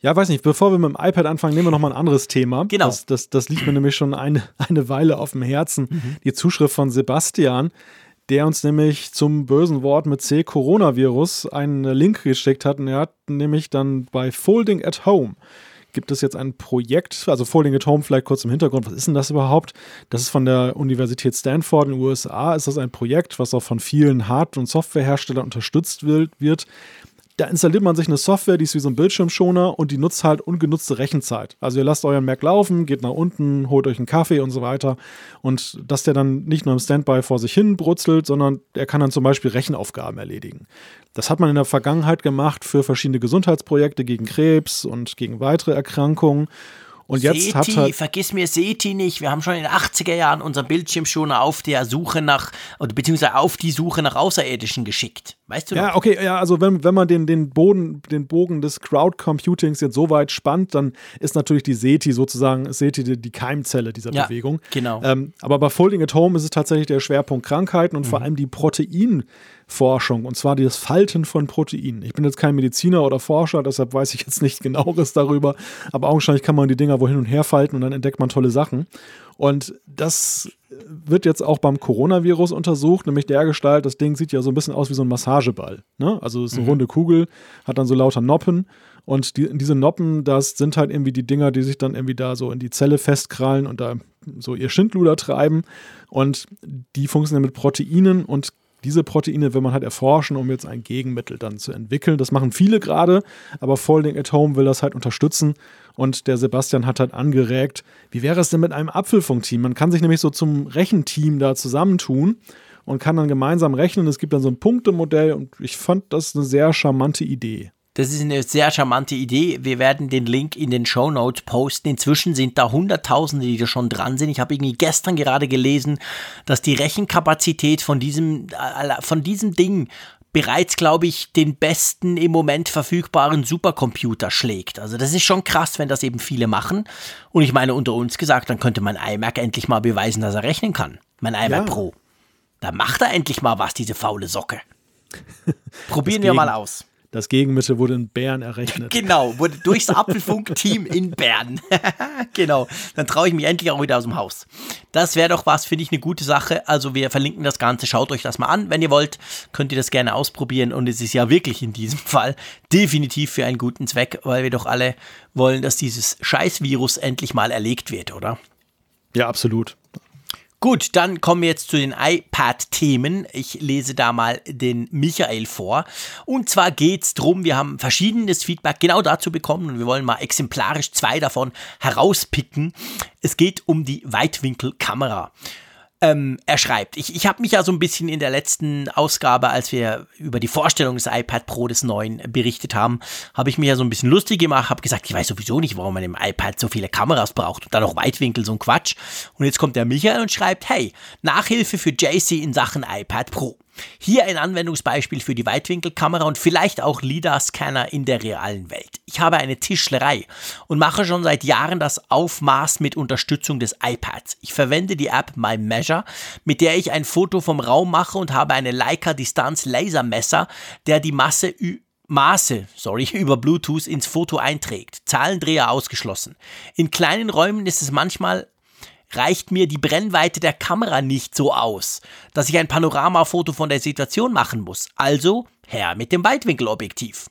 Ja, weiß nicht, bevor wir mit dem iPad anfangen, nehmen wir noch mal ein anderes Thema. Genau. Das, das, das liegt mir nämlich schon eine, eine Weile auf dem Herzen. Mhm. Die Zuschrift von Sebastian, der uns nämlich zum bösen Wort mit C Coronavirus einen Link geschickt hat. Und er hat nämlich dann bei Folding at Home gibt es jetzt ein Projekt, also Folding at Home vielleicht kurz im Hintergrund, was ist denn das überhaupt? Das ist von der Universität Stanford in den USA, ist das ein Projekt, was auch von vielen Hard- und Softwareherstellern unterstützt wird, da installiert man sich eine Software, die ist wie so ein Bildschirmschoner und die nutzt halt ungenutzte Rechenzeit. Also ihr lasst euren Mac laufen, geht nach unten, holt euch einen Kaffee und so weiter. Und dass der dann nicht nur im Standby vor sich hin brutzelt, sondern er kann dann zum Beispiel Rechenaufgaben erledigen. Das hat man in der Vergangenheit gemacht für verschiedene Gesundheitsprojekte gegen Krebs und gegen weitere Erkrankungen. Und jetzt Seti, hat halt vergiss mir Seti nicht. Wir haben schon in den 80er Jahren unseren Bildschirmschoner auf der Suche nach, oder beziehungsweise auf die Suche nach Außerirdischen geschickt. Weißt du Ja, noch? okay, ja, also wenn, wenn man den, den, Boden, den Bogen des Crowd Computings jetzt so weit spannt, dann ist natürlich die SETI sozusagen, SETI die, die Keimzelle dieser ja, Bewegung. Genau. Ähm, aber bei Folding at Home ist es tatsächlich der Schwerpunkt Krankheiten und mhm. vor allem die Protein- Forschung, und zwar das Falten von Proteinen. Ich bin jetzt kein Mediziner oder Forscher, deshalb weiß ich jetzt nicht genaueres darüber, aber augenscheinlich kann man die Dinger wo hin und her falten und dann entdeckt man tolle Sachen. Und das wird jetzt auch beim Coronavirus untersucht, nämlich der Gestalt, das Ding sieht ja so ein bisschen aus wie so ein Massageball. Ne? Also ist eine mhm. runde Kugel, hat dann so lauter Noppen und die, diese Noppen, das sind halt irgendwie die Dinger, die sich dann irgendwie da so in die Zelle festkrallen und da so ihr Schindluder treiben. Und die funktionieren mit Proteinen und diese Proteine will man halt erforschen, um jetzt ein Gegenmittel dann zu entwickeln. Das machen viele gerade, aber Folding at Home will das halt unterstützen. Und der Sebastian hat halt angeregt, wie wäre es denn mit einem Apfelfunk-Team? Man kann sich nämlich so zum Rechenteam da zusammentun und kann dann gemeinsam rechnen. Es gibt dann so ein Punktemodell und ich fand das eine sehr charmante Idee. Das ist eine sehr charmante Idee. Wir werden den Link in den Show Notes posten. Inzwischen sind da Hunderttausende, die da schon dran sind. Ich habe irgendwie gestern gerade gelesen, dass die Rechenkapazität von diesem, äh, von diesem Ding bereits, glaube ich, den besten im Moment verfügbaren Supercomputer schlägt. Also das ist schon krass, wenn das eben viele machen. Und ich meine, unter uns gesagt, dann könnte mein iMac endlich mal beweisen, dass er rechnen kann. Mein iMac ja. Pro. Da macht er endlich mal was, diese faule Socke. Probieren wir mal aus. Das Gegenmittel wurde in Bern errechnet. Genau, wurde durchs Apfelfunk-Team in Bern. genau, dann traue ich mich endlich auch wieder aus dem Haus. Das wäre doch was, finde ich, eine gute Sache. Also wir verlinken das Ganze, schaut euch das mal an. Wenn ihr wollt, könnt ihr das gerne ausprobieren. Und es ist ja wirklich in diesem Fall definitiv für einen guten Zweck, weil wir doch alle wollen, dass dieses Scheißvirus endlich mal erlegt wird, oder? Ja, absolut. Gut, dann kommen wir jetzt zu den iPad-Themen. Ich lese da mal den Michael vor. Und zwar geht es darum, wir haben verschiedenes Feedback genau dazu bekommen und wir wollen mal exemplarisch zwei davon herauspicken. Es geht um die Weitwinkelkamera. Ähm, er schreibt, ich, ich habe mich ja so ein bisschen in der letzten Ausgabe, als wir über die Vorstellung des iPad Pro des neuen berichtet haben, habe ich mich ja so ein bisschen lustig gemacht, habe gesagt, ich weiß sowieso nicht, warum man im iPad so viele Kameras braucht und dann noch Weitwinkel, so ein Quatsch. Und jetzt kommt der Michael und schreibt, hey, Nachhilfe für JC in Sachen iPad Pro. Hier ein Anwendungsbeispiel für die Weitwinkelkamera und vielleicht auch LIDAR-Scanner in der realen Welt. Ich habe eine Tischlerei und mache schon seit Jahren das Aufmaß mit Unterstützung des iPads. Ich verwende die App My Measure, mit der ich ein Foto vom Raum mache und habe eine Leica Distanz Lasermesser, der die Masse Maße, sorry, über Bluetooth ins Foto einträgt. Zahlendreher ausgeschlossen. In kleinen Räumen ist es manchmal reicht mir die Brennweite der Kamera nicht so aus, dass ich ein Panoramafoto von der Situation machen muss. Also her mit dem Weitwinkelobjektiv.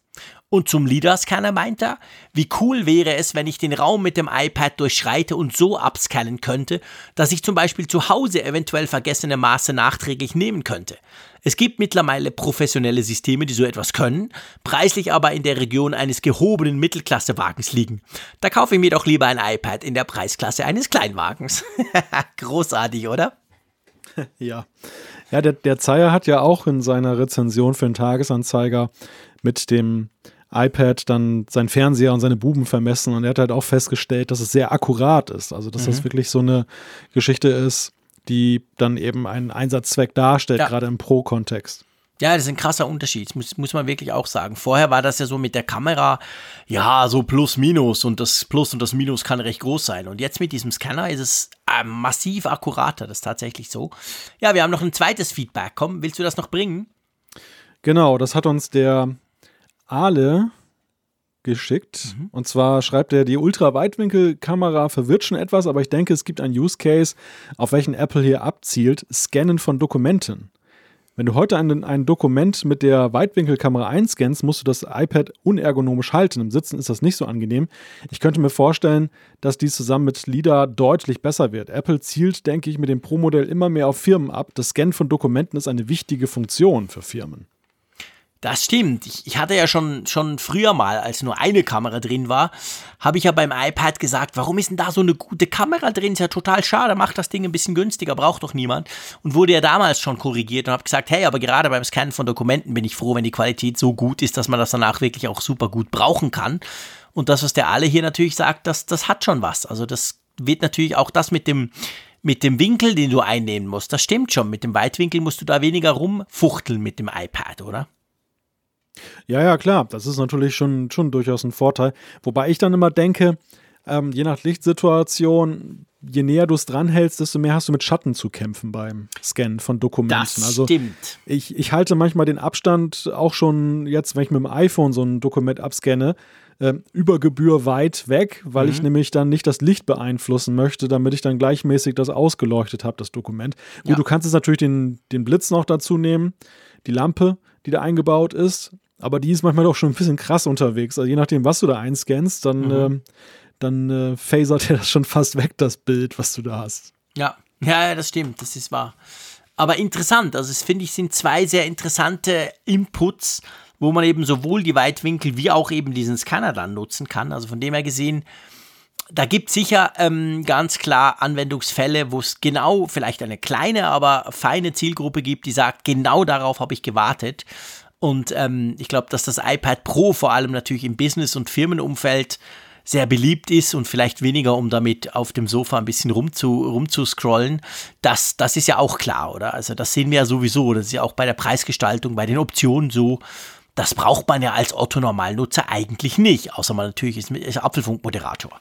Und zum LIDAR-Scanner meint er, wie cool wäre es, wenn ich den Raum mit dem iPad durchschreite und so abscannen könnte, dass ich zum Beispiel zu Hause eventuell vergessene Maße nachträglich nehmen könnte. Es gibt mittlerweile professionelle Systeme, die so etwas können, preislich aber in der Region eines gehobenen Mittelklassewagens liegen. Da kaufe ich mir doch lieber ein iPad in der Preisklasse eines Kleinwagens. Großartig, oder? Ja. Ja, der, der Zeier hat ja auch in seiner Rezension für den Tagesanzeiger mit dem iPad dann sein Fernseher und seine Buben vermessen und er hat halt auch festgestellt, dass es sehr akkurat ist. Also, dass mhm. das wirklich so eine Geschichte ist, die dann eben einen Einsatzzweck darstellt, ja. gerade im Pro-Kontext. Ja, das ist ein krasser Unterschied, muss, muss man wirklich auch sagen. Vorher war das ja so mit der Kamera, ja, so plus minus und das Plus und das Minus kann recht groß sein. Und jetzt mit diesem Scanner ist es äh, massiv akkurater, das ist tatsächlich so. Ja, wir haben noch ein zweites Feedback. Komm, willst du das noch bringen? Genau, das hat uns der Ale geschickt. Mhm. Und zwar schreibt er, die Ultraweitwinkelkamera verwirrt schon etwas, aber ich denke, es gibt einen Use Case, auf welchen Apple hier abzielt: Scannen von Dokumenten. Wenn du heute ein, ein Dokument mit der Weitwinkelkamera einscannst, musst du das iPad unergonomisch halten. Im Sitzen ist das nicht so angenehm. Ich könnte mir vorstellen, dass dies zusammen mit LIDAR deutlich besser wird. Apple zielt, denke ich, mit dem Pro-Modell immer mehr auf Firmen ab. Das Scannen von Dokumenten ist eine wichtige Funktion für Firmen. Das stimmt. Ich, ich, hatte ja schon, schon früher mal, als nur eine Kamera drin war, habe ich ja beim iPad gesagt, warum ist denn da so eine gute Kamera drin? Ist ja total schade, macht das Ding ein bisschen günstiger, braucht doch niemand. Und wurde ja damals schon korrigiert und habe gesagt, hey, aber gerade beim Scannen von Dokumenten bin ich froh, wenn die Qualität so gut ist, dass man das danach wirklich auch super gut brauchen kann. Und das, was der alle hier natürlich sagt, das, das hat schon was. Also das wird natürlich auch das mit dem, mit dem Winkel, den du einnehmen musst, das stimmt schon. Mit dem Weitwinkel musst du da weniger rumfuchteln mit dem iPad, oder? Ja, ja, klar. Das ist natürlich schon, schon durchaus ein Vorteil. Wobei ich dann immer denke, ähm, je nach Lichtsituation, je näher du es dranhältst, desto mehr hast du mit Schatten zu kämpfen beim Scannen von Dokumenten. Das also stimmt. Ich, ich halte manchmal den Abstand auch schon jetzt, wenn ich mit dem iPhone so ein Dokument abscanne, äh, über Gebühr weit weg, weil mhm. ich nämlich dann nicht das Licht beeinflussen möchte, damit ich dann gleichmäßig das ausgeleuchtet habe, das Dokument. Gut, ja. du kannst jetzt natürlich den, den Blitz noch dazu nehmen, die Lampe, die da eingebaut ist. Aber die ist manchmal doch schon ein bisschen krass unterwegs. Also je nachdem, was du da einscannst, dann, mhm. äh, dann äh, phasert er das schon fast weg, das Bild, was du da hast. Ja, ja, das stimmt, das ist wahr. Aber interessant, also es finde ich, sind zwei sehr interessante Inputs, wo man eben sowohl die Weitwinkel wie auch eben diesen Scanner dann nutzen kann. Also von dem her gesehen, da gibt es sicher ähm, ganz klar Anwendungsfälle, wo es genau vielleicht eine kleine, aber feine Zielgruppe gibt, die sagt, genau darauf habe ich gewartet. Und ähm, ich glaube, dass das iPad Pro vor allem natürlich im Business- und Firmenumfeld sehr beliebt ist und vielleicht weniger, um damit auf dem Sofa ein bisschen rumzu, rumzuscrollen, das, das ist ja auch klar, oder? Also das sehen wir ja sowieso. Das ist ja auch bei der Preisgestaltung, bei den Optionen so. Das braucht man ja als Otto-Normalnutzer eigentlich nicht, außer man natürlich ist, ist Apfelfunk-Moderator.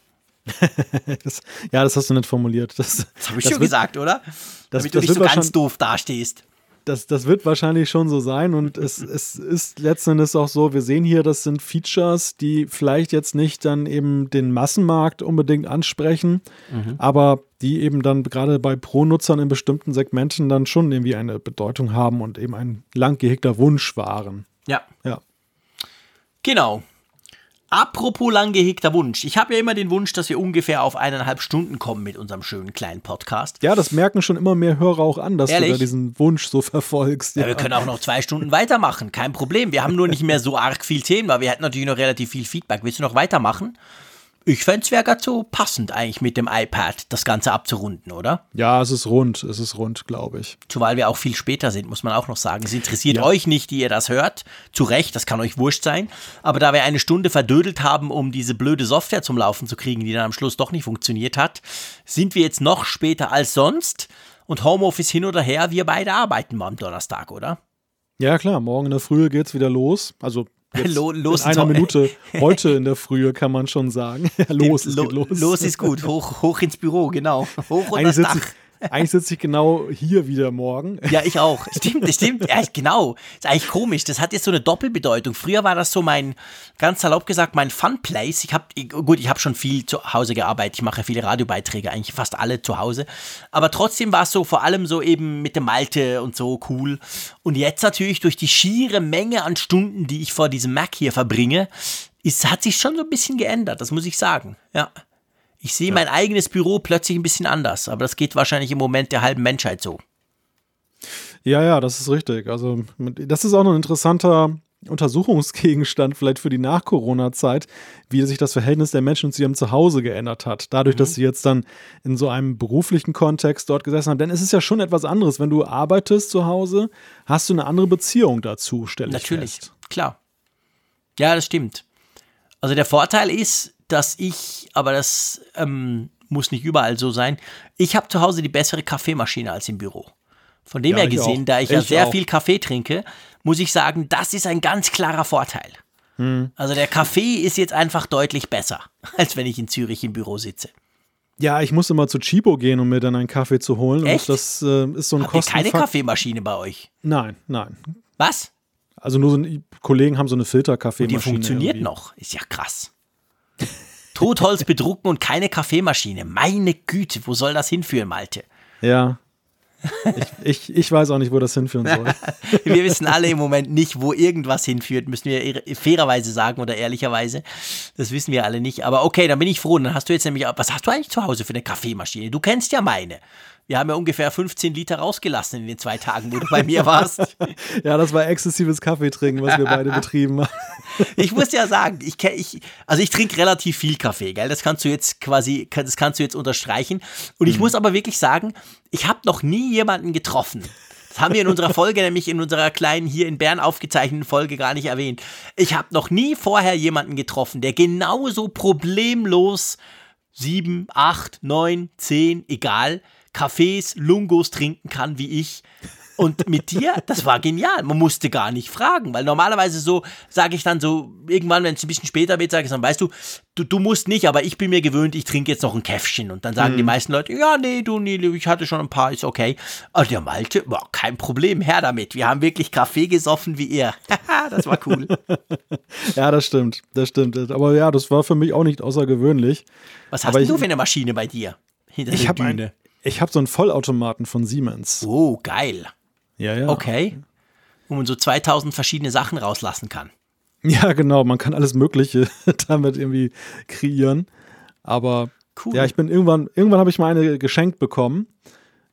das, ja, das hast du nicht formuliert. Das, das habe ich das schon wird, gesagt, oder? Das, Damit du nicht so ganz doof dastehst das, das wird wahrscheinlich schon so sein und es, es ist letzten Endes auch so, wir sehen hier, das sind Features, die vielleicht jetzt nicht dann eben den Massenmarkt unbedingt ansprechen, mhm. aber die eben dann gerade bei Pro-Nutzern in bestimmten Segmenten dann schon irgendwie eine Bedeutung haben und eben ein lang gehegter Wunsch waren. Ja. Ja. Genau. Apropos lang gehegter Wunsch. Ich habe ja immer den Wunsch, dass wir ungefähr auf eineinhalb Stunden kommen mit unserem schönen kleinen Podcast. Ja, das merken schon immer mehr Hörer auch an, dass Ehrlich? du da diesen Wunsch so verfolgst. Ja. ja. wir können auch noch zwei Stunden weitermachen, kein Problem. Wir haben nur nicht mehr so arg viel Themen, weil wir hätten natürlich noch relativ viel Feedback. Willst du noch weitermachen? Ich fände es wäre gerade so passend eigentlich mit dem iPad das Ganze abzurunden, oder? Ja, es ist rund, es ist rund, glaube ich. Zumal wir auch viel später sind, muss man auch noch sagen. Es interessiert ja. euch nicht, die ihr das hört. Zu Recht, das kann euch wurscht sein. Aber da wir eine Stunde verdödelt haben, um diese blöde Software zum Laufen zu kriegen, die dann am Schluss doch nicht funktioniert hat, sind wir jetzt noch später als sonst. Und Homeoffice hin oder her, wir beide arbeiten mal am Donnerstag, oder? Ja, klar, morgen in der Früh geht's wieder los. Also los in einer Minute, heute in der Frühe kann man schon sagen. los, es geht los. Los ist gut, hoch, hoch ins Büro, genau. Hoch unter das Dach. Eigentlich sitze ich genau hier wieder morgen. Ja, ich auch. Stimmt, stimmt. Ja, genau. Ist eigentlich komisch. Das hat jetzt so eine Doppelbedeutung. Früher war das so mein, ganz salopp gesagt, mein Fun Place. Ich habe, gut, ich habe schon viel zu Hause gearbeitet. Ich mache viele Radiobeiträge, eigentlich fast alle zu Hause. Aber trotzdem war es so vor allem so eben mit dem Malte und so cool. Und jetzt natürlich durch die schiere Menge an Stunden, die ich vor diesem Mac hier verbringe, ist, hat sich schon so ein bisschen geändert. Das muss ich sagen. Ja. Ich sehe ja. mein eigenes Büro plötzlich ein bisschen anders, aber das geht wahrscheinlich im Moment der halben Menschheit so. Ja, ja, das ist richtig. Also, das ist auch noch ein interessanter Untersuchungsgegenstand vielleicht für die Nach-Corona-Zeit, wie sich das Verhältnis der Menschen zu ihrem Zuhause geändert hat. Dadurch, mhm. dass sie jetzt dann in so einem beruflichen Kontext dort gesessen haben. Denn es ist ja schon etwas anderes. Wenn du arbeitest zu Hause, hast du eine andere Beziehung dazu, stelle ich Natürlich, fest. klar. Ja, das stimmt. Also der Vorteil ist, dass ich, aber das ähm, muss nicht überall so sein, ich habe zu Hause die bessere Kaffeemaschine als im Büro. Von dem ja, her gesehen, da ich, ich ja sehr auch. viel Kaffee trinke, muss ich sagen, das ist ein ganz klarer Vorteil. Hm. Also der Kaffee ist jetzt einfach deutlich besser, als wenn ich in Zürich im Büro sitze. Ja, ich muss immer zu Chibo gehen, um mir dann einen Kaffee zu holen. Echt? Und das äh, ist so ein Habt ihr keine Kaffeemaschine bei euch? Nein, nein. Was? Also nur so ein, Kollegen haben so eine Filterkaffeemaschine. Die funktioniert irgendwie. noch. Ist ja krass. Totholz bedrucken und keine Kaffeemaschine. Meine Güte, wo soll das hinführen, Malte? Ja. Ich, ich, ich weiß auch nicht, wo das hinführen soll. wir wissen alle im Moment nicht, wo irgendwas hinführt, müssen wir fairerweise sagen oder ehrlicherweise. Das wissen wir alle nicht. Aber okay, dann bin ich froh. Dann hast du jetzt nämlich, was hast du eigentlich zu Hause für eine Kaffeemaschine? Du kennst ja meine. Wir haben ja ungefähr 15 Liter rausgelassen in den zwei Tagen, wo du bei mir warst. ja, das war exzessives Kaffeetrinken, was wir beide betrieben haben. ich muss ja sagen, ich, ich also ich trinke relativ viel Kaffee, gell? Das kannst du jetzt quasi, das kannst du jetzt unterstreichen. Und ich mhm. muss aber wirklich sagen, ich habe noch nie jemanden getroffen. Das haben wir in unserer Folge, nämlich in unserer kleinen hier in Bern aufgezeichneten Folge gar nicht erwähnt. Ich habe noch nie vorher jemanden getroffen, der genauso problemlos sieben, acht, neun, zehn, egal, Kaffees, Lungos trinken kann wie ich. Und mit dir, das war genial. Man musste gar nicht fragen, weil normalerweise so sage ich dann so, irgendwann, wenn es ein bisschen später wird, sage ich dann, weißt du, du, du musst nicht, aber ich bin mir gewöhnt, ich trinke jetzt noch ein Käffchen. Und dann sagen mhm. die meisten Leute, ja, nee, du, nee, ich hatte schon ein paar, ist okay. Aber der Malte, boah, kein Problem, her damit. Wir haben wirklich Kaffee gesoffen wie ihr. das war cool. ja, das stimmt, das stimmt. Aber ja, das war für mich auch nicht außergewöhnlich. Was hast du für eine Maschine bei dir? Hinter ich habe ein, ich habe so einen Vollautomaten von Siemens. Oh, geil. Ja, ja. Okay. Wo man so 2000 verschiedene Sachen rauslassen kann. Ja, genau. Man kann alles Mögliche damit irgendwie kreieren. Aber cool. ja, ich bin irgendwann, irgendwann habe ich mal eine geschenkt bekommen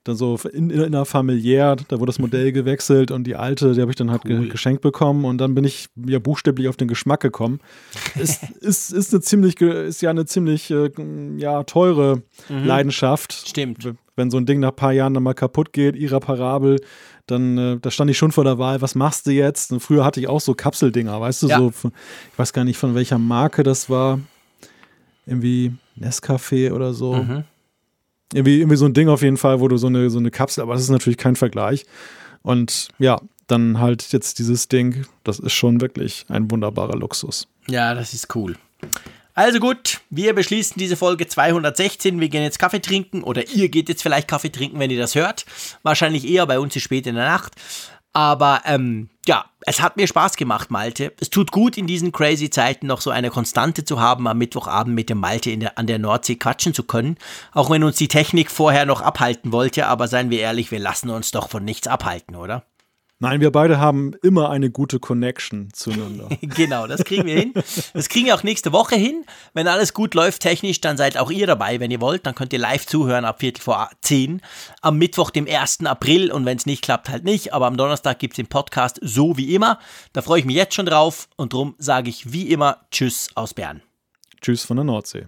dann so in, innerfamiliär, da wurde das Modell gewechselt und die alte, die habe ich dann halt cool. ge geschenkt bekommen und dann bin ich ja buchstäblich auf den Geschmack gekommen. ist, ist, ist eine ziemlich, ist ja eine ziemlich äh, ja, teure mhm. Leidenschaft. Stimmt. wenn so ein Ding nach ein paar Jahren dann mal kaputt geht, irreparabel, dann äh, da stand ich schon vor der Wahl, was machst du jetzt? Und früher hatte ich auch so Kapseldinger, weißt du, Ja. so, ich weiß gar nicht von welcher Marke das war. Irgendwie Nescafé oder so. Mhm. Irgendwie, irgendwie so ein Ding auf jeden Fall, wo du so eine, so eine Kapsel, aber das ist natürlich kein Vergleich. Und ja, dann halt jetzt dieses Ding, das ist schon wirklich ein wunderbarer Luxus. Ja, das ist cool. Also gut, wir beschließen diese Folge 216. Wir gehen jetzt Kaffee trinken oder ihr geht jetzt vielleicht Kaffee trinken, wenn ihr das hört. Wahrscheinlich eher, bei uns ist spät in der Nacht. Aber ähm, ja, es hat mir Spaß gemacht, Malte. Es tut gut, in diesen crazy Zeiten noch so eine Konstante zu haben, am Mittwochabend mit dem Malte in der, an der Nordsee quatschen zu können. Auch wenn uns die Technik vorher noch abhalten wollte, aber seien wir ehrlich, wir lassen uns doch von nichts abhalten, oder? Nein, wir beide haben immer eine gute Connection zueinander. Genau, das kriegen wir hin. Das kriegen wir auch nächste Woche hin. Wenn alles gut läuft technisch, dann seid auch ihr dabei, wenn ihr wollt. Dann könnt ihr live zuhören ab Viertel vor zehn am Mittwoch, dem 1. April. Und wenn es nicht klappt, halt nicht. Aber am Donnerstag gibt es den Podcast so wie immer. Da freue ich mich jetzt schon drauf. Und darum sage ich wie immer Tschüss aus Bern. Tschüss von der Nordsee.